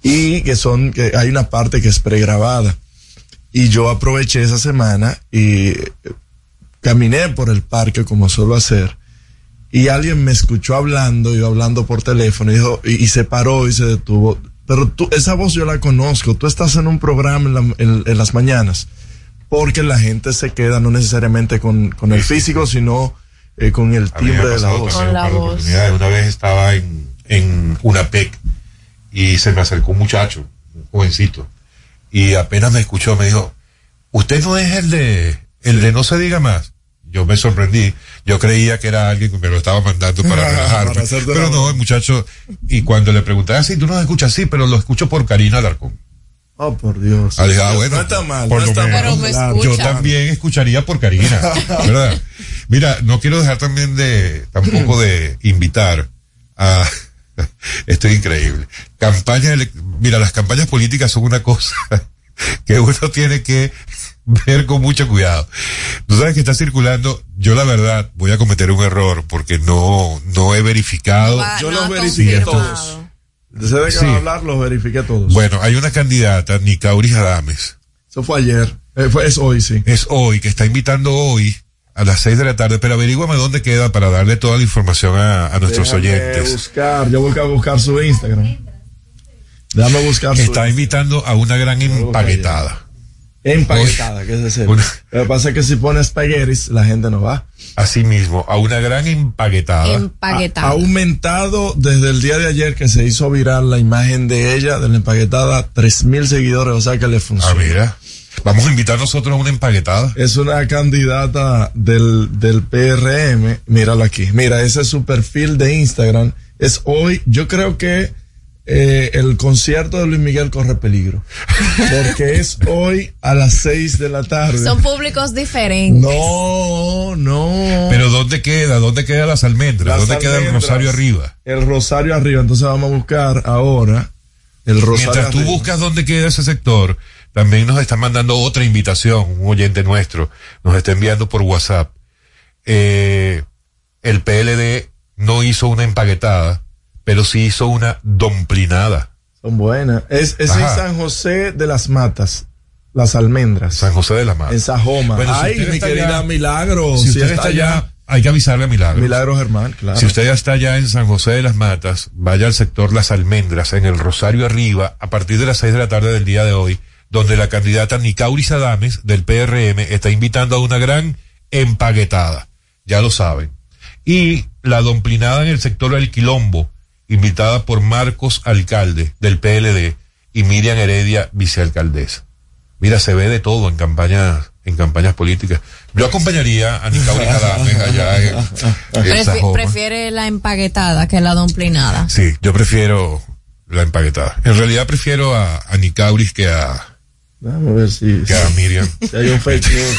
y que son, que hay una parte que es pregrabada. Y yo aproveché esa semana y caminé por el parque como suelo hacer. Y alguien me escuchó hablando, yo hablando por teléfono, y dijo, y, y se paró y se detuvo. Pero tú, esa voz yo la conozco, tú estás en un programa en, la- en- en las mañanas, porque la gente se queda no necesariamente con, con el físico, sino eh, con el timbre de la voz. par de oportunidades. Una vez estaba en, en una PEC y se me acercó un muchacho, un jovencito, y apenas me escuchó, me dijo, usted no es el de, el de no se diga más. Yo me sorprendí. Yo creía que era alguien que me lo estaba mandando para relajarme. Para pero no, el muchacho, y cuando le pregunté, ah, sí, tú no escuchas, sí, pero lo escucho por Karina Alarcón. Oh, por Dios. Ah, dije, ah, bueno, no está mal, por no lo está menos. mal. Pero. Yo también escucharía por Karina, ¿verdad? Mira, no quiero dejar también de, tampoco de invitar a, esto es increíble. Campaña, ele- mira, las campañas políticas son una cosa que uno tiene que ver con mucho cuidado. Tú sabes que está circulando, yo la verdad voy a cometer un error porque no, no he verificado. Va, Yo no los verifiqué todos. Desde que Sí. van a hablar, los verifiqué todos. Bueno, hay una candidata, Nicauris Adames, Eso fue ayer. Eh, fue, es hoy, sí. es hoy, que está invitando hoy a las seis de la tarde, pero averíguame dónde queda para darle toda la información a, a nuestros Déjame oyentes. buscar, yo voy a buscar su Instagram. Déjame buscar su Está invitando a una gran empaquetada. Empaquetada, que es. Una- Lo que pasa es que si pones espaguetis, la gente no va. Así mismo, a una gran empaquetada. Empaquetado. Ha aumentado desde el día de ayer que se hizo viral la imagen de ella, de la empaquetada, tres mil seguidores, o sea que le Ah, funciona. mira. Vamos a invitar nosotros a una empaquetada. Es una candidata del, del PRM. Míralo aquí. Mira, ese es su perfil de Instagram. Es hoy, yo creo que eh, el concierto de Luis Miguel corre peligro. Porque es hoy a las seis de la tarde. Son públicos diferentes. No, no. Pero ¿dónde queda? ¿Dónde queda las almendras? Las ¿Dónde queda el rosario arriba? El rosario arriba. Entonces vamos a buscar ahora el rosario Mientras tú buscas dónde queda ese sector, también nos está mandando otra invitación, un oyente nuestro, nos está enviando por WhatsApp. Eh, el PLD no hizo una empaquetada, pero sí hizo una domplinada. Son buenas. Es, es en. San José de las Matas. Las almendras. San José de la Mata. En Sajoma. Bueno, Ay, mi querida allá- Milagro. Si usted está allá, hay que avisarle a Milagros. Milagro Germán, claro. Si usted ya está allá en San José de las Matas, vaya al sector Las Almendras, en el Rosario Arriba, a partir de las seis de la tarde del día de hoy, donde la candidata Nicauris Adames del PRM está invitando a una gran empaquetada. Ya lo saben. Y la domplinada en el sector El Quilombo, invitada por Marcos Alcalde del PLD y Miriam Heredia, vicealcaldesa. Mira, se ve de todo en campañas, en campañas políticas. Yo acompañaría a Nicauris Adames allá en, en Prefi- Sajoma. prefiere la empaquetada que la domplinada. Sí, yo prefiero la empaquetada. En realidad prefiero a, a Nicauris que a, Vamos a ver si, Ya, Miriam. si hay un fake news.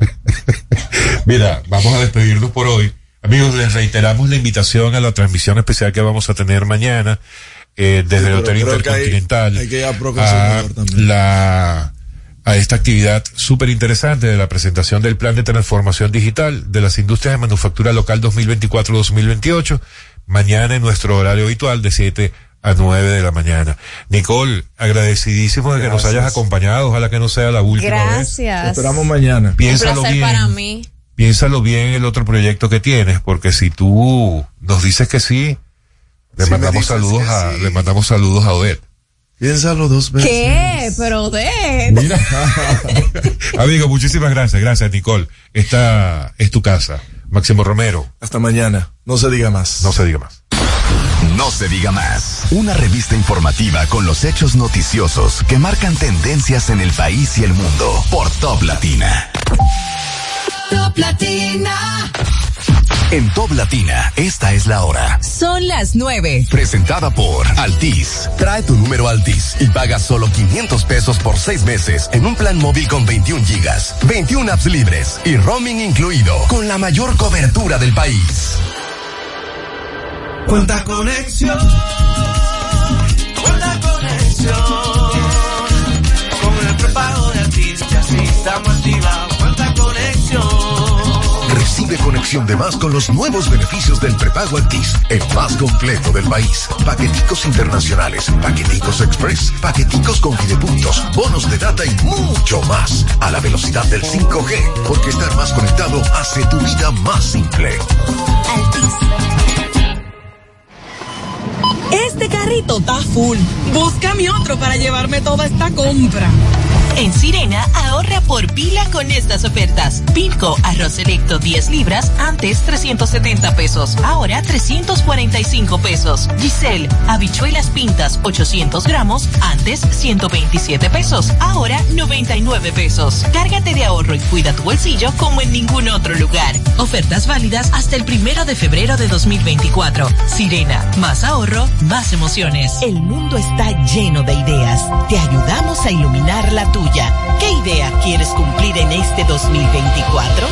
aquí. Mira, vamos a despedirnos por hoy. Amigos, les reiteramos la invitación a la transmisión especial que vamos a tener mañana eh, desde el Hotel creo que hay- Intercontinental hay que a la a esta actividad súper interesante de la presentación del plan de transformación digital de las industrias de manufactura local 2024-2028 mañana en nuestro horario habitual de 7 a 9 de la mañana. Nicole, agradecidísimo de que nos hayas acompañado, ojalá que no sea la última vez. Gracias. Esperamos mañana. Un Piénsalo placer bien. para mí. Piénsalo bien el otro proyecto que tienes, porque si tú nos dices que sí, le Si mandamos saludos a, sí. le mandamos saludos a Odette. Piénsalo dos veces. ¿Qué? Pero de. Mira. Amigo, muchísimas gracias, gracias Nicole. Esta es tu casa. Máximo Romero, Hasta mañana. No se diga más. no se diga más. No se diga más. Una revista informativa con los hechos noticiosos que marcan tendencias en el país y el mundo por Top Latina. Top Latina. En Top Latina, esta es la hora. Son las nueve. Presentada por Altis. Trae tu número Altis y paga solo 500 pesos por seis meses en un plan móvil con 21 gigas, 21 apps libres y roaming incluido, con la mayor cobertura del país. Cuenta conexión. Cuenta conexión. Con el prepago de artista, ya sí estamos activados. Recibe conexión de más con los nuevos beneficios del prepago Altis, el más completo del país. Paqueticos internacionales, paqueticos express, paqueticos con videopuntos, bonos de data y mucho más. A la velocidad del 5G, porque estar más conectado hace tu vida más simple. Este carrito está full. Búscame otro para llevarme toda esta compra. En Sirena, ahorra por pila con estas ofertas. Pilco, arroz selecto 10 libras, antes 370 pesos, ahora 345 pesos. Giselle, habichuelas pintas 800 gramos, antes 127 pesos, ahora 99 pesos. Cárgate de ahorro y cuida tu bolsillo como en ningún otro lugar. Ofertas válidas hasta el primero de febrero de 2024. Sirena, más ahorro, más emociones. El mundo está lleno de ideas. Te ayudamos a iluminar la tuya. ¿Qué idea quieres cumplir en este 2024?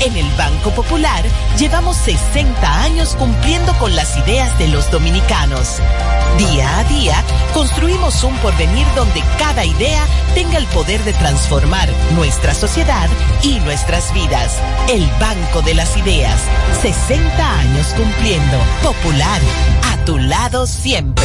En el Banco Popular llevamos 60 años cumpliendo con las ideas de los dominicanos. Día a día construimos un porvenir donde cada idea tenga el poder de transformar nuestra sociedad y nuestras vidas. El Banco de las Ideas. 60 años cumpliendo. Popular. A tu lado siempre.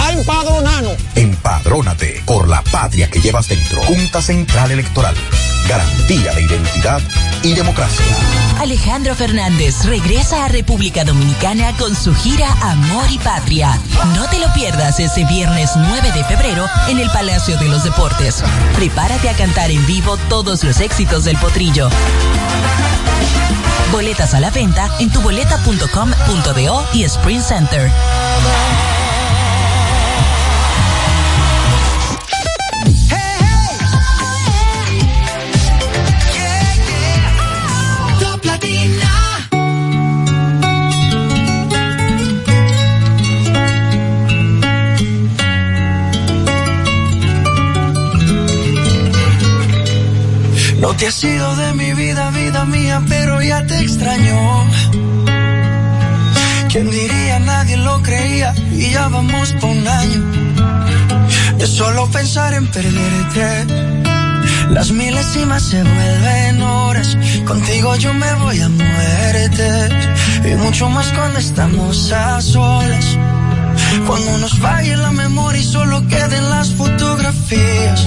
a empadronarnos. Empadrónate por la patria que llevas dentro. Junta Central Electoral. Garantía de identidad y democracia. Alejandro Fernández regresa a República Dominicana con su gira Amor y Patria. No te lo pierdas ese viernes 9 de febrero en el Palacio de los Deportes. Prepárate a cantar en vivo todos los éxitos del potrillo. Boletas a la venta en tuboleta.com.do y Sprint Center. Te has ido de mi vida, vida mía, pero ya te extraño. ¿Quién diría? Nadie lo creía y ya vamos por un año. De solo pensar en perderte. Las milésimas se vuelven horas. Contigo yo me voy a muerte. Y mucho más cuando estamos a solas. Cuando nos falle la memoria y solo queden las fotografías.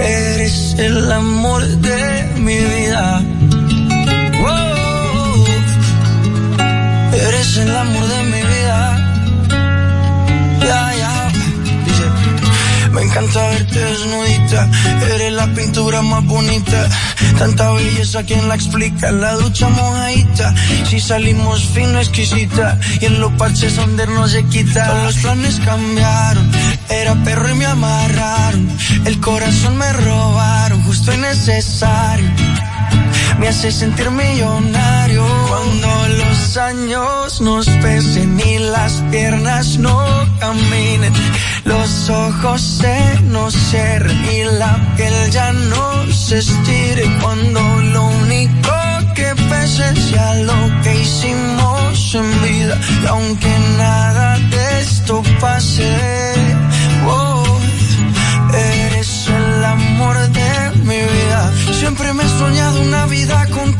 eres el amor de mi vida. Oh, eres el amor de mi vida encanta verte desnudita, eres la pintura más bonita. Tanta belleza, ¿quién la explica? La ducha mojadita, si salimos fino, exquisita. Y en los parches donde no se quita. Todos los planes cambiaron, era perro y me amarraron. El corazón me robaron, justo y necesario me hace sentir millonario. Los años nos pesen y las piernas no caminen, los ojos se nos cierren y la piel ya no se estire. Cuando lo único que pese sea lo que hicimos en vida, y aunque nada de esto pase, eres el amor de mi vida. Siempre me he soñado una vida contigo.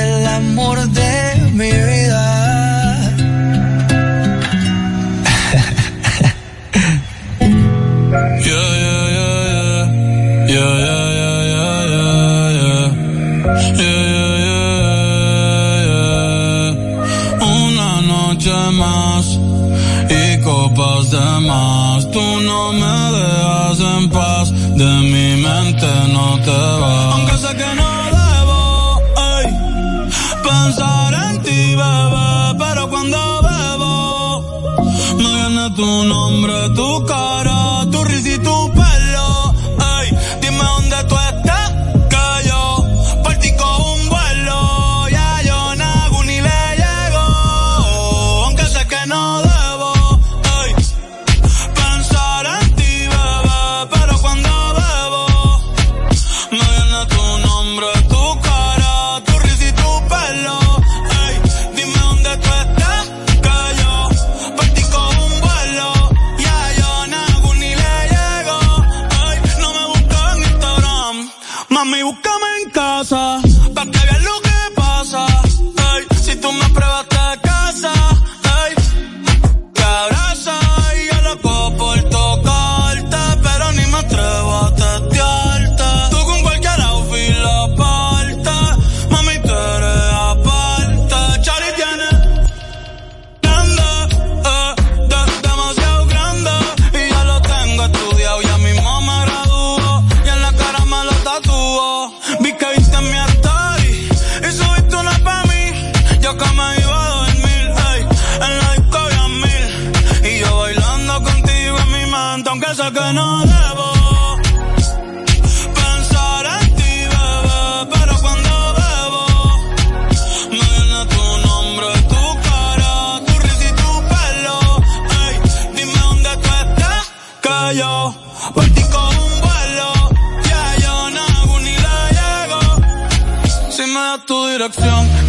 amor de mi vida. Yeah, yeah, yeah, yeah. Yeah, yeah, yeah, yeah, yeah, yeah. Yeah, yeah, yeah, yeah, yeah. Una noche más y copas de más. Tú no me dejas en paz. De mi mente no te vas. Aunque sé que no pensar en ti, bebé. Pero cuando bebo, me viene tu nombre, tu cara, tu risa y tu pelo.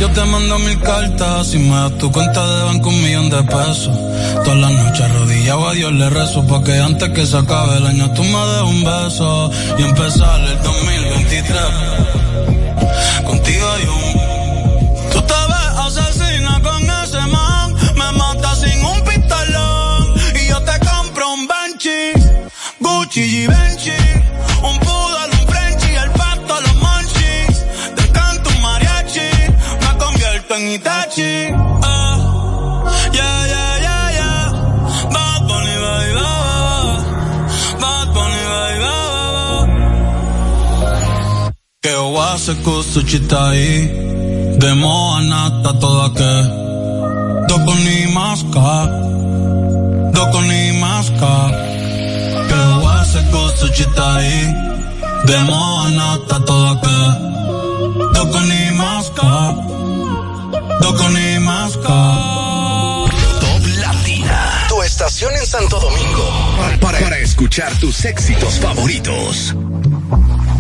Yo te mando mil cartas. Si me das tu cuenta de banco, un millón de pesos. Todas las noches arrodillado a Dios le rezo. Pa' que antes que se acabe el año tú me des un beso. Y empezar el 2023. Contigo se kusuchitai Demo anata toda ke Doko ni maska Doko ni maska Que wa se kusuchitai Demo anata toda ke Doko ni maska Doko ni maska Top Latina, tu estación en Santo Domingo. Para, para escuchar tus éxitos favoritos.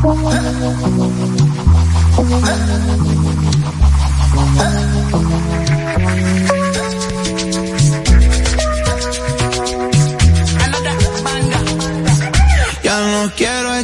Ya no quiero